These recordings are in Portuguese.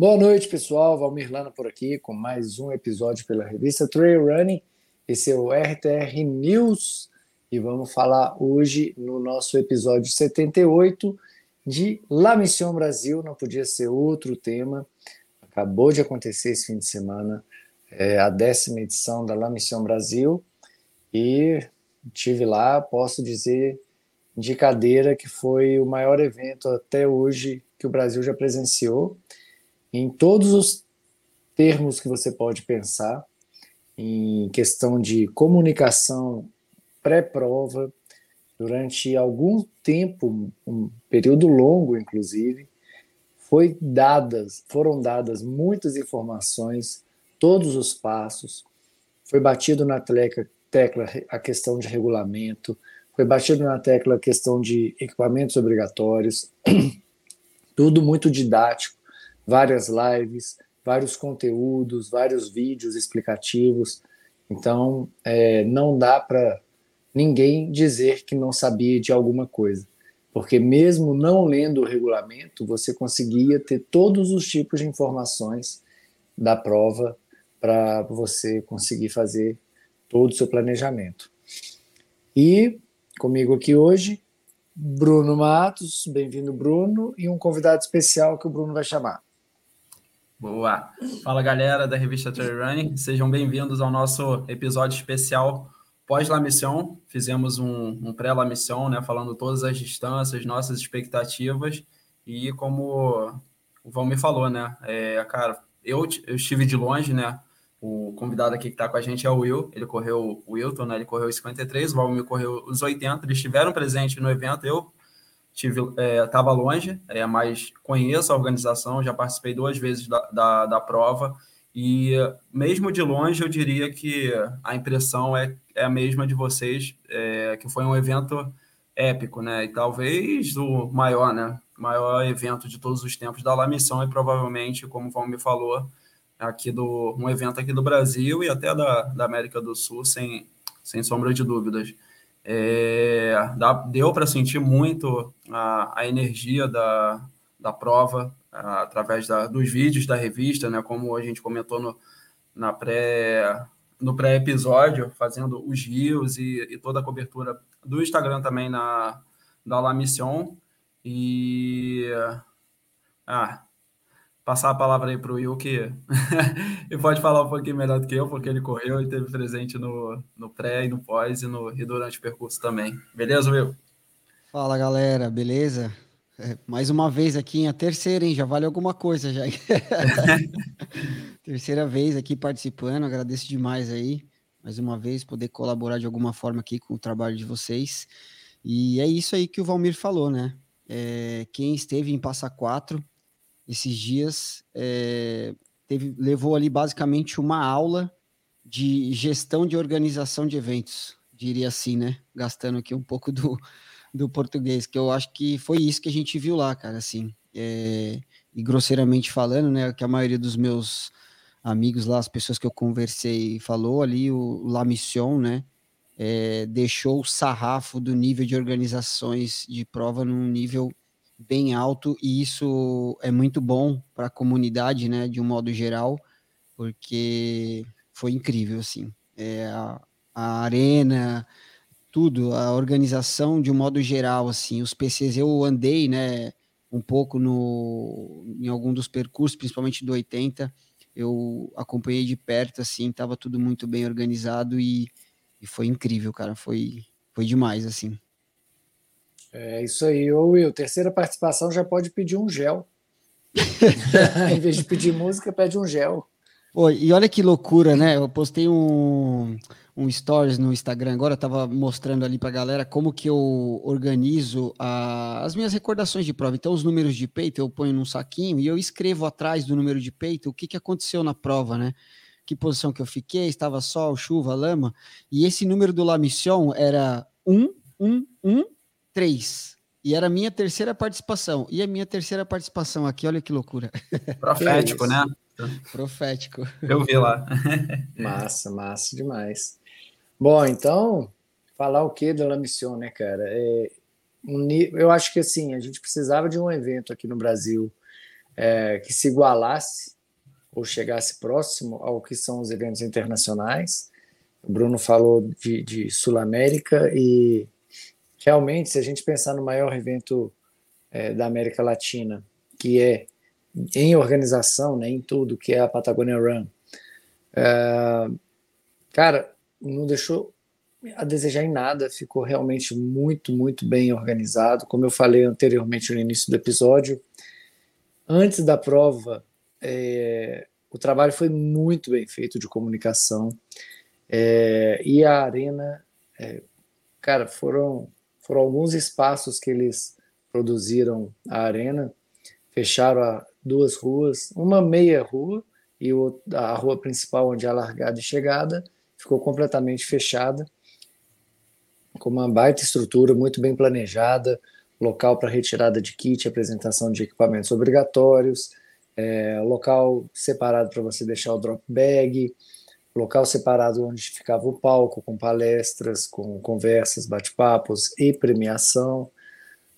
Boa noite, pessoal. Valmir Lana por aqui com mais um episódio pela revista Trail Running. Esse é o RTR News e vamos falar hoje no nosso episódio 78 de La Mission Brasil. Não podia ser outro tema. Acabou de acontecer esse fim de semana é a décima edição da La Mission Brasil e tive lá, posso dizer de cadeira que foi o maior evento até hoje que o Brasil já presenciou em todos os termos que você pode pensar, em questão de comunicação pré-prova, durante algum tempo, um período longo, inclusive, foi dadas, foram dadas muitas informações, todos os passos, foi batido na tecla, tecla a questão de regulamento, foi batido na tecla a questão de equipamentos obrigatórios, tudo muito didático, várias lives, vários conteúdos, vários vídeos explicativos. Então, é, não dá para ninguém dizer que não sabia de alguma coisa, porque mesmo não lendo o regulamento, você conseguia ter todos os tipos de informações da prova para você conseguir fazer todo o seu planejamento. E comigo aqui hoje, Bruno Matos, bem-vindo Bruno, e um convidado especial que o Bruno vai chamar. Boa! Fala galera da revista Trail Running, sejam bem-vindos ao nosso episódio especial pós-La Mission. Fizemos um, um pré-La Mission, né, falando todas as distâncias, nossas expectativas. E como o Valmir falou, né, é, cara, eu, eu estive de longe, né, o convidado aqui que está com a gente é o Will, ele correu o Wilton, né, ele correu os 53, o Valmir correu os 80, eles estiveram presentes no evento, eu estava é, longe, é, mas conheço a organização, já participei duas vezes da, da, da, prova, e mesmo de longe eu diria que a impressão é, é a mesma de vocês, é, que foi um evento épico, né? E talvez o maior, né? Maior evento de todos os tempos da La Missão e provavelmente, como o Valmir falou, aqui do um evento aqui do Brasil e até da, da América do Sul, sem, sem sombra de dúvidas. É, dá, deu para sentir muito a, a energia da, da prova a, através da, dos vídeos da revista, né, como a gente comentou no, na pré, no pré-episódio, fazendo os rios e, e, toda a cobertura do Instagram também na, da La Mission. E. Ah, passar a palavra aí para o Will, que ele pode falar um pouquinho melhor do que eu, porque ele correu e teve presente no, no pré e no pós e, no, e durante o percurso também. Beleza, Will? Fala, galera, beleza? É, mais uma vez aqui, a terceira, hein? Já vale alguma coisa já. terceira vez aqui participando, agradeço demais aí, mais uma vez, poder colaborar de alguma forma aqui com o trabalho de vocês. E é isso aí que o Valmir falou, né? É, quem esteve em Passa Quatro esses dias, é, teve, levou ali basicamente uma aula de gestão de organização de eventos, diria assim, né? Gastando aqui um pouco do, do português, que eu acho que foi isso que a gente viu lá, cara, assim. É, e grosseiramente falando, né, que a maioria dos meus amigos lá, as pessoas que eu conversei, falou ali, o La Mission, né, é, deixou o sarrafo do nível de organizações de prova num nível bem alto e isso é muito bom para a comunidade, né, de um modo geral, porque foi incrível, assim, é, a, a, arena, tudo, a organização de um modo geral, assim, os PCs eu andei, né, um pouco no, em algum dos percursos, principalmente do 80, eu acompanhei de perto, assim, estava tudo muito bem organizado e, e foi incrível, cara, foi, foi demais, assim. É isso aí. Ô Will, terceira participação já pode pedir um gel. em vez de pedir música, pede um gel. Pô, e olha que loucura, né? Eu postei um, um stories no Instagram agora, tava mostrando ali pra galera como que eu organizo a, as minhas recordações de prova. Então, os números de peito eu ponho num saquinho e eu escrevo atrás do número de peito o que, que aconteceu na prova, né? Que posição que eu fiquei, estava sol, chuva, lama. E esse número do La Mission era 1, 1, 1, três. E era a minha terceira participação. E a minha terceira participação aqui, olha que loucura. Profético, né? Profético. Eu vi lá. massa, massa demais. Bom, então, falar o que da La Mission, né, cara? É, um, eu acho que assim, a gente precisava de um evento aqui no Brasil é, que se igualasse ou chegasse próximo ao que são os eventos internacionais. O Bruno falou de, de Sul América e realmente, se a gente pensar no maior evento é, da América Latina, que é em organização, né, em tudo, que é a Patagonia Run, é, cara, não deixou a desejar em nada, ficou realmente muito, muito bem organizado. Como eu falei anteriormente no início do episódio, antes da prova, é, o trabalho foi muito bem feito de comunicação é, e a arena, é, cara, foram, foram alguns espaços que eles produziram a arena, fecharam duas ruas, uma meia rua e a rua principal onde é a largada e chegada ficou completamente fechada, com uma baita estrutura muito bem planejada, local para retirada de kit, apresentação de equipamentos obrigatórios, é, local separado para você deixar o drop bag, local separado onde ficava o palco, com palestras, com conversas, bate-papos e premiação,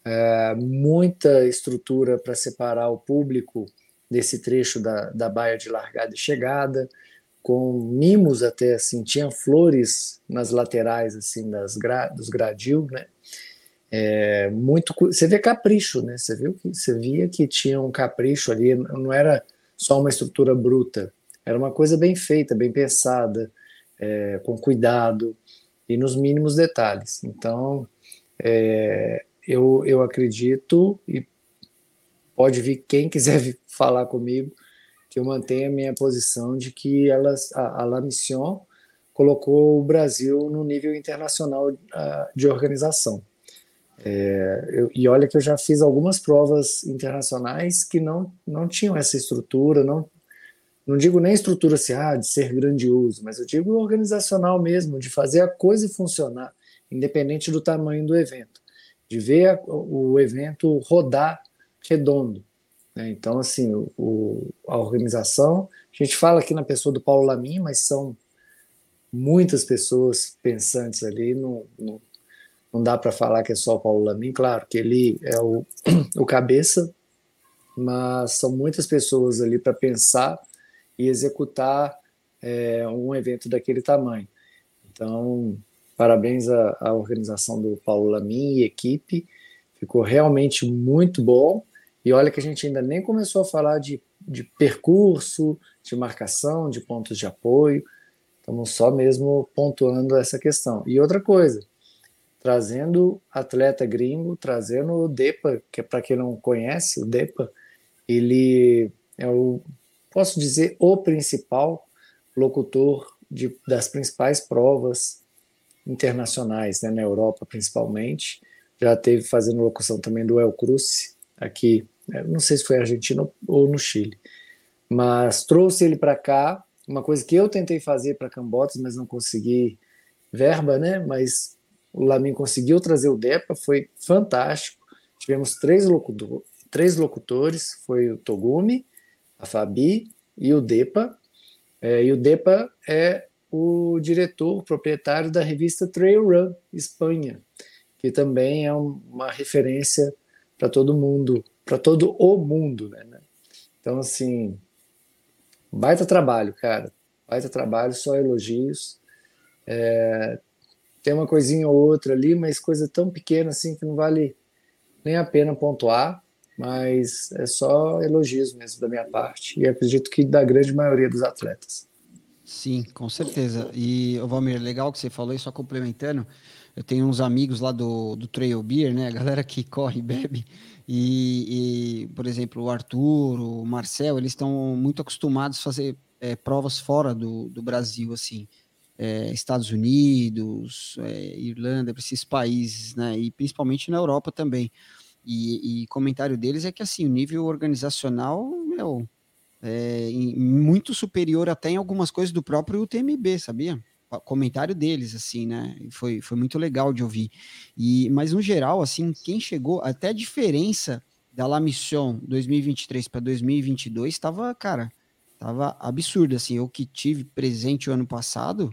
é, muita estrutura para separar o público desse trecho da, da baia de largada e chegada, com mimos até assim, tinha flores nas laterais assim das gra, dos gradil, né? É, muito você vê capricho, né? Você viu que você via que tinha um capricho ali, não era só uma estrutura bruta, era uma coisa bem feita, bem pensada, é, com cuidado e nos mínimos detalhes. Então, é, eu, eu acredito e pode vir quem quiser falar comigo que eu mantenho a minha posição de que elas, a, a La Mission colocou o Brasil no nível internacional uh, de organização. É, eu, e olha que eu já fiz algumas provas internacionais que não, não tinham essa estrutura, não, não digo nem estrutura assim, ah, de ser grandioso, mas eu digo organizacional mesmo, de fazer a coisa funcionar, independente do tamanho do evento, de ver a, o evento rodar redondo. Né? Então, assim, o, o, a organização, a gente fala aqui na pessoa do Paulo Lamin, mas são muitas pessoas pensantes ali no não dá para falar que é só o Paulo Lamin, claro que ele é o, o cabeça, mas são muitas pessoas ali para pensar e executar é, um evento daquele tamanho. Então, parabéns à, à organização do Paulo Lamin e equipe, ficou realmente muito bom. E olha que a gente ainda nem começou a falar de, de percurso, de marcação, de pontos de apoio. Estamos só mesmo pontuando essa questão. E outra coisa, trazendo atleta gringo, trazendo o Depa, que é para quem não conhece, o Depa, ele é o, posso dizer, o principal locutor de, das principais provas internacionais, né, na Europa principalmente. Já teve fazendo locução também do El Cruce, aqui, né, não sei se foi Argentina ou no Chile, mas trouxe ele para cá, uma coisa que eu tentei fazer para Cambotas, mas não consegui verba, né, mas o Lamin conseguiu trazer o DEPA, foi fantástico. Tivemos três, locutor, três locutores, foi o Togumi, a Fabi e o DEPA. É, e o DEPA é o diretor, proprietário da revista Trail Run Espanha, que também é uma referência para todo mundo, para todo o mundo, né, né? Então, assim, baita trabalho, cara. Baita trabalho, só elogios. É, tem uma coisinha ou outra ali, mas coisa tão pequena assim que não vale nem a pena pontuar, mas é só elogios mesmo da minha parte e acredito que da grande maioria dos atletas. Sim, com certeza. E, Valmir, legal que você falou, e só complementando, eu tenho uns amigos lá do, do Trail Beer, né? A galera que corre e bebe. E, e, por exemplo, o Arthur, o Marcel, eles estão muito acostumados a fazer é, provas fora do, do Brasil, assim é, Estados Unidos, é, Irlanda, esses países, né? E principalmente na Europa também. E, e, comentário deles é que assim, o nível organizacional meu, é muito superior até em algumas coisas do próprio UTMB, sabia? comentário deles, assim, né? Foi, foi muito legal de ouvir. E, mas no geral, assim, quem chegou, até a diferença da La Mission 2023 para 2022 estava, cara, estava absurdo, assim. Eu que tive presente o ano passado,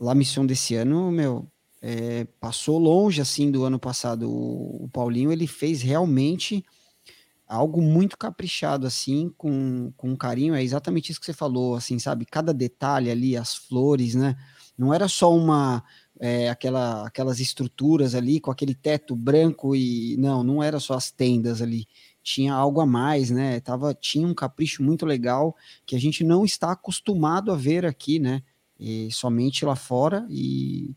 La Mission desse ano, meu, é, passou longe assim do ano passado. O, o, Paulinho ele fez realmente algo muito caprichado, assim, com, com carinho. É exatamente isso que você falou, assim, sabe? Cada detalhe ali, as flores, né? Não era só uma. É, aquela, aquelas estruturas ali com aquele teto branco e não, não era só as tendas ali, tinha algo a mais, né? Tava, tinha um capricho muito legal que a gente não está acostumado a ver aqui, né? E somente lá fora e,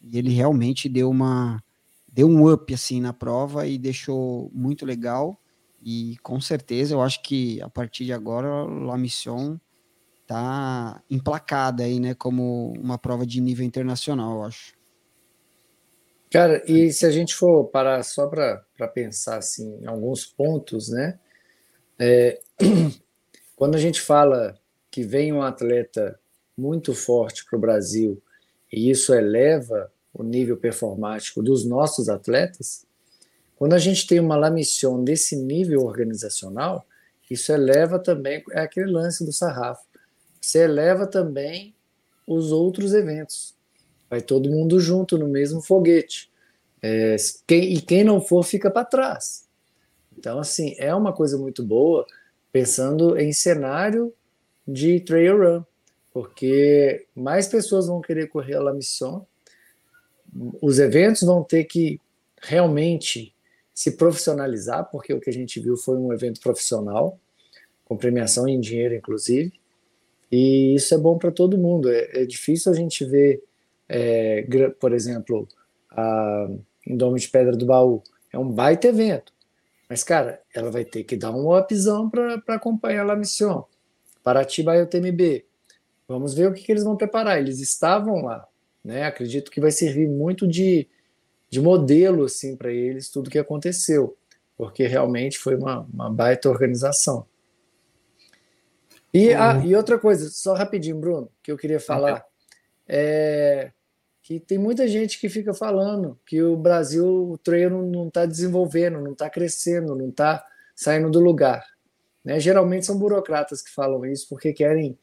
e ele realmente deu uma deu um up assim na prova e deixou muito legal. E com certeza eu acho que a partir de agora La Mission tá emplacada aí, né, como uma prova de nível internacional, eu acho. Cara, e se a gente for parar só para pensar assim, em alguns pontos, né? É, quando a gente fala que vem um atleta muito forte para o Brasil e isso eleva o nível performático dos nossos atletas, quando a gente tem uma La Mission desse nível organizacional, isso eleva também, é aquele lance do sarrafo, você eleva também os outros eventos. Vai todo mundo junto no mesmo foguete. É, quem, e quem não for fica para trás. Então, assim, é uma coisa muito boa pensando em cenário de trail run, porque mais pessoas vão querer correr a La Mission, os eventos vão ter que realmente se profissionalizar, porque o que a gente viu foi um evento profissional, com premiação em dinheiro, inclusive, e isso é bom para todo mundo. É, é, difícil a gente ver, é, por exemplo, a Indome de Pedra do Baú. É um baita evento, mas, cara, ela vai ter que dar um upzão para acompanhar a La Mission. Paraty Baio TMB. Vamos ver o que, que eles vão preparar. Eles estavam lá, né? Acredito que vai servir muito de, de modelo assim para eles tudo que aconteceu, porque realmente foi uma, uma baita organização. E, a, e outra coisa, só rapidinho, Bruno, que eu queria falar, é que tem muita gente que fica falando que o Brasil, o trail não está desenvolvendo, não está crescendo, não está saindo do lugar. Né? Geralmente são burocratas que falam isso porque querem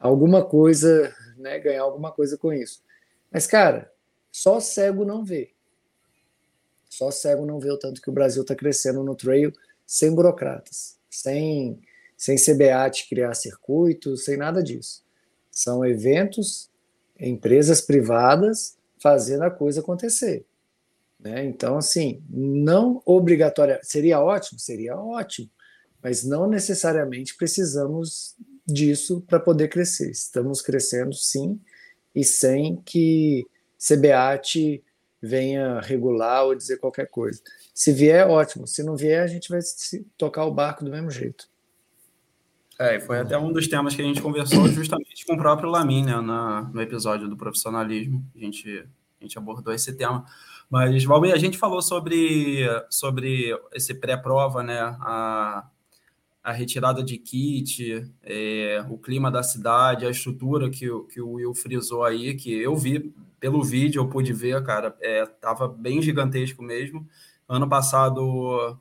alguma coisa, né, ganhar alguma coisa com isso. Mas, cara, só cego não vê. Só cego não vê o tanto que o Brasil está crescendo no trail sem burocratas, sem, sem CBAT criar circuitos, sem nada disso. São eventos, empresas privadas fazendo a coisa acontecer. Né? Então, assim, não obrigatória. Seria ótimo? Seria ótimo. Mas não necessariamente precisamos disso para poder crescer. Estamos crescendo, sim, e sem que CBAT venha regular ou dizer qualquer coisa. Se vier, ótimo. Se não vier, a gente vai tocar o barco do mesmo jeito. É, foi até um dos temas que a gente conversou justamente com o próprio Lamin, né, na, no episódio do profissionalismo. A gente, a gente abordou esse tema. Mas, Valmir, a gente falou sobre, sobre esse pré-prova, né, a, a retirada de kit, é, o clima da cidade, a estrutura que, que o Will frisou aí, que eu vi pelo vídeo, eu pude ver, cara, é, tava bem gigantesco mesmo. Ano passado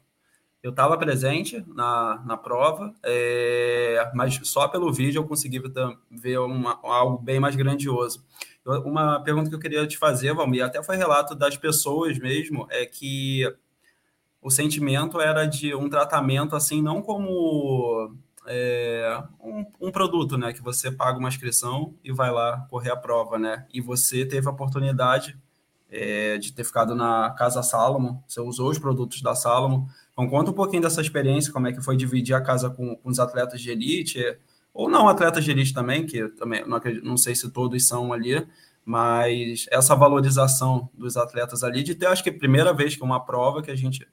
eu estava presente na, na prova, é, mas só pelo vídeo eu consegui ver uma, algo bem mais grandioso. Uma pergunta que eu queria te fazer, Valmir, até foi relato das pessoas mesmo, é que o sentimento era de um tratamento assim, não como é, um, um, produto, né? Que você paga uma inscrição e vai lá correr a prova, né? E você teve a oportunidade é, de ter ficado na Casa Salomon, você usou os produtos da Salomon. Então, conta um pouquinho dessa experiência, como é que foi dividir a casa com, com os atletas de elite, ou não atletas de elite também, que também não, acredito, não sei se todos são ali, mas essa valorização dos atletas ali, de ter, acho que, a primeira vez que uma prova que a gente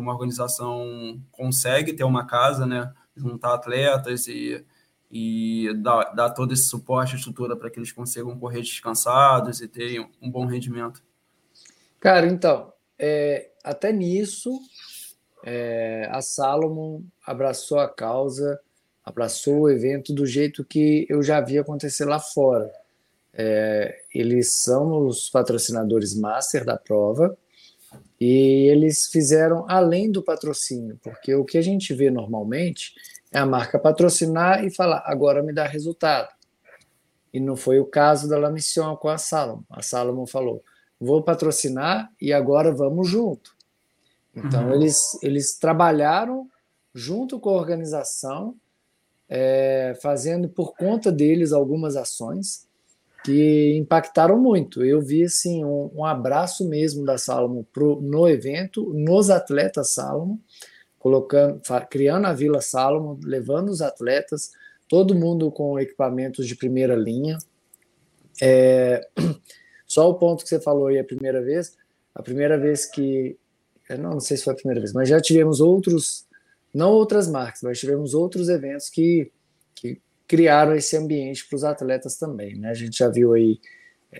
uma organização consegue ter uma casa, né, juntar atletas e, e dar, dar todo esse suporte, estrutura para que eles consigam correr descansados e terem um bom rendimento. Cara, então, é, até nisso, é, a Salomon abraçou a causa, abraçou o evento do jeito que eu já vi acontecer lá fora. É, eles são os patrocinadores master da prova, e eles fizeram além do patrocínio, porque o que a gente vê normalmente é a marca patrocinar e falar, agora me dá resultado. E não foi o caso da La Mission com a Salomon. A Salomon falou, vou patrocinar e agora vamos junto. Então, uhum. eles, eles trabalharam junto com a organização, é, fazendo por conta deles algumas ações que impactaram muito. Eu vi assim um, um abraço mesmo da Salomon pro, no evento, nos atletas Salomon, colocando, criando a Vila Salomon, levando os atletas, todo mundo com equipamentos de primeira linha. É, só o ponto que você falou aí a primeira vez, a primeira vez que não, não sei se foi a primeira vez, mas já tivemos outros, não outras marcas, mas tivemos outros eventos que criaram esse ambiente para os atletas também. Né? A gente já viu aí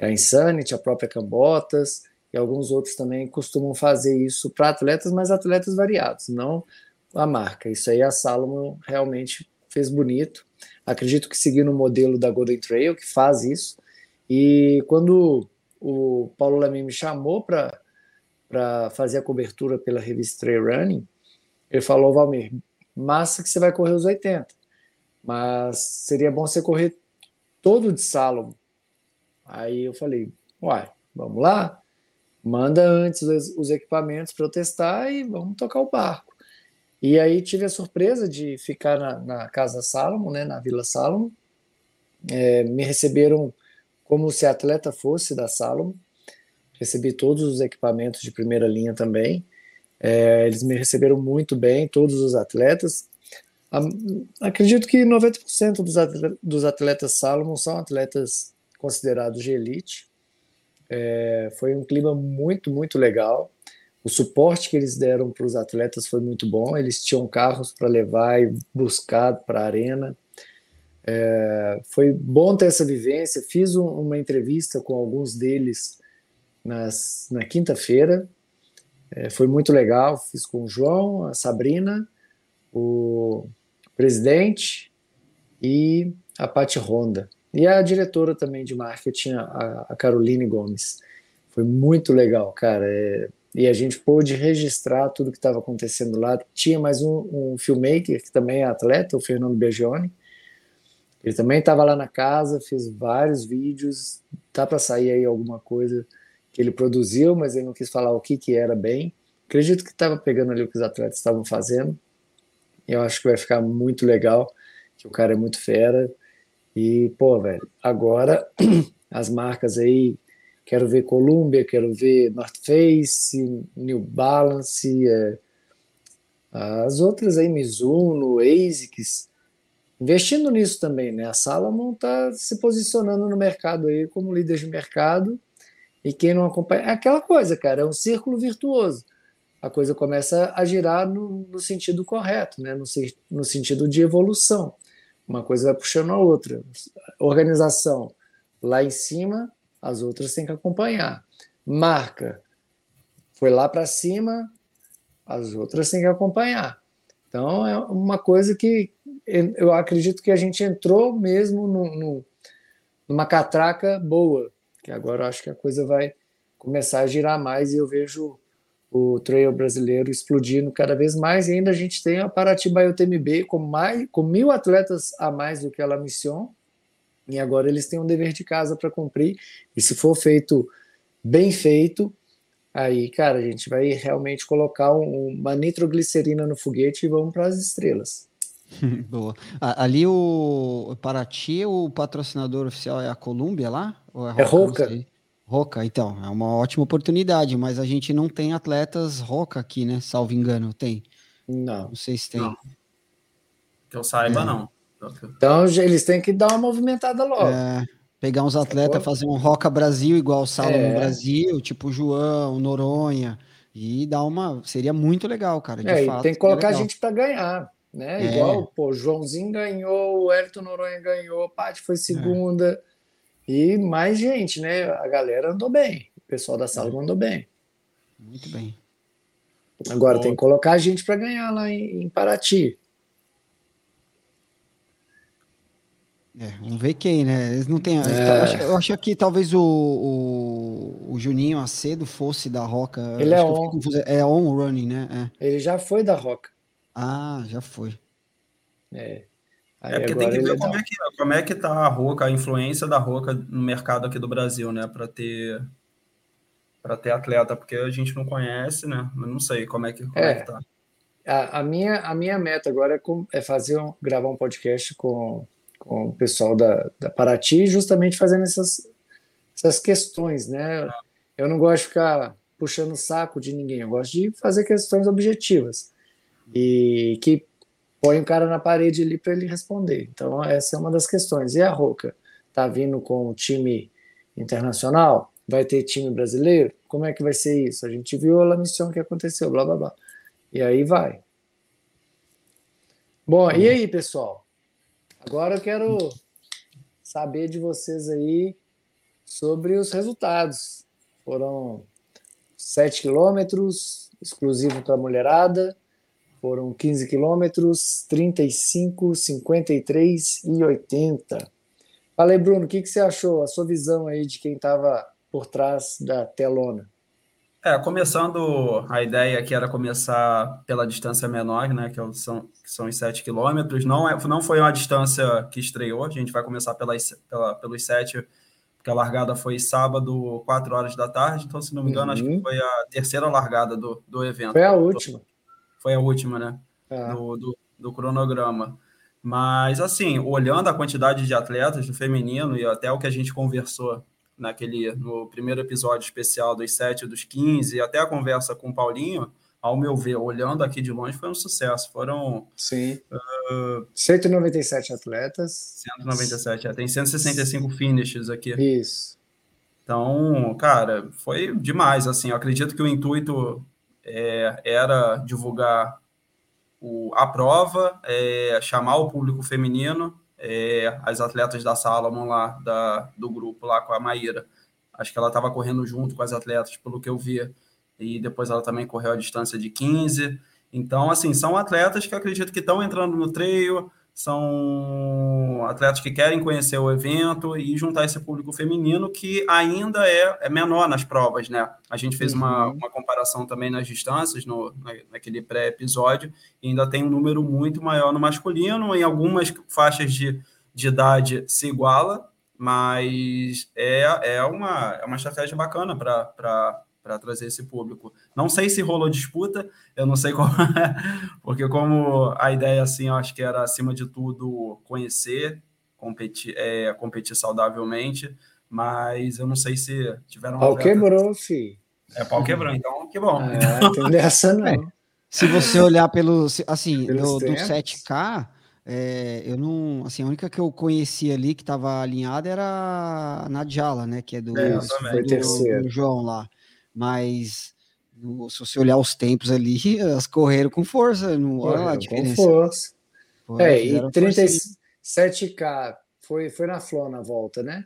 a Insanity, a própria Cambotas e alguns outros também costumam fazer isso para atletas, mas atletas variados, não a marca. Isso aí a Salomon realmente fez bonito. Acredito que seguindo o modelo da Golden Trail, que faz isso. E quando o Paulo Lamy me chamou para fazer a cobertura pela revista Trail Running, ele falou, Valmir, massa que você vai correr os 80, mas seria bom você correr todo de Salomon. Aí eu falei, uai, vamos lá, manda antes os, os equipamentos para eu testar e vamos tocar o barco. E aí tive a surpresa de ficar na, na Casa Salomon, né, na Vila Salomon. É, me receberam como se atleta fosse da Salomon recebi todos os equipamentos de primeira linha também. É, eles me receberam muito bem, todos os atletas. Acredito que 90% dos atletas, dos Salomon são atletas considerados de elite. É, foi um clima muito, muito legal. O suporte que eles deram para os atletas foi muito bom. Eles tinham carros para levar e buscar para a arena. É, foi bom ter essa vivência. Fiz um, uma entrevista com alguns deles nas, na quinta-feira. É, foi muito legal. Fiz com o João, a Sabrina, o presidente e a Paty Honda. E a diretora também de marketing, a, a Caroline Gomes. Foi muito legal, cara. É, e a gente pôde registrar tudo que estava acontecendo lá. Tinha mais um, um filmmaker, que também é atleta, o Fernando Begione. Ele também estava lá na casa, fez vários vídeos. Tá para sair aí alguma coisa que ele produziu, mas ele não quis falar o que, que era bem. Acredito que estava pegando ali o que os atletas estavam fazendo. Eu acho que vai ficar muito legal, que o cara é muito fera. E, pô, velho, agora as marcas aí, quero ver Columbia, quero ver North Face, New Balance, é, as outras aí, Mizuno, ASICS, investindo nisso também, né? A Salomon está se posicionando no mercado aí como líder de mercado e quem não acompanha. É aquela coisa, cara, é um círculo virtuoso. A coisa começa a girar no, no sentido correto, né? no, no sentido de evolução. Uma coisa vai puxando a outra. Organização lá em cima, as outras têm que acompanhar. Marca foi lá para cima, as outras têm que acompanhar. Então é uma coisa que eu acredito que a gente entrou mesmo no, no, numa catraca boa, que agora eu acho que a coisa vai começar a girar mais e eu vejo o trail brasileiro explodindo cada vez mais e ainda a gente tem a Paratiba UTMB com mais com mil atletas a mais do que a Mission e agora eles têm um dever de casa para cumprir e se for feito bem feito aí cara a gente vai realmente colocar um, uma nitroglicerina no foguete e vamos para as estrelas Boa. Ali o Paraty, o patrocinador oficial é a Colômbia lá? Ou é, é Roca? É Roca, então, é uma ótima oportunidade, mas a gente não tem atletas Roca aqui, né? Salvo engano, tem? Não. Não sei se tem. Não. Que eu saiba, é. não. Então eles têm que dar uma movimentada logo. É, pegar uns atletas, fazer um Roca Brasil igual o Salomon é. Brasil, tipo João, Noronha, e dar uma. Seria muito legal, cara. De é, fato, tem que colocar a gente para ganhar né? É. Igual, pô, Joãozinho ganhou, o Elton Noronha ganhou, Paty foi segunda. E mais gente, né? A galera andou bem. O pessoal da sala andou bem. Muito bem. Agora tem que colocar a gente para ganhar lá em, em Paraty. É, vamos ver quem, né? Eles não têm. É. Eu, acho, eu, acho, que talvez o, o, o, Juninho Acedo fosse da Roca. Ele é on. É on running, né? É. Ele já foi da Roca. Ah, já foi. É. Aí é porque tem que ver como, é que, como é que tá a Roca, a influência da Roca no mercado aqui do Brasil, né? Para ter para ter atleta, porque a gente não conhece, né? Eu não sei como é que, como é. é que tá. a, a, minha, a minha meta agora é, com, é fazer um, gravar um podcast com, com o pessoal da, da Paraty, justamente fazendo essas, essas questões, né? Eu não gosto de ficar puxando o saco de ninguém, eu gosto de fazer questões objetivas e que põe o cara na parede ali para ele responder. Então, essa é uma das questões. E a Roca? Tá vindo com o time internacional? Vai ter time brasileiro? Como é que vai ser isso? A gente viu a missão que aconteceu, blá blá blá. E aí vai. Bom, e aí, pessoal? Agora eu quero saber de vocês aí sobre os resultados. Foram 7 quilômetros, exclusivo para a mulherada. Foram 15 quilômetros, 35, 53 e 80. Fala aí, Bruno, o que, que você achou? A sua visão aí de quem estava por trás da telona? É, começando, a ideia que era começar pela distância menor, né, que é são, que são os 7 quilômetros. Não, é, não foi uma distância que estreou, a gente vai começar pelas, pela, pelos 7, porque a largada foi sábado, 4 horas da tarde, então, se não me engano, uhum. acho que uhum. foi a terceira largada do, do evento. Foi a última. Foi a última, né, é. do, do, do cronograma. Mas, assim, olhando a quantidade de atletas do feminino e até o que a gente conversou naquele no primeiro episódio especial dos 7 e dos 15, e até a conversa com o Paulinho, ao meu ver, olhando aqui de longe, foi um sucesso. Foram. Sim. Uh, 197 atletas. 197, é, tem 165 finishes aqui. Isso. Então, cara, foi demais. Assim, eu acredito que o intuito é, era divulgar o, a prova, é, chamar o público feminino é, as atletas da Salomon lá, da, do grupo lá com a Maíra. Acho que ela estava correndo junto com as atletas, pelo que eu vi. E depois ela também correu a distância de 15. Então, assim, são atletas que acredito que estão entrando no treino, são atletas que querem conhecer o evento e juntar esse público feminino que ainda é, é menor nas provas, né? A gente fez uhum. uma, uma comparação também nas distâncias, no, naquele pré-episódio, e ainda tem um número muito maior no masculino, em algumas faixas de, de idade se iguala, mas é, é, uma, é uma estratégia bacana para para trazer esse público. Não sei se rolou disputa, eu não sei como, porque como a ideia assim, eu acho que era acima de tudo conhecer, competir, é, competir saudavelmente, mas eu não sei se tiveram. Pau quebrou, fi. É pau quebrou, então que bom. É, tem dessa não. É, se você olhar pelo, assim, do, do 7K, é, eu não, assim, a única que eu conhecia ali que estava alinhada era a Nadjala, né, que é do, é, do, do João lá mas no, se você olhar os tempos ali, elas correram com força. Não, olha a diferença. Com força. Pô, é, e 37K foi, foi na Flor na volta, né?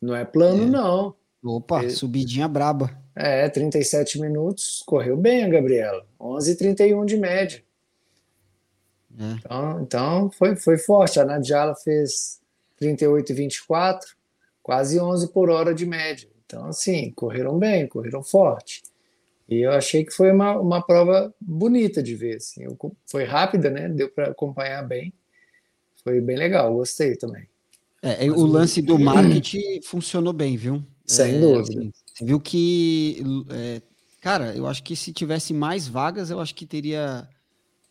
Não é plano, é. não. Opa, e, subidinha braba. É, 37 minutos, correu bem a Gabriela. 11,31 de média. É. Então, então foi, foi forte. A Nadjala fez 38,24, quase 11 por hora de média. Então, assim, correram bem, correram forte. E eu achei que foi uma, uma prova bonita de ver. Assim. Eu, foi rápida, né? Deu para acompanhar bem. Foi bem legal, gostei também. É, o lance do marketing funcionou bem, viu? Sem é, dúvida. Assim, você viu que, é, cara, eu acho que se tivesse mais vagas, eu acho que teria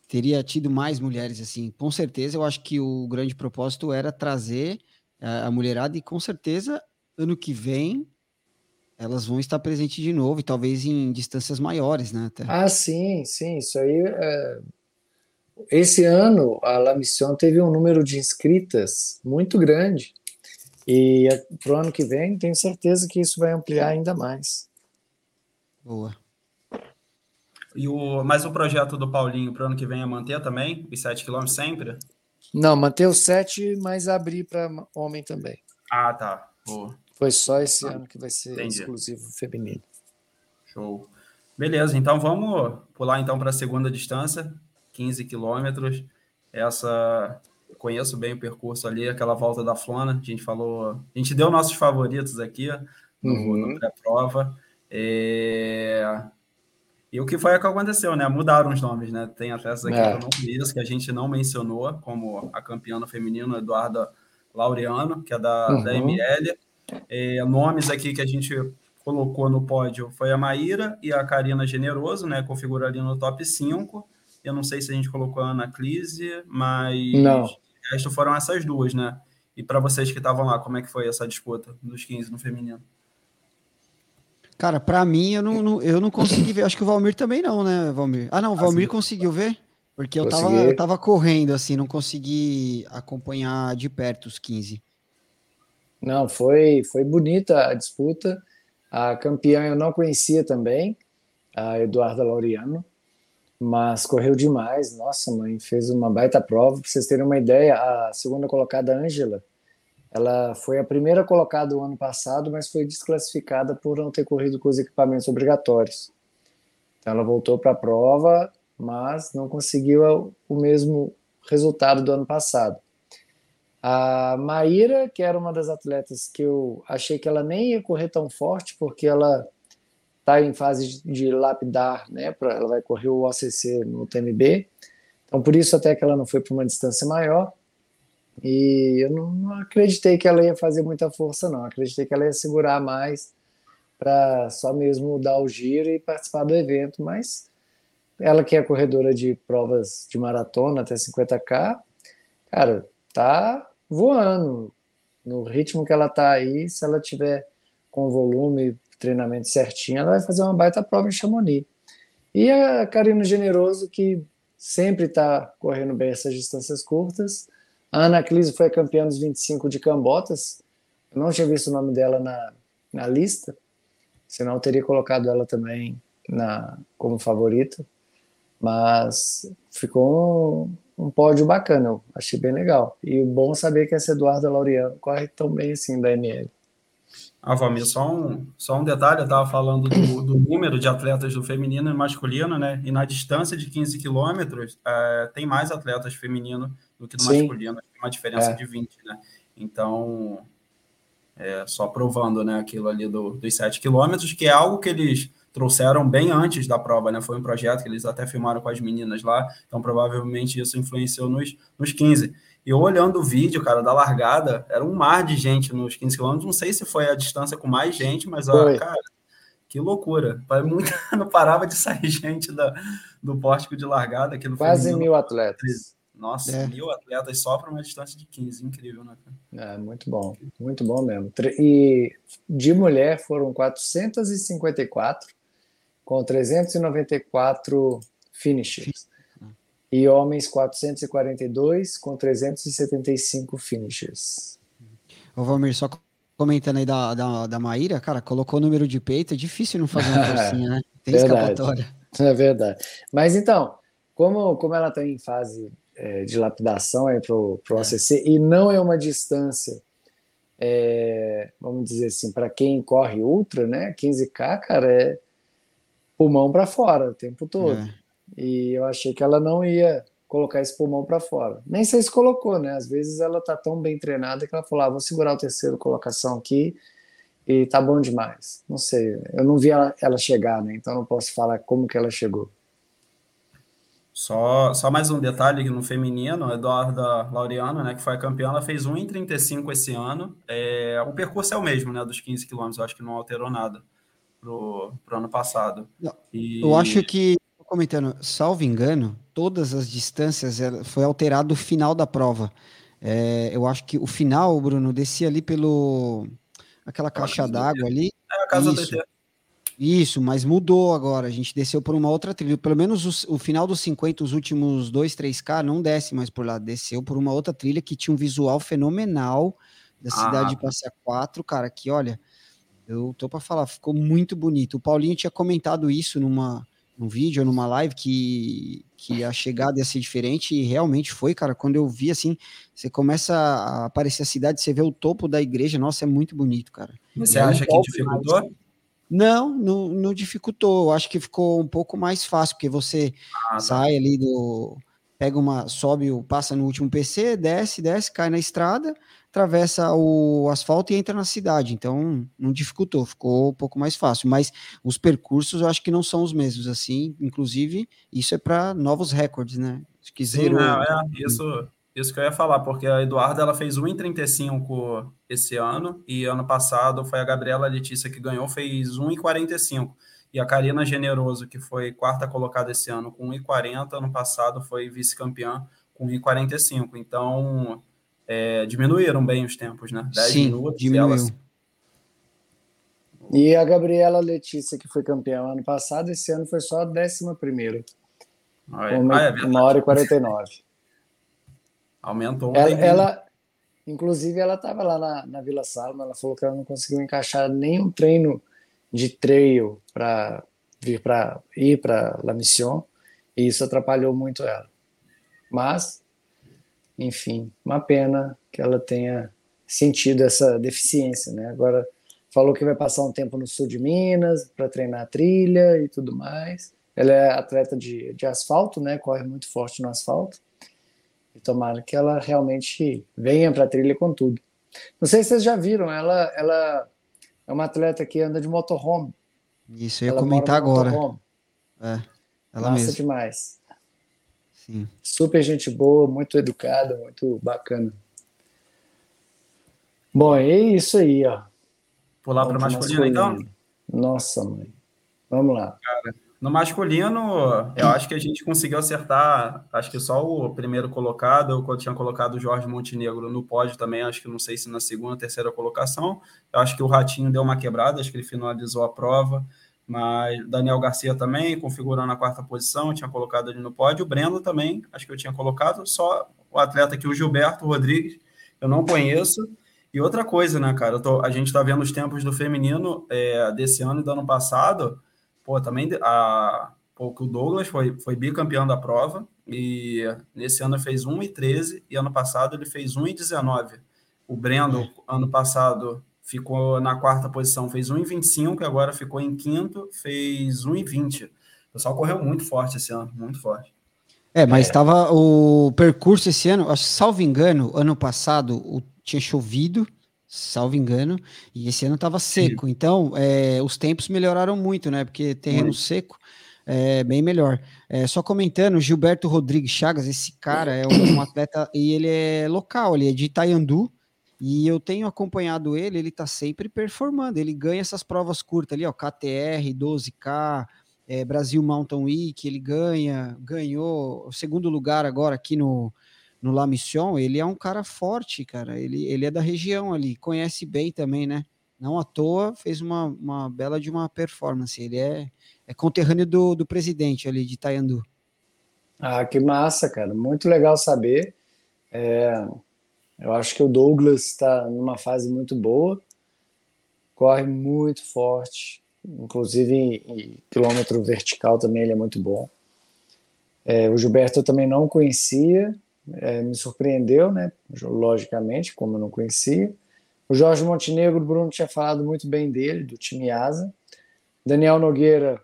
teria tido mais mulheres assim. Com certeza, eu acho que o grande propósito era trazer a, a mulherada e com certeza ano que vem elas vão estar presentes de novo e talvez em distâncias maiores, né? Até. Ah, sim, sim. Isso aí. É... Esse ano a La Mission teve um número de inscritas muito grande e para o ano que vem tenho certeza que isso vai ampliar ainda mais. Boa. E o, mas o projeto do Paulinho para o ano que vem é manter também os 7 km sempre? Não, manter os 7, mas abrir para homem também. Ah, tá. Boa. Foi só esse ah, ano que vai ser entendi. exclusivo feminino. Show. Beleza, então vamos pular então para a segunda distância, 15 quilômetros. Essa conheço bem o percurso ali, aquela volta da Flona. A gente falou, a gente deu nossos favoritos aqui no, uhum. no pré-prova. É... E o que foi que aconteceu, né? Mudaram os nomes, né? Tem atletas aqui é. que eu não conheço, que a gente não mencionou, como a campeã feminina Eduarda Laureano, que é da, uhum. da ML. É, nomes aqui que a gente colocou no pódio foi a Maíra e a Karina Generoso, né? Configura ali no top 5. Eu não sei se a gente colocou a Ana Clise, mas não. o resto foram essas duas, né? E para vocês que estavam lá, como é que foi essa disputa dos 15 no feminino? Cara, para mim, eu não, não, eu não consegui ver. Acho que o Valmir também não, né, Valmir? Ah, não, o Valmir conseguiu ver? Porque eu tava, eu tava correndo, assim, não consegui acompanhar de perto os 15. Não, foi, foi bonita a disputa. A campeã eu não conhecia também, a Eduarda Laureano, mas correu demais. Nossa, mãe, fez uma baita prova. Para vocês terem uma ideia, a segunda colocada, Ângela, ela foi a primeira colocada o ano passado, mas foi desclassificada por não ter corrido com os equipamentos obrigatórios. Então ela voltou para a prova, mas não conseguiu o mesmo resultado do ano passado. A Maíra, que era uma das atletas que eu achei que ela nem ia correr tão forte, porque ela está em fase de lapidar, né? Pra, ela vai correr o OCC no TMB, então por isso até que ela não foi para uma distância maior. E eu não, não, acreditei que ela ia fazer muita força, não. Acreditei que ela ia segurar mais para só mesmo dar o giro e participar do evento. Mas ela que é corredora de provas de maratona até 50k, cara, tá voando. No ritmo que ela tá aí, se ela tiver com volume, treinamento certinho, ela vai fazer uma baita prova em Chamonix. E a Karina Generoso, que sempre está correndo bem essas distâncias curtas, a Ana Clise foi campeã dos 25 de Cambotas. Eu não tinha visto o nome dela na, na lista, senão eu teria colocado ela também na, como favorita. Mas ficou um, um pódio bacana, eu achei bem legal. E bom saber que essa Eduarda Laureano corre tão bem assim da ML. Ah, Valmir, só um, só um detalhe, eu estava falando do, do, número de atletas do feminino e masculino, né? E na distância de 15 quilômetros, é, tem mais atletas femininos do que no Sim. masculino, tem uma diferença é. de 20, né? Então, é, só provando, né, aquilo ali do, dos 7 quilômetros, que é algo que eles trouxeram bem antes da prova, né? Foi um projeto que eles até filmaram com as meninas lá, então provavelmente isso influenciou nos, nos 15. E eu olhando o vídeo, cara, da largada, era um mar de gente nos 15 quilômetros. Não sei se foi a distância com mais gente, mas, ó, cara, que loucura. Muito, não parava de sair gente da, do pórtico de largada aqui no Quase feminino. mil atletas. Nossa, é. mil atletas só para uma distância de 15, incrível, né? É, muito bom, muito bom mesmo. E de mulher foram 454, com 394 finishes. E homens 442, com 375 finishes. Ô, Valmir, só comentando aí da, da, da Maíra, cara, colocou o número de peito, é difícil não fazer uma forcinha, né? Tem verdade. escapatória. É verdade. Mas então, como, como ela está em fase é, de lapidação para o é. ACC e não é uma distância, é, vamos dizer assim, para quem corre ultra, né? 15K, cara, é pulmão para fora o tempo todo. É. E eu achei que ela não ia colocar esse pulmão para fora. Nem sei se colocou, né? Às vezes ela tá tão bem treinada que ela falou: ah, vou segurar o terceiro colocação aqui e tá bom demais. Não sei, eu não vi ela, ela chegar, né? Então não posso falar como que ela chegou. Só, só mais um detalhe no feminino, a Eduarda Laureano, né, que foi a campeã, ela fez 1,35 esse ano. É, o percurso é o mesmo, né, dos 15 quilômetros, eu acho que não alterou nada pro, pro ano passado. E... Eu acho que, comentando, salvo engano, todas as distâncias foi alterado o final da prova. É, eu acho que o final, Bruno, descia ali pelo aquela caixa d'água ali. É a casa Isso. do isso, mas mudou agora. A gente desceu por uma outra trilha. Pelo menos o, o final dos 50, os últimos 2, 3K, não desce mais por lá. Desceu por uma outra trilha que tinha um visual fenomenal da cidade ah. de Passeia 4, cara. Que olha, eu tô para falar, ficou muito bonito. O Paulinho tinha comentado isso numa, num vídeo, numa live, que, que a chegada ia ser diferente, e realmente foi, cara. Quando eu vi assim, você começa a aparecer a cidade, você vê o topo da igreja, nossa, é muito bonito, cara. Você é acha que dificultou? Mais. Não, não, não dificultou. Eu acho que ficou um pouco mais fácil, porque você ah, tá. sai ali do. Pega uma. sobe, passa no último PC, desce, desce, cai na estrada, atravessa o asfalto e entra na cidade. Então, não dificultou, ficou um pouco mais fácil. Mas os percursos eu acho que não são os mesmos, assim. Inclusive, isso é para novos recordes, né? Acho que Sim, não, é, isso isso que eu ia falar, porque a Eduarda ela fez 1,35 esse ano, e ano passado foi a Gabriela Letícia que ganhou, fez 1,45. E a Karina Generoso, que foi quarta colocada esse ano com 1,40, ano passado foi vice-campeã com 1,45. Então, é, diminuíram bem os tempos, né? 10 Sim, minutos. Diminuiu. Elas... E a Gabriela Letícia, que foi campeã ano passado, esse ano foi só a décima primeira. Ah, é, uma, ah, é uma hora e 49. Aumentou um ela, ela, Inclusive, ela estava lá na, na Vila Salma, ela falou que ela não conseguiu encaixar nenhum treino de trail para vir para ir para La Mission, e isso atrapalhou muito ela. Mas, enfim, uma pena que ela tenha sentido essa deficiência, né? Agora falou que vai passar um tempo no sul de Minas para treinar trilha e tudo mais. Ela é atleta de, de asfalto, né? Corre muito forte no asfalto. E tomara que ela realmente venha para a trilha com tudo. Não sei se vocês já viram, ela, ela é uma atleta que anda de motorhome. Isso, eu ia ela comentar agora. É, ela Massa mesma. demais. Sim. Super gente boa, muito educada, muito bacana. Bom, é isso aí, ó. Pular para masculino, masculino, então? Nossa, mãe. Vamos lá. Cara, no masculino, eu acho que a gente conseguiu acertar, acho que só o primeiro colocado, eu tinha colocado o Jorge Montenegro no pódio também, acho que não sei se na segunda, terceira colocação. Eu acho que o Ratinho deu uma quebrada, acho que ele finalizou a prova, mas Daniel Garcia também, configurando a quarta posição, tinha colocado ele no pódio. Breno também, acho que eu tinha colocado, só o atleta aqui, o Gilberto Rodrigues, eu não conheço. E outra coisa, né, cara, tô, a gente está vendo os tempos do feminino é, desse ano e do ano passado pô, também a, pô, o Douglas foi, foi bicampeão da prova e nesse ano fez 1,13 e ano passado ele fez 1,19. O Brendo, ano passado, ficou na quarta posição, fez 1,25 e agora ficou em quinto, fez 1,20. O pessoal correu muito forte esse ano, muito forte. É, mas estava é. o percurso esse ano, acho, salvo engano, ano passado o, tinha chovido, salvo engano, e esse ano estava seco. Sim. Então, é, os tempos melhoraram muito, né? Porque terreno muito. seco é bem melhor. É, só comentando, Gilberto Rodrigues Chagas, esse cara é um, um, atleta e ele é local, ele é de Itaiandu. E eu tenho acompanhado ele, ele está sempre performando. Ele ganha essas provas curtas ali, ó, KTR, 12K, é, Brasil Mountain Week, ele ganha, ganhou o segundo lugar agora aqui no, no La Mission, ele é um cara forte, cara. Ele, ele é da região ali, conhece bem também, né? Não à toa fez uma, uma bela de uma performance. Ele é, é conterrâneo do, do presidente ali de Itaiandu. Ah, que massa, cara. Muito legal saber. É, eu acho que o Douglas está numa fase muito boa, corre muito forte, inclusive em, quilômetro vertical também ele é muito bom. É, o Gilberto eu também não conhecia, é, me surpreendeu, né? Logicamente, como eu não conhecia. O Jorge Montenegro, o Bruno tinha falado muito bem dele, do time Asa. Daniel Nogueira,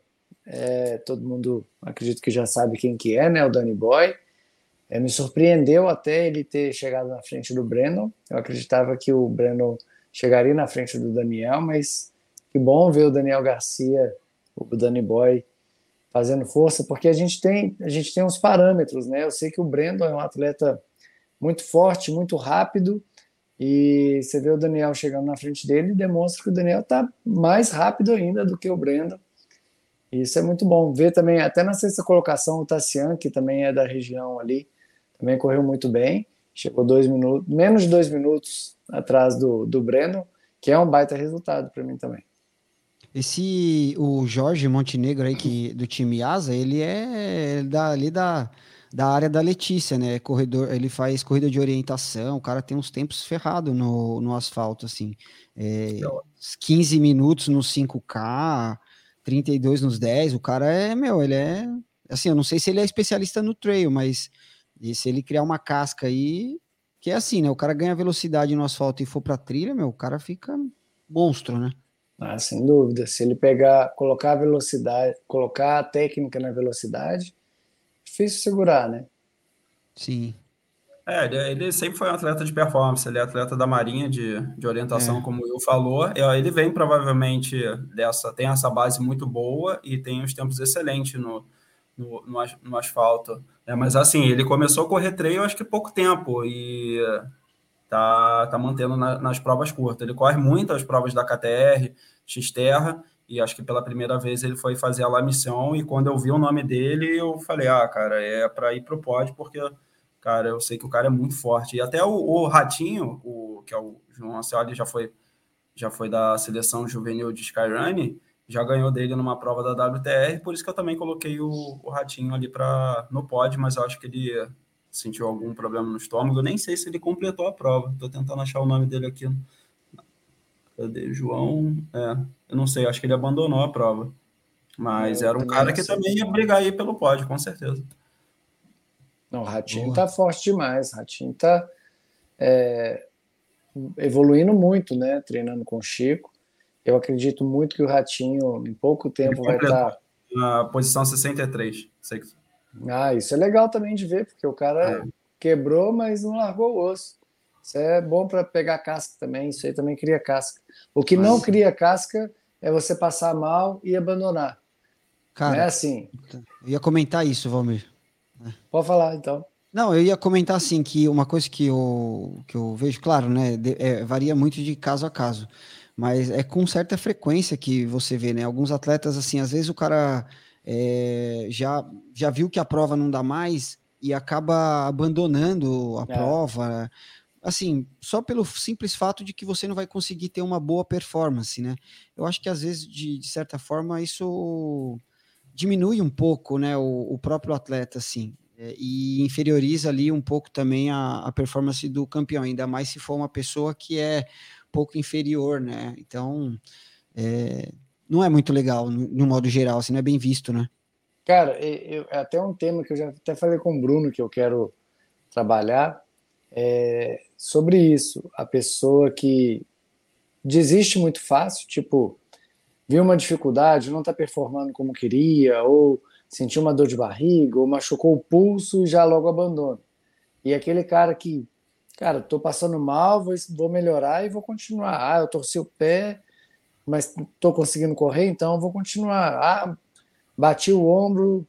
é, todo mundo acredito que já sabe quem que é, né? O Danny Boy. É, me surpreendeu até ele ter chegado na frente do Breno. Eu acreditava que o Breno chegaria na frente do Daniel, mas que bom ver o Daniel Garcia, o Danny Boy, fazendo força, porque a gente tem a gente tem uns parâmetros, né? Eu sei que o Brandon é um atleta muito forte, muito rápido, e você vê o Daniel chegando na frente dele, demonstra que o Daniel está mais rápido ainda do que o Brandon. Isso é muito bom. Ver também, até na sexta colocação, o Tassian, que também é da região ali, também correu muito bem. Chegou dois minutos, menos de dois minutos atrás do, do Breno, que é um baita resultado para mim também. Esse, o Jorge Montenegro aí, que, do time Asa, ele é da, ali da, da área da Letícia, né? Corredor, ele faz corrida de orientação, o cara tem uns tempos ferrados no, no asfalto, assim. É, 15 minutos nos 5K, 32 nos 10, o cara é, meu, ele é, assim, eu não sei se ele é especialista no trail, mas se ele criar uma casca aí, que é assim, né? O cara ganha velocidade no asfalto e for pra trilha, meu, o cara fica monstro, né? Ah, sem dúvida. Se ele pegar, colocar a velocidade, colocar a técnica na velocidade, difícil segurar, né? Sim. É, ele, ele, sempre foi um atleta de performance, ele é atleta da Marinha de, de orientação, é. como o Will falou. Ele vem provavelmente dessa, tem essa base muito boa e tem os tempos excelentes no, no, no, no asfalto. É, mas assim, ele começou a correr trail acho que pouco tempo e tá, tá mantendo na, nas provas curtas. Ele corre muito as provas da KTR, Xterra, e acho que pela primeira vez ele foi fazer a La Mission, e quando eu vi o nome dele, eu falei, ah, cara, é para ir pro pódio, porque, cara, eu sei que o cara é muito forte. E até o, o Ratinho, o, que é o João Ancelli, já foi, já foi da seleção juvenil de Skyrunning, já ganhou dele numa prova da WTR, por isso que eu também coloquei o, o Ratinho ali pra, no pódio, mas eu acho que ele sentiu algum problema no estômago, eu nem sei se ele completou a prova, tô tentando achar o nome dele aqui Cadê? João. É, eu não sei, acho que ele abandonou a prova. Mas eu era um cara que também ia brigar aí pelo pódio, com certeza. Não, o Ratinho tá forte demais. O Ratinho tá é, evoluindo muito, né? Treinando com o Chico. Eu acredito muito que o Ratinho, em pouco tempo, vai estar. Tá... Na posição 63. Sei que... Ah, isso é legal também de ver, porque o cara é. quebrou, mas não largou o osso. Isso é bom para pegar casca também, isso aí também cria casca. O que Mas... não cria casca é você passar mal e abandonar. Cara, não é assim. Eu ia comentar isso, Valmir. Pode falar, então. Não, eu ia comentar assim que uma coisa que eu, que eu vejo, claro, né, de, é, varia muito de caso a caso, mas é com certa frequência que você vê, né? Alguns atletas, assim, às vezes o cara é, já, já viu que a prova não dá mais e acaba abandonando a é. prova assim, só pelo simples fato de que você não vai conseguir ter uma boa performance, né? Eu acho que às vezes, de, de certa forma, isso diminui um pouco, né, o, o próprio atleta, assim, é, e inferioriza ali um pouco também a, a, performance do campeão, ainda mais se for uma pessoa que é pouco inferior, né? Então, é, não é muito legal, no, no, modo geral, assim, não é bem visto, né? Cara, eu, é até um tema que eu já até falei com o Bruno que eu quero trabalhar, é, sobre isso. A pessoa que desiste muito fácil, tipo, viu uma dificuldade, não está performando como queria, ou sentiu uma dor de barriga, ou machucou o pulso e já logo abandona. E aquele cara que, cara, tô passando mal, vou, vou melhorar e vou continuar. Ah, eu torci o pé, mas tô conseguindo correr, então vou continuar. Ah, bati o ombro,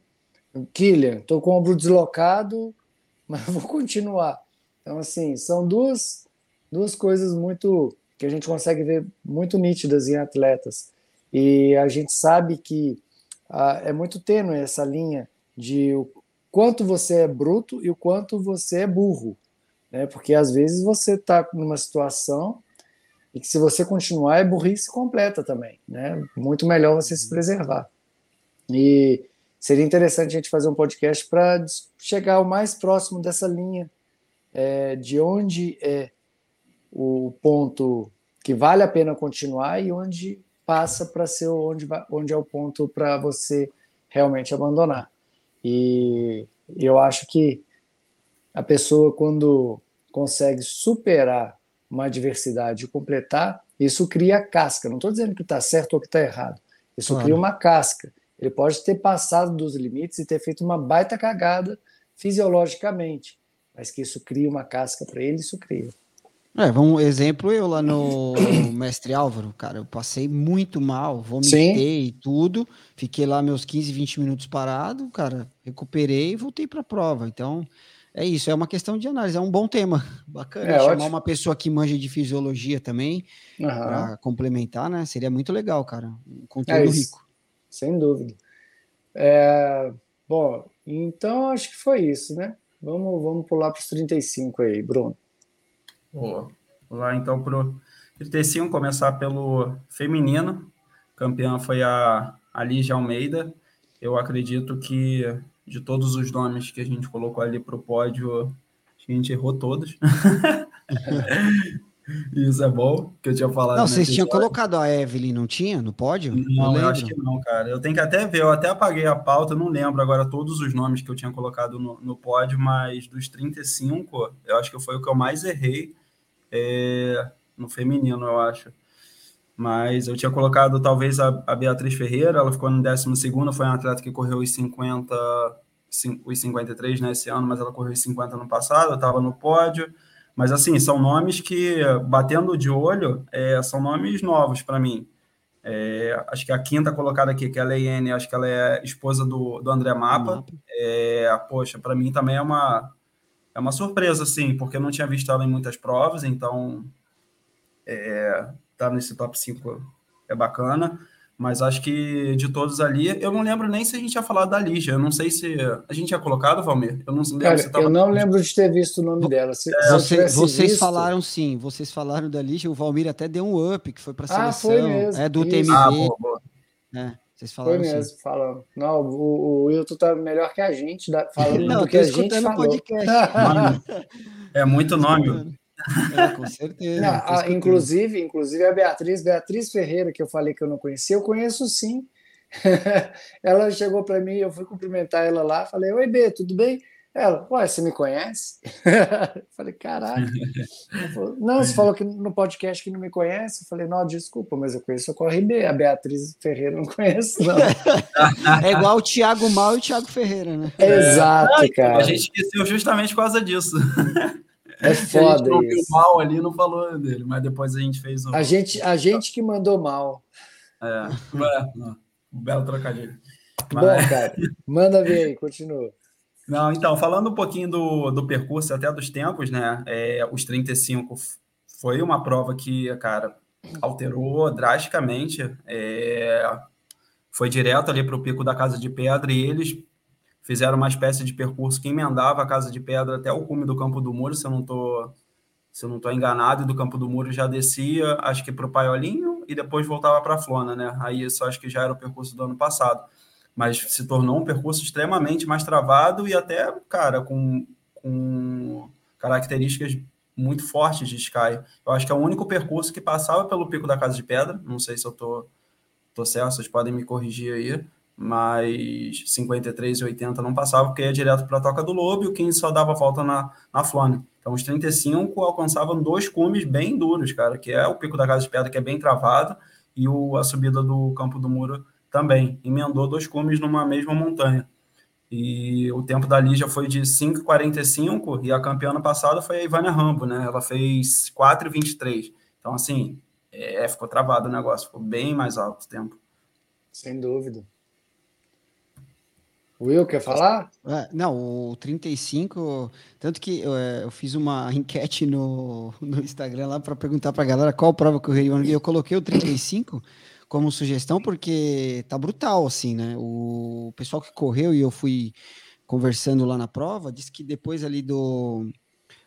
Killian, tô com o ombro deslocado, mas vou continuar. Então, assim, são duas, duas coisas muito que a gente consegue ver muito nítidas em atletas. E a gente sabe que ah, é muito tênue essa linha de o quanto você é bruto e o quanto você é burro. Né? Porque às vezes você está numa situação e que se você continuar é burrice completa também. Né? Muito melhor você se preservar. E seria interessante a gente fazer um podcast para chegar o mais próximo dessa linha é, de onde é o ponto que vale a pena continuar e onde passa para ser onde, onde é o ponto para você realmente abandonar. E eu acho que a pessoa, quando consegue superar uma adversidade e completar, isso cria casca. Não estou dizendo que está certo ou que está errado. Isso claro. cria uma casca. Ele pode ter passado dos limites e ter feito uma baita cagada fisiologicamente mas que isso cria uma casca para ele, isso cria. É, vamos, exemplo, eu lá no Mestre Álvaro, cara, eu passei muito mal, vomitei e tudo, fiquei lá meus 15, 20 minutos parado, cara, recuperei e voltei para a prova. Então, é isso, é uma questão de análise, é um bom tema, bacana. É, chamar ótimo. uma pessoa que manja de fisiologia também, uhum. para complementar, né? Seria muito legal, cara, um conteúdo é rico. Sem dúvida. É, bom, então acho que foi isso, né? Vamos, vamos pular para os 35 aí, Bruno. Boa. Vamos lá então para o 35, começar pelo feminino. Campeã foi a, a Lígia Almeida. Eu acredito que de todos os nomes que a gente colocou ali para o pódio, a gente errou todos. Isso é bom, que eu tinha falado. Não, vocês tinham colocado a Evelyn, não tinha? No pódio? Não, eu acho que não, cara. Eu tenho que até ver, eu até apaguei a pauta, não lembro agora todos os nomes que eu tinha colocado no, no pódio, mas dos 35, eu acho que foi o que eu mais errei é, no feminino, eu acho. Mas eu tinha colocado talvez a, a Beatriz Ferreira, ela ficou no 12, foi uma atleta que correu os 50, os 53 né, esse ano, mas ela correu os 50 no passado, estava no pódio. Mas, assim, são nomes que, batendo de olho, é, são nomes novos para mim. É, acho que a quinta colocada aqui, que é a Leiane, acho que ela é esposa do, do André Mapa. É, poxa, para mim também é uma, é uma surpresa, assim, porque eu não tinha visto ela em muitas provas, então é, tá nesse top 5 é bacana. Mas acho que de todos ali, eu não lembro nem se a gente tinha falado da Lígia. Eu não sei se a gente tinha colocado, Valmir. Eu não lembro Cara, se Eu não lembro de ter visto o nome dela. Se, é, você, vocês visto... falaram sim, vocês falaram da Lígia. O Valmir até deu um up, que foi para a seleção. Ah, foi mesmo. É do Isso. TMB. Ah, boa, boa. É, vocês falaram foi mesmo, sim. falando. Não, o, o Wilton tá melhor que a gente, falando não, do que a gente falou. Podcast. é muito nome. É, com certeza. Não, a, inclusive, inclusive a Beatriz, Beatriz Ferreira, que eu falei que eu não conhecia, eu conheço sim. ela chegou para mim, eu fui cumprimentar ela lá, falei: Oi, B, tudo bem? Ela, ué, você me conhece? falei. Falou, não, você falou que no podcast que não me conhece. Eu falei, não, desculpa, mas eu conheço a Corre B, a Beatriz Ferreira não conheço, não. é igual o Thiago Mal e o Thiago Ferreira, né? É, exato, cara. A gente esqueceu justamente por causa disso. É foda a gente isso. mal ali não falou dele, mas depois a gente fez um... A gente, a gente que mandou mal. É, um belo trocadilho. Mas... Bom, cara, manda ver aí, continua. Não, então, falando um pouquinho do, do percurso, até dos tempos, né? É, os 35 foi uma prova que, cara, alterou drasticamente. É, foi direto ali para o pico da Casa de Pedra e eles fizeram uma espécie de percurso que emendava a Casa de Pedra até o cume do Campo do Muro, se eu não estou se eu não estou enganado, e do Campo do Muro já descia, acho que para o Paiolinho, e depois voltava para a Flona, né? Aí isso acho que já era o percurso do ano passado. Mas se tornou um percurso extremamente mais travado e até, cara, com, com características muito fortes de Sky. Eu acho que é o único percurso que passava pelo Pico da Casa de Pedra, não sei se eu estou tô, tô certo, vocês podem me corrigir aí, mas 53 e 80 não passava, porque ia direto para a Toca do Lobo e o 15 só dava volta na, na Flone. Então, os 35 alcançavam dois cumes bem duros, cara, que é o Pico da Casa de Pedra, que é bem travado, e o, a subida do Campo do Muro também. Emendou dois cumes numa mesma montanha. E o tempo da Lígia foi de 5,45 e a campeã ano passado foi a Ivânia Rambo, né? Ela fez 4,23. Então, assim, é, ficou travado o negócio, ficou bem mais alto o tempo. Sem dúvida. Will, quer falar? É, não, o 35, tanto que eu, é, eu fiz uma enquete no, no Instagram lá para perguntar para a galera qual prova que eu correria e eu coloquei o 35 como sugestão porque tá brutal assim, né? O pessoal que correu e eu fui conversando lá na prova disse que depois ali do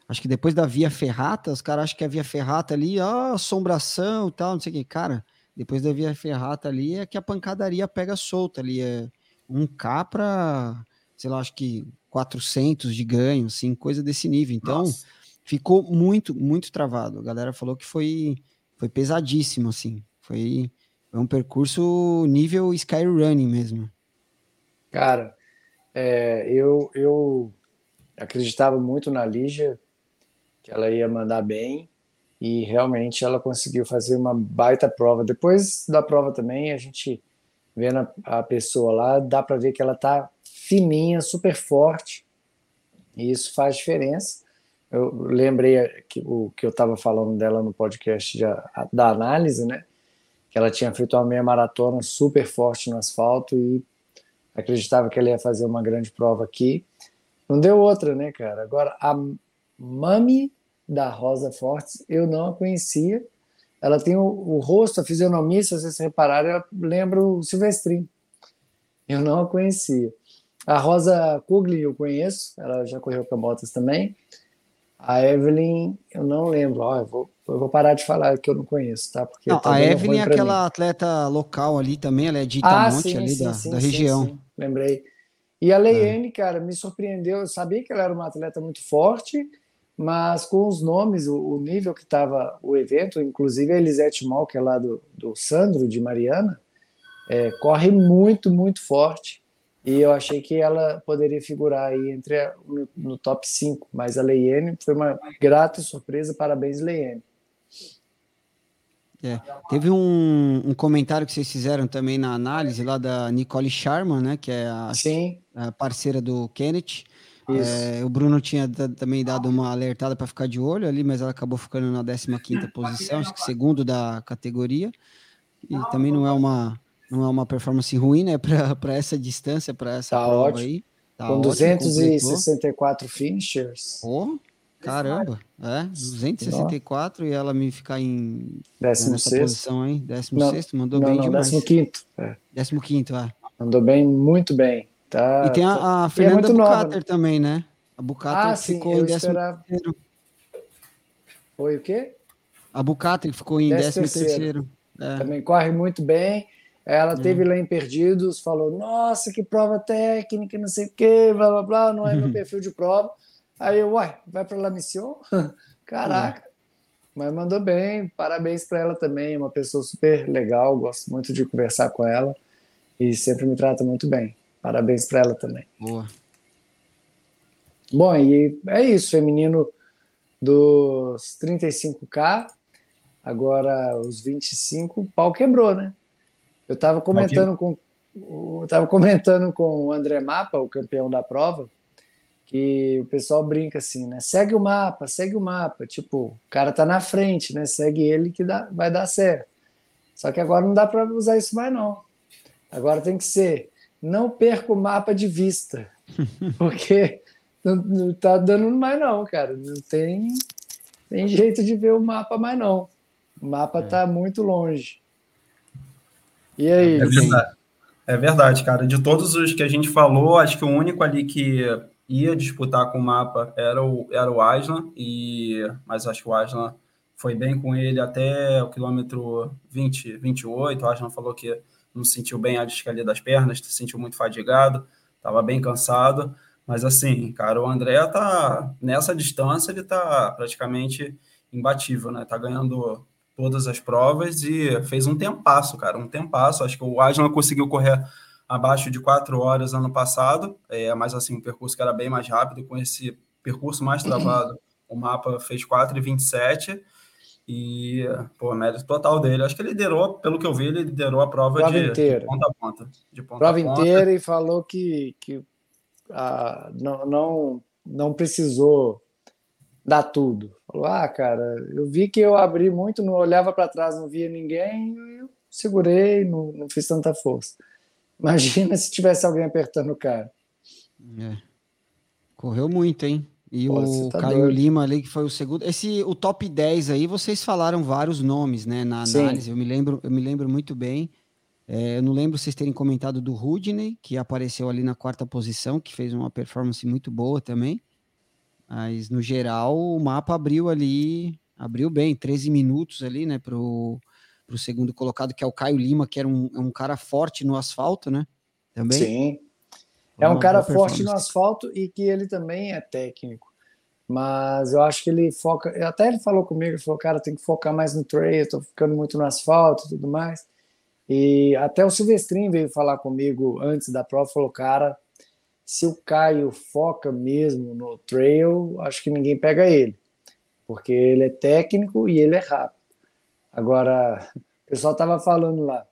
acho que depois da Via Ferrata, os caras acham que a Via Ferrata ali, ó, assombração e tal, não sei o que, cara, depois da Via Ferrata ali é que a pancadaria pega solta ali, é um K para, sei lá, acho que 400 de ganho, assim, coisa desse nível. Então, Nossa. ficou muito, muito travado. A galera falou que foi, foi pesadíssimo, assim. Foi, foi um percurso nível Skyrunning mesmo. Cara, é, eu, eu acreditava muito na Lígia, que ela ia mandar bem, e realmente ela conseguiu fazer uma baita prova. Depois da prova também, a gente vendo a, a pessoa lá, dá para ver que ela tá fininha, super forte, e isso faz diferença. Eu lembrei que, o que eu estava falando dela no podcast de, da análise, né? Que ela tinha feito uma meia maratona super forte no asfalto e acreditava que ela ia fazer uma grande prova aqui. Não deu outra, né, cara? Agora, a Mami da Rosa Fortes, eu não a conhecia ela tem o, o, rosto, a fisionomia, se vocês repararem, ela lembra o Silvestrinho. Eu não a conhecia. A Rosa Kugli eu conheço, ela já correu com a Botas também. A Evelyn, eu não lembro. Ó, eu, vou, eu vou parar de falar que eu não conheço, tá? Porque não, tá a Evelyn é aquela mim. atleta local ali também, ela é de ah, Itamonte, ah, sim, ali sim, da, sim, da região. Lembrei. E a Leiane, é. cara, me surpreendeu. Eu sabia que ela era uma atleta muito forte, mas com os nomes, o, o nível que estava o evento, inclusive a Elisete Mal, que é lá do, do Sandro, de Mariana, é, corre muito, muito forte. E eu achei que ela poderia figurar aí entre a, no, no, top 5, mas a Leiene foi uma grata surpresa. Parabéns, Leiene. É. Teve um, um, comentário que vocês fizeram também na análise lá da Nicole Sharman, né, que é a, a parceira do Kenneth. É, o Bruno tinha também dado uma alertada para ficar de olho ali, mas ela acabou ficando na 15 posição, acho que segundo da categoria. E também não é uma, não é uma performance ruim, né, para essa distância, para essa tá prova ótimo. aí. Tá Com ótimo, 264 completou. finishers. Oh, Caramba, é, 264 e ela me ficar em décimo sexto. posição não, sexto, mandou não, bem não, demais. Décimo quinto. É. Décimo quinto, é. Mandou bem, muito bem. Tá, e tem a, a é Fernanda é Bucater nova. também, né? A Bucater ah, ficou sim, em décimo esperava... terceiro. Foi o quê? A Bucater ficou em décimo, décimo terceiro. terceiro. É. Também corre muito bem. Ela teve lá em Perdidos, falou: Nossa, que prova técnica, não sei o quê, blá blá blá, não é meu perfil de prova. Aí eu, uai, vai para La Mission? Caraca. Mas mandou bem, parabéns para ela também, uma pessoa super legal, gosto muito de conversar com ela e sempre me trata muito bem. Parabéns para ela também. Boa. Bom, e é isso, feminino dos 35K, agora os 25, o pau quebrou, né? Eu estava comentando com eu tava comentando com o André Mapa, o campeão da prova, que o pessoal brinca assim, né? Segue o mapa, segue o mapa. Tipo, o cara tá na frente, né? Segue ele que dá, vai dar certo. Só que agora não dá para usar isso mais, não. Agora tem que ser, não perca o mapa de vista. Porque não, não tá dando mais, não, cara. Não tem, tem jeito de ver o mapa mais, não. O mapa é. tá muito longe. E aí? É verdade. é verdade, cara. De todos os que a gente falou, acho que o único ali que ia disputar com o mapa era o, era o Aslan, e, mas acho que o Aslan foi bem com ele até o quilômetro 20, 28. O Aslan falou que não sentiu bem a descalha das pernas, se sentiu muito fadigado, estava bem cansado. Mas assim, cara, o André tá nessa distância, ele tá praticamente imbatível, né? Tá ganhando todas as provas e fez um tempasso, cara, um tempasso. Acho que o Aslan conseguiu correr abaixo de quatro horas ano passado, é, mas assim, um percurso que era bem mais rápido, com esse percurso mais travado, o mapa fez 4,27 e, pô, mérito total dele. Acho que ele liderou, pelo que eu vi, ele liderou a prova, prova de, inteira. de ponta a ponta. De ponta prova a ponta. inteira e falou que, que ah, não, não, não precisou dar tudo. Falou, ah, cara, eu vi que eu abri muito, não olhava para trás, não via ninguém, eu segurei, não, não fiz tanta força. Imagina se tivesse alguém apertando o cara. É. Correu muito, hein? E Pô, o tá Caio doido. Lima ali, que foi o segundo. Esse, o top 10 aí, vocês falaram vários nomes, né? Na análise. Sim. Eu me lembro, eu me lembro muito bem. É, eu não lembro vocês terem comentado do Rudney, que apareceu ali na quarta posição, que fez uma performance muito boa também. Mas, no geral, o mapa abriu ali, abriu bem, 13 minutos ali, né, pro, para o segundo colocado, que é o Caio Lima, que era um, é um cara forte no asfalto, né? Também. Sim. É um cara forte no asfalto e que ele também é técnico. Mas eu acho que ele foca. Até ele falou comigo, ele falou, cara, tem que focar mais no trail, tô ficando muito no asfalto e tudo mais. E até o Silvestrin veio falar comigo antes da prova, falou, cara, se o Caio foca mesmo no trail, acho que ninguém pega ele. Porque ele é técnico e ele é rápido. Agora, o pessoal estava falando lá,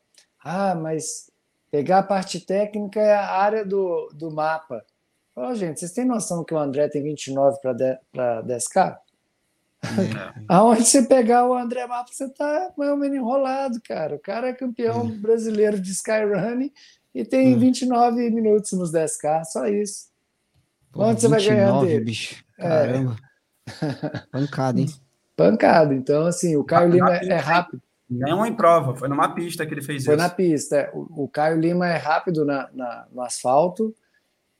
ah, mas pegar a parte técnica é a área do, do mapa. Oh, gente, vocês têm noção que o André tem 29 para 10K? É. Aonde você pegar o André Mapa, você está mais ou menos enrolado, cara. O cara é campeão é. brasileiro de Skyrunning e tem hum. 29 minutos nos 10K, só isso. Pô, Onde 29, você vai ganhar dele? Bicho. É. Caramba. É. Pancada, hein? pancada. Então, assim, o Caio Lima é rápido. Não em prova, foi numa pista que ele fez foi isso. Foi na pista. É. O, o Caio Lima é rápido na, na, no asfalto,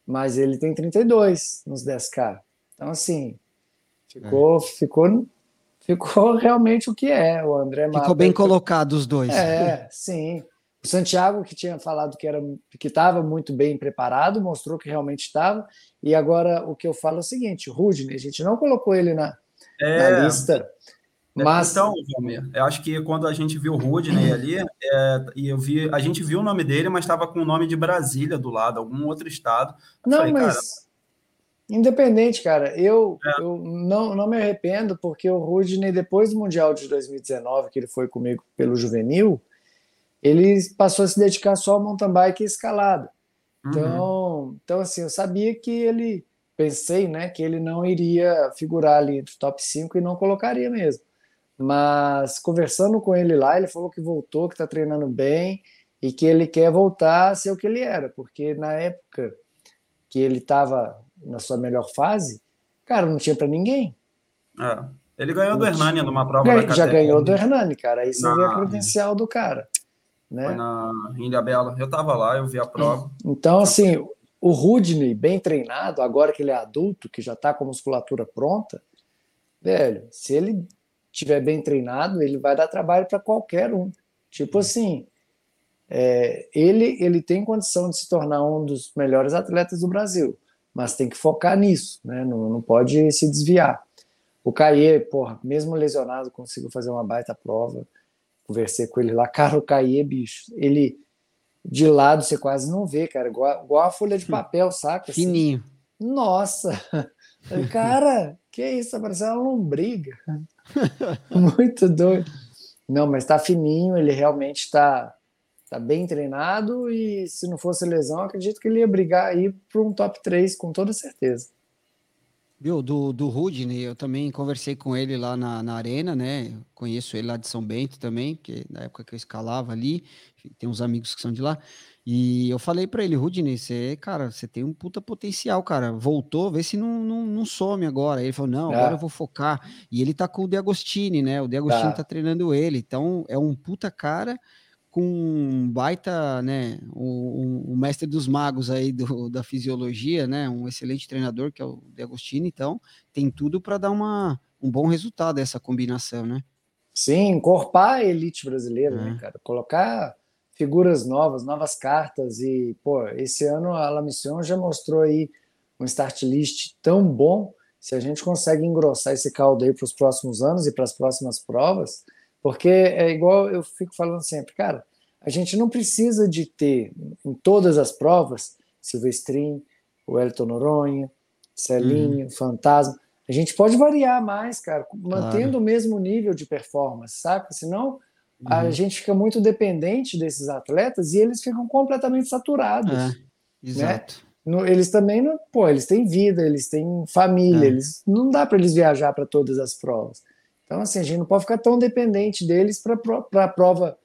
mas ele tem 32 nos 10K. Então, assim, ficou, é. ficou, ficou realmente o que é. O André Ficou Mata, bem colocado os dois. É, sim. O Santiago, que tinha falado que era que estava muito bem preparado, mostrou que realmente estava. E agora o que eu falo é o seguinte: o Rudney, a gente não colocou ele na, é, na lista. É, mas... Então, eu acho que quando a gente viu o Rudney ali, é, e eu vi, a gente viu o nome dele, mas estava com o nome de Brasília do lado, algum outro estado. Eu não, falei, mas cara, independente, cara, eu, é. eu não, não me arrependo, porque o Rudney, depois do Mundial de 2019, que ele foi comigo pelo Juvenil, ele passou a se dedicar só ao mountain bike e escalada. Uhum. Então, então, assim, eu sabia que ele pensei né, que ele não iria figurar ali entre top 5 e não colocaria mesmo. Mas conversando com ele lá, ele falou que voltou, que está treinando bem e que ele quer voltar a ser o que ele era, porque na época que ele estava na sua melhor fase, cara, não tinha para ninguém. É. Ele ganhou do Hernani numa prova Ganha, da Já ganhou do Hernani, cara. Aí você na... vê a credencial do cara. Né? Foi na Ilha Bela. Eu tava lá, eu vi a prova. Então, assim, o Rudney, bem treinado, agora que ele é adulto, que já tá com a musculatura pronta, velho, se ele tiver bem treinado, ele vai dar trabalho para qualquer um. Tipo assim, é, ele, ele tem condição de se tornar um dos melhores atletas do Brasil, mas tem que focar nisso, né? não, não pode se desviar. O Caê, porra, mesmo lesionado, conseguiu fazer uma baita prova. Conversei com ele lá. Cara, o Caê, bicho, ele de lado você quase não vê, cara, igual, igual a folha de hum. papel, saca? Assim. Fininho. Nossa! Cara, que isso? Tá parecendo uma lombriga. Muito doido. Não, mas tá fininho, ele realmente está tá bem treinado e se não fosse lesão, acredito que ele ia brigar aí para um top 3 com toda certeza. Viu, do, do Rudney, eu também conversei com ele lá na, na arena, né? Conheço ele lá de São Bento também, porque na época que eu escalava ali, tem uns amigos que são de lá. E eu falei para ele, Rudney, você, cara, você tem um puta potencial, cara. Voltou, vê se não, não, não some agora. Ele falou, não, agora é. eu vou focar. E ele tá com o De Agostini, né? O De Agostini tá. tá treinando ele. Então, é um puta cara com um baita, né, o, um, um, mestre dos magos aí do, da fisiologia, né, um excelente treinador que é o De Agostini, então tem tudo para dar uma, um bom resultado essa combinação, né? Sim, encorpar a elite brasileira, né, é. né, cara? Colocar figuras novas, novas cartas e, pô, esse ano a La Mission já mostrou aí um start list tão bom, se a gente consegue engrossar esse caldo aí para os próximos anos e para as próximas provas, porque é igual eu fico falando sempre, cara, a gente não precisa de ter em todas as provas Silvestrin, o Elton Noronha, Celinho, uhum. Fantasma. A gente pode variar mais, cara, mantendo o mesmo nível de performance, saca? Senão uhum. a gente fica muito dependente desses atletas e eles ficam completamente saturados. É, né? exato. Né? Eles também não, pô, eles têm vida, eles têm família, é. eles não dá para eles viajar para todas as provas. Então, assim, a gente não pode ficar tão dependente deles para a prova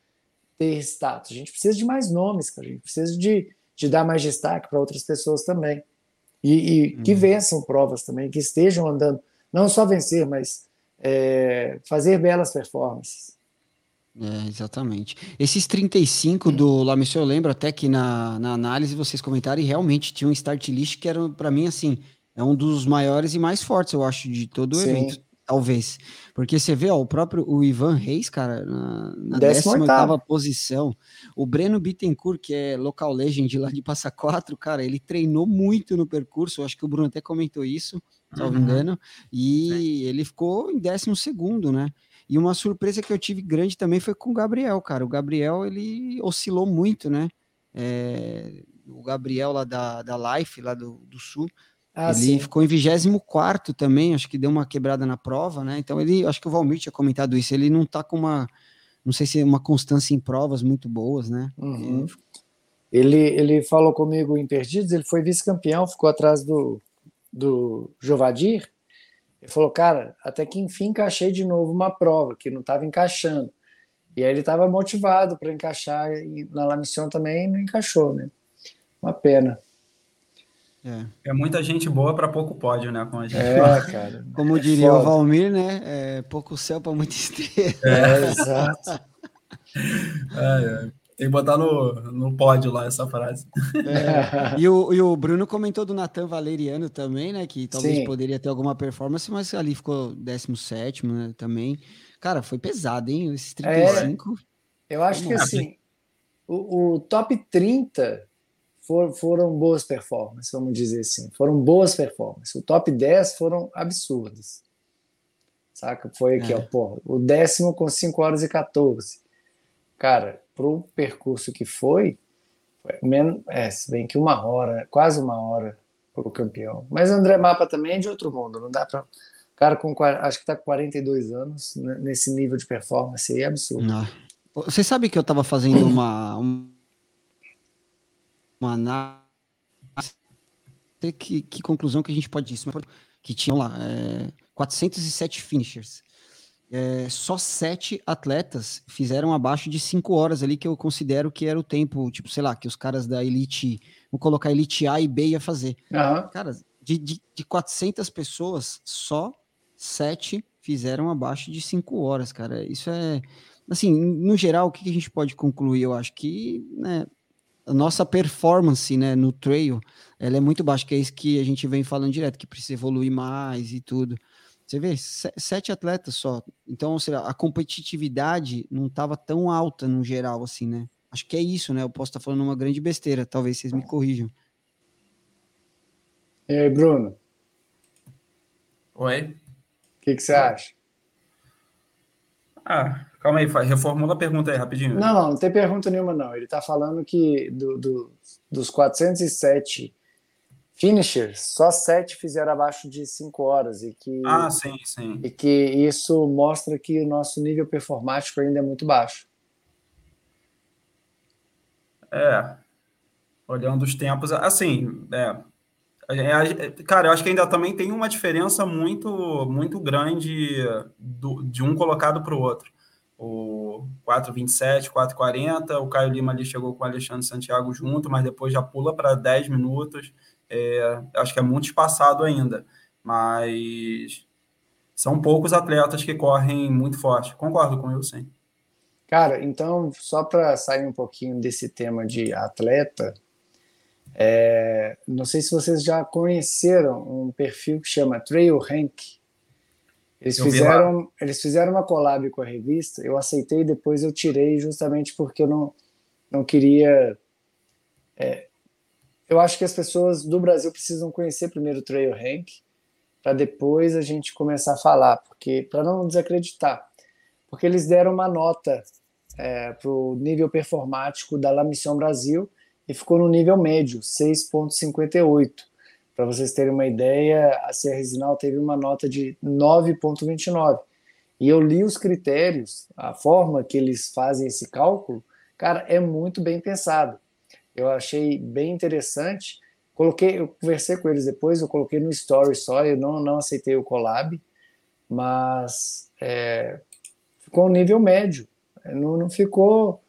ter status. A gente precisa de mais nomes, cara. A gente precisa de, de dar mais destaque para outras pessoas também. E, e que uhum. vençam provas também, que estejam andando, não só vencer, mas é, fazer belas performances. É, exatamente. Esses 35 do La Mission, eu lembro até que na, na análise vocês comentaram e realmente tinha um start list que era, para mim, assim, é um dos maiores e mais fortes, eu acho, de todo o Sim. evento. Talvez. Porque você vê, ó, o próprio o Ivan Reis, cara, na, na 18 posição. O Breno Bittencourt, que é local legend lá de Passa Quatro, cara, ele treinou muito no percurso. Acho que o Bruno até comentou isso, se não me uhum. engano. E é. ele ficou em 12 segundo, né? E uma surpresa que eu tive grande também foi com o Gabriel, cara. O Gabriel, ele oscilou muito, né? É, o Gabriel lá da, da Life, lá do, do Sul, ah, ele sim. ficou em 24 também, acho que deu uma quebrada na prova, né? Então ele, acho que o Valmir tinha comentado isso, ele não tá com uma, não sei se é uma constância em provas muito boas, né? Uhum. Ele, ele falou comigo em Perdidos, ele foi vice-campeão, ficou atrás do, do Jovadir. Ele falou, cara, até que enfim encaixei de novo uma prova que não estava encaixando. E aí ele estava motivado para encaixar, e na La Mission também não encaixou, né? Uma pena. É. é muita gente boa para pouco pódio, né? Como, é, cara. Como diria Foda. o Valmir, né? É pouco céu para muita estrela. É, exato. É, é. Tem que botar no, no pódio lá essa frase. É. E, o, e o Bruno comentou do Natan Valeriano também, né? Que talvez Sim. poderia ter alguma performance, mas ali ficou 17 né, também. Cara, foi pesado, hein? Esses 35. É, eu acho que assim, o, o top 30 for, foram boas performances, vamos dizer assim. Foram boas performances. O top 10 foram absurdas. Saca? Foi aqui, é. ó, porra, o décimo com 5 horas e 14. Cara, pro percurso que foi, menos, é, se bem que uma hora, quase uma hora pro campeão. Mas André Mapa também é de outro mundo, não dá para cara com acho que tá com 42 anos né, nesse nível de performance aí é absurdo. Não. Você sabe que eu estava fazendo uma, uma análise. Que, que conclusão que a gente pode dizer? Que tinham lá é, 407 finishers. É, só sete atletas fizeram abaixo de cinco horas ali, que eu considero que era o tempo, tipo, sei lá, que os caras da Elite, vou colocar Elite A e B ia fazer. Uhum. Cara, de, de, de 400 pessoas, só sete fizeram abaixo de cinco horas, cara. Isso é. Assim, no geral, o que a gente pode concluir? Eu acho que né, a nossa performance né, no trail ela é muito baixa, que é isso que a gente vem falando direto, que precisa evoluir mais e tudo. Você vê, sete atletas só. Então, seja, a competitividade não estava tão alta no geral, assim, né? Acho que é isso, né? Eu posso estar falando uma grande besteira, talvez vocês me corrijam. E aí, Bruno? Oi? O que, que você acha? Ah, calma aí, reformula a pergunta aí rapidinho. Não, não, não tem pergunta nenhuma, não. Ele está falando que do, do, dos 407 finishers, só sete fizeram abaixo de cinco horas e que ah, sim, sim. e que isso mostra que o nosso nível performático ainda é muito baixo. É, olhando os tempos, assim, é, cara, eu acho que ainda também tem uma diferença muito muito grande do, de um colocado para o outro. O 4,27, 4,40, o Caio Lima ali chegou com o Alexandre Santiago junto, mas depois já pula para 10 minutos. É, acho que é muito espaçado ainda, mas são poucos atletas que correm muito forte. Concordo com o sim. Cara, então, só para sair um pouquinho desse tema de atleta, é, não sei se vocês já conheceram um perfil que chama Trail Rank. Eles fizeram, eles fizeram uma collab com a revista, eu aceitei, depois eu tirei justamente porque eu não, não queria é, eu acho que as pessoas do Brasil precisam conhecer primeiro o Trail Rank, para depois a gente começar a falar, porque para não desacreditar, porque eles deram uma nota é, para o nível performático da La Mission Brasil e ficou no nível médio, 6,58. Para vocês terem uma ideia, a CR Zinal teve uma nota de 9,29. E eu li os critérios, a forma que eles fazem esse cálculo, cara, é muito bem pensado eu achei bem interessante. Coloquei, eu conversei com eles depois, eu coloquei no story só, eu não, não aceitei o collab, mas é, ficou um nível médio. Não, não ficou.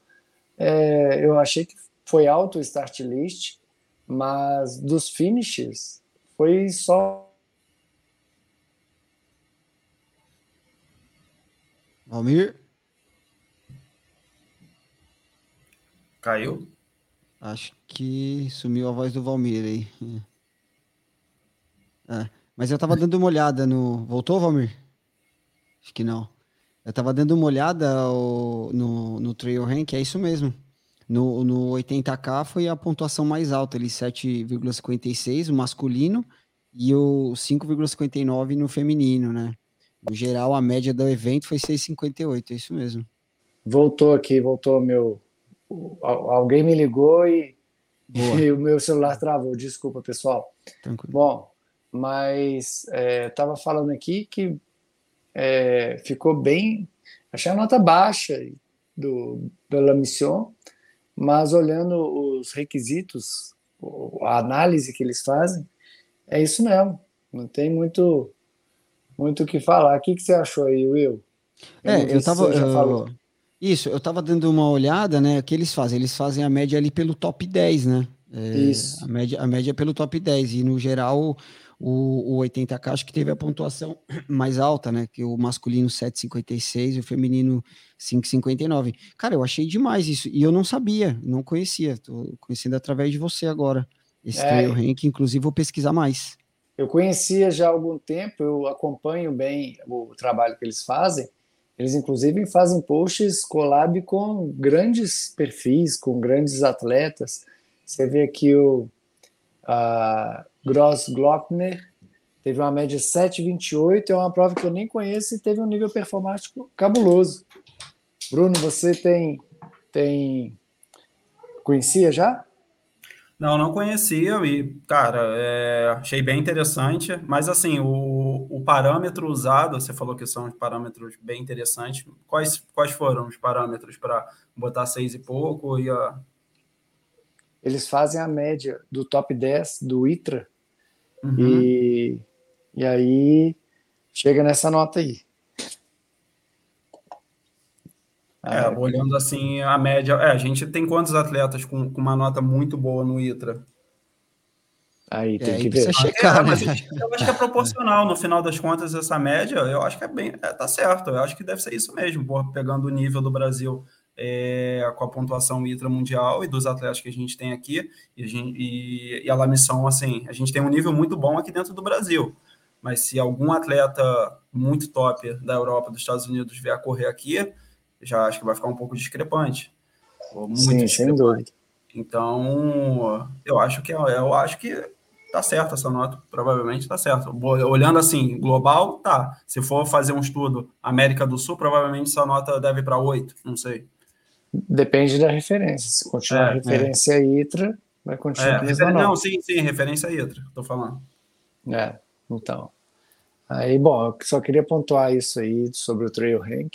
É, eu achei que foi alto o start list, mas dos finishes foi só. Almir? Caiu? Acho que sumiu a voz do Valmir aí. É. Mas eu tava dando uma olhada no. Voltou, Valmir? Acho que não. Eu tava dando uma olhada no, no Trail Rank, é isso mesmo. No, no 80K foi a pontuação mais alta, ali 7,56 o masculino e o 5,59 no feminino, né? No geral, a média do evento foi 6,58, é isso mesmo. Voltou aqui, voltou meu alguém me ligou e, e, o meu celular travou. Desculpa, pessoal. Tranquilo. Bom, mas estava é, falando aqui que é, ficou bem. Achei a nota baixa do, da Mission, mas olhando os requisitos, a análise que eles fazem, é isso mesmo. Não tem muito muito o que falar. O que, que você achou aí, Will? Eu é, eu estava. Isso, eu estava dando uma olhada, né? O que eles fazem? Eles fazem a média ali pelo top 10, né? É, Isso. A média, a média é pelo top 10. E no geral, o, o 80K acho que teve a pontuação mais alta, né? Que o masculino 7,56 e o feminino 5,59. Cara, eu achei demais isso. E eu não sabia, não conhecia. Tô conhecendo através de você agora. Esse é, trail rank, inclusive, vou pesquisar mais. Eu conhecia já há algum tempo, eu acompanho bem o trabalho que eles fazem. Eles, inclusive, fazem posts collab com grandes perfis, com grandes atletas. Você vê aqui o Gross Glockner, teve uma média 7,28, é uma prova que eu nem conheço e teve um nível performático cabuloso. Bruno, você tem, tem conhecia já? Não, não conhecia e, cara, é, achei bem interessante, mas assim, o, o parâmetro usado, você falou que são parâmetros bem interessantes, quais, quais foram os parâmetros para botar seis e pouco e a... Eles fazem a média do top 10 do ITRA uhum. e, e aí chega nessa nota aí. É, olhando assim a média, é, a gente tem quantos atletas com, com uma nota muito boa no ITRA? Aí tem é, que ver. Checar, é, né? Eu acho que é proporcional, no final das contas, essa média, eu acho que é bem, é, tá certo. Eu acho que deve ser isso mesmo, por, pegando o nível do Brasil é, com a pontuação ITRA mundial e dos atletas que a gente tem aqui, e a, gente, e, e a La Missão, assim, a gente tem um nível muito bom aqui dentro do Brasil. Mas se algum atleta muito top da Europa, dos Estados Unidos, vier a correr aqui, já acho que vai ficar um pouco discrepante. Muito Sim, discrepante. sem dúvida. Então, eu acho que eu acho que tá certo essa nota, provavelmente tá certo. Olhando assim, global, tá. Se for fazer um estudo América do Sul, provavelmente essa nota deve para 8, não sei. Depende da referência. Se continuar é, a referência é. ITRA, vai continuar é, nota. Não, sim, sim, referência ITRA, tô falando. É, então. Aí, bom, eu só queria pontuar isso aí sobre o Trail Rank.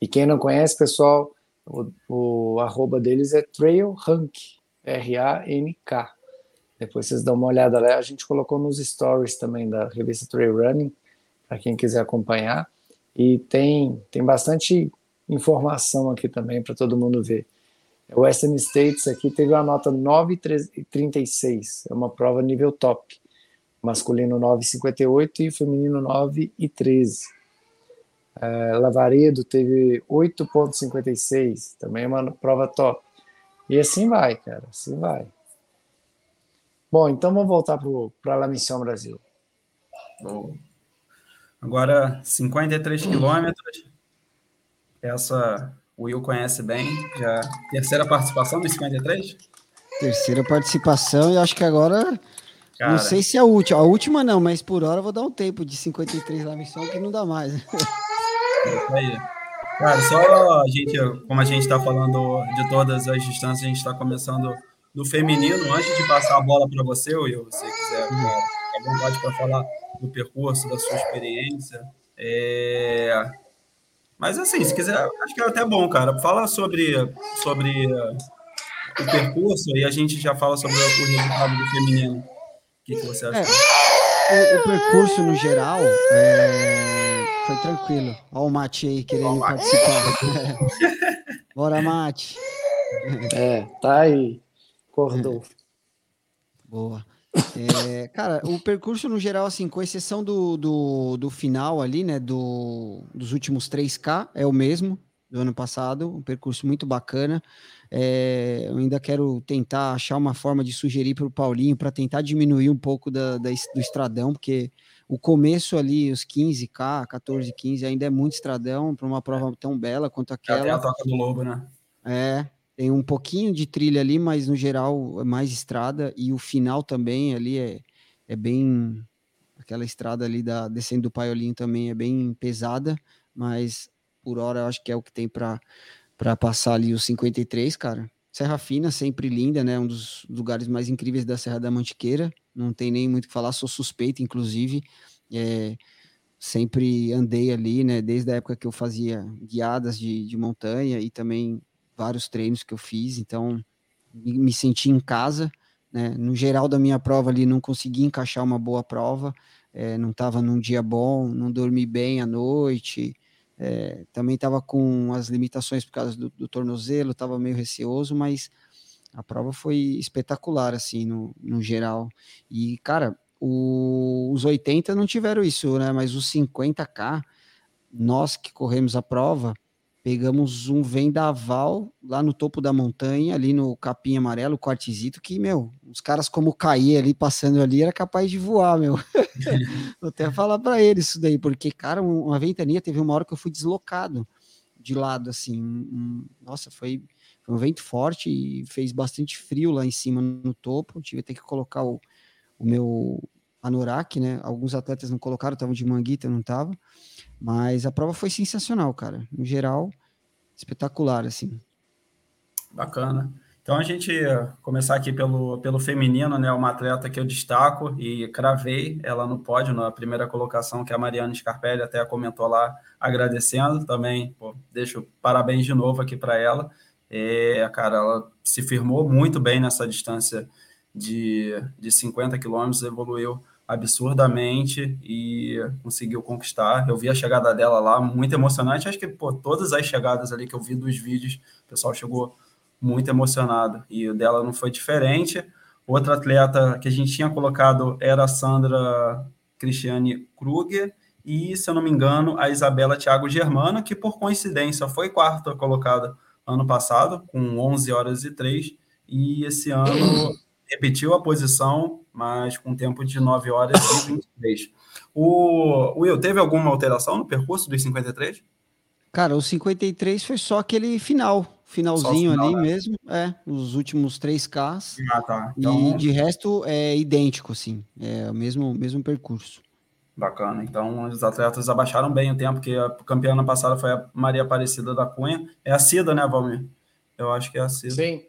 E quem não conhece, pessoal, o, o arroba deles é Trail Rank, R-A-N-K. Depois vocês dão uma olhada lá. A gente colocou nos stories também da revista Trail Running, para quem quiser acompanhar. E tem, tem bastante informação aqui também para todo mundo ver. O Western States aqui teve uma nota 9,36, é uma prova nível top. Masculino 9,58 e feminino 9,13. É, Lavaredo teve 8,56, também é uma prova top. E assim vai, cara, assim vai. Bom, então vamos voltar para a La Missão Brasil. Bom. Agora, 53 quilômetros. Essa o Will conhece bem. Já terceira participação dos 53? Terceira participação, e acho que agora. Cara, não sei se é a última. A última não, mas por hora eu vou dar um tempo de 53 La Missão que não dá mais. É isso aí. Cara, só a gente, como a gente está falando de todas as distâncias, a gente está começando do feminino, antes de passar a bola para você, Will, se você quiser, ficar à vontade para falar do percurso, da sua experiência. É... Mas assim, se quiser, acho que é até bom, cara. Fala sobre, sobre o percurso e a gente já fala sobre o resultado do feminino. O que, que você acha? É, o, o, percurso, no geral, é... foi tranquilo. Olha o Mate aí querendo participar. Bora, Mate. É, tá aí. Acordou. Boa. É, cara, o percurso no geral, assim, com exceção do, do, do final ali, né, do, dos últimos 3K, é o mesmo do ano passado, um percurso muito bacana. É, eu ainda quero tentar achar uma forma de sugerir para o Paulinho para tentar diminuir um pouco da, da, do estradão, porque o começo ali, os 15K, 14, 15, ainda é muito estradão para uma prova tão bela quanto aquela. É até a toca do lobo, né? É, tem um pouquinho de trilha ali, mas no geral é mais estrada e o final também ali é, é bem aquela estrada ali da descendo do Paiolinho também é bem pesada, mas por hora eu acho que é o que tem para para passar ali os 53, cara. Serra Fina, sempre linda, né? Um dos lugares mais incríveis da Serra da Mantiqueira. Não tem nem muito o que falar, sou suspeito, inclusive. É, sempre andei ali, né? Desde a época que eu fazia guiadas de, de montanha e também vários treinos que eu fiz, então me senti em casa. Né? No geral da minha prova ali, não consegui encaixar uma boa prova, é, não estava num dia bom, não dormi bem à noite, é, também estava com as limitações por causa do, do tornozelo, estava meio receoso, mas a prova foi espetacular, assim, no, no geral. E, cara, o, os 80 não tiveram isso, né? Mas os 50K, nós que corremos a prova, Pegamos um vendaval lá no topo da montanha, ali no capim amarelo, quartzito, que, meu, os caras como cair ali, passando ali, era capaz de voar, meu. Vou até falar para eles isso daí, porque, cara, uma ventania, teve uma hora que eu fui deslocado de lado, assim. Um, nossa, foi, foi um vento forte e fez bastante frio lá em cima no topo. Tive que colocar o, o meu anorak, né? Alguns atletas não colocaram, estavam de manguita, não tava. Mas a prova foi sensacional, cara. No geral, espetacular, assim. Bacana. Então a gente começar aqui pelo, pelo feminino, né? Uma atleta que eu destaco e cravei ela no pódio na primeira colocação, que é a Mariana Scarpelli até comentou lá, agradecendo também. Pô, deixo parabéns de novo aqui para ela. É, cara, ela se firmou muito bem nessa distância de, de 50 quilômetros, evoluiu absurdamente e conseguiu conquistar. Eu vi a chegada dela lá, muito emocionante. Acho que pô, todas as chegadas ali que eu vi dos vídeos, o pessoal chegou muito emocionado. E o dela não foi diferente. Outra atleta que a gente tinha colocado era a Sandra Cristiane Kruger e, se eu não me engano, a Isabela Thiago Germana, que por coincidência foi quarta colocada ano passado, com 11 horas e 3, e esse ano repetiu a posição, mas com tempo de 9 horas e 23. O Will, teve alguma alteração no percurso dos 53? Cara, o 53 foi só aquele final, finalzinho final, ali né? mesmo, é, os últimos 3Ks. Ah, tá. Então... E de resto é idêntico, assim, é o mesmo, mesmo percurso. Bacana. Então, os atletas abaixaram bem o tempo, que a campeã passada foi a Maria Aparecida da Cunha. É a Cida, né, Valmir? Eu acho que é a Cida. Sim.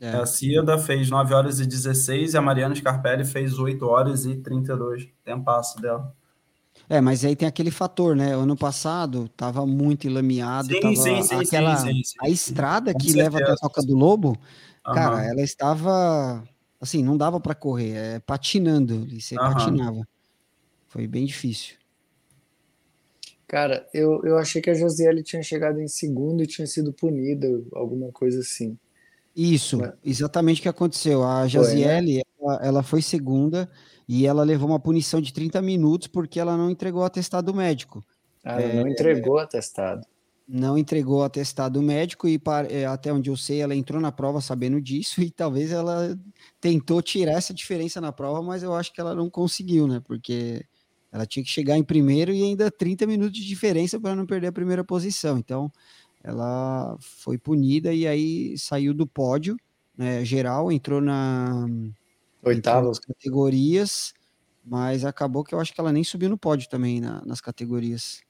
É. A Cida fez 9 horas e 16 e a Mariana Scarpelli fez 8 horas e 32. Tempasso dela. É, mas aí tem aquele fator, né? Ano passado tava muito enlameado. Sim, tava sim, sim, aquela, sim, sim, sim. A estrada Com que certeza. leva até a Toca do Lobo, uhum. cara, ela estava. Assim, não dava para correr, é, patinando, e você uhum. patinava. Foi bem difícil. Cara, eu, eu achei que a Josiele tinha chegado em segundo e tinha sido punida, alguma coisa assim. Isso, exatamente o que aconteceu. A né? ela, ela foi segunda e ela levou uma punição de 30 minutos porque ela não entregou o atestado médico. Ah, ela é, não entregou o atestado. Não entregou o atestado médico e é, até onde eu sei, ela entrou na prova sabendo disso e talvez ela tentou tirar essa diferença na prova, mas eu acho que ela não conseguiu, né? Porque ela tinha que chegar em primeiro e ainda 30 minutos de diferença para não perder a primeira posição. Então, ela foi punida e aí saiu do pódio né, geral, entrou na Oitava. categorias, mas acabou que eu acho que ela nem subiu no pódio também na, nas categorias,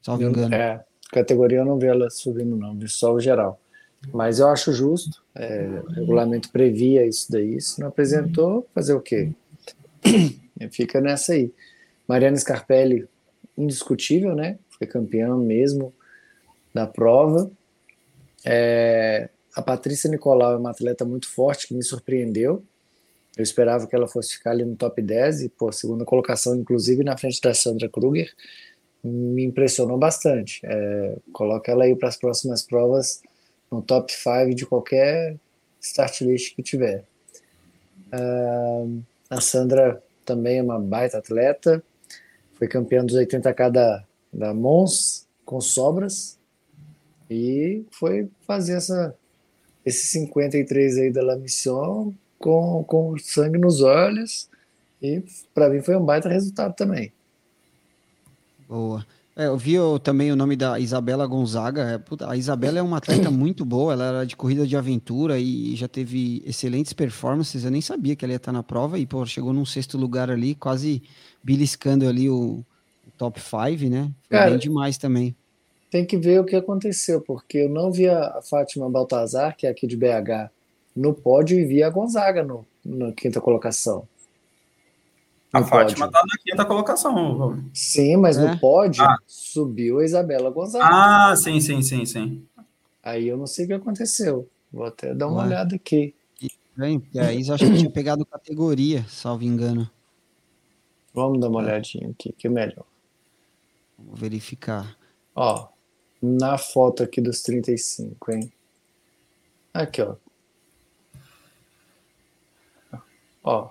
salvo engano. É, categoria eu não vi ela subindo não, vi só o geral. Mas eu acho justo, é, o regulamento previa isso daí, se não apresentou, fazer o quê? Fica nessa aí. Mariana Scarpelli, indiscutível, né? Foi campeã mesmo da prova. É, a Patrícia Nicolau é uma atleta muito forte que me surpreendeu. Eu esperava que ela fosse ficar ali no top 10 e, pô, segunda colocação, inclusive na frente da Sandra Kruger, me impressionou bastante. É, coloca ela aí para as próximas provas no top 5 de qualquer start list que tiver. Uh, a Sandra também é uma baita atleta, foi campeã dos 80K da, da Mons com sobras e foi fazer essa, esse 53 aí da La Mission com, com sangue nos olhos. E para mim foi um baita resultado também. Boa. É, eu vi também o nome da Isabela Gonzaga. É, puta, a Isabela é uma atleta muito boa, ela era de corrida de aventura e já teve excelentes performances. Eu nem sabia que ela ia estar na prova e pô, chegou num sexto lugar ali, quase beliscando ali o, o top 5, né? Foi Cara, bem demais também. Tem que ver o que aconteceu, porque eu não vi a Fátima Baltazar, que é aqui de BH, no pódio e vi a Gonzaga no, na quinta colocação. A Fátima está na quinta colocação. Sim, mas é. no pódio ah. subiu a Isabela Gonzaga. Ah, sim, sim, sim, sim. Aí eu não sei o que aconteceu. Vou até dar uma Ué. olhada aqui. Bem, a Isa acho que tinha pegado categoria, salvo engano. Vamos dar uma olhadinha aqui, que é melhor. Vamos verificar. Ó, na foto aqui dos 35, hein? Aqui, ó. Ó.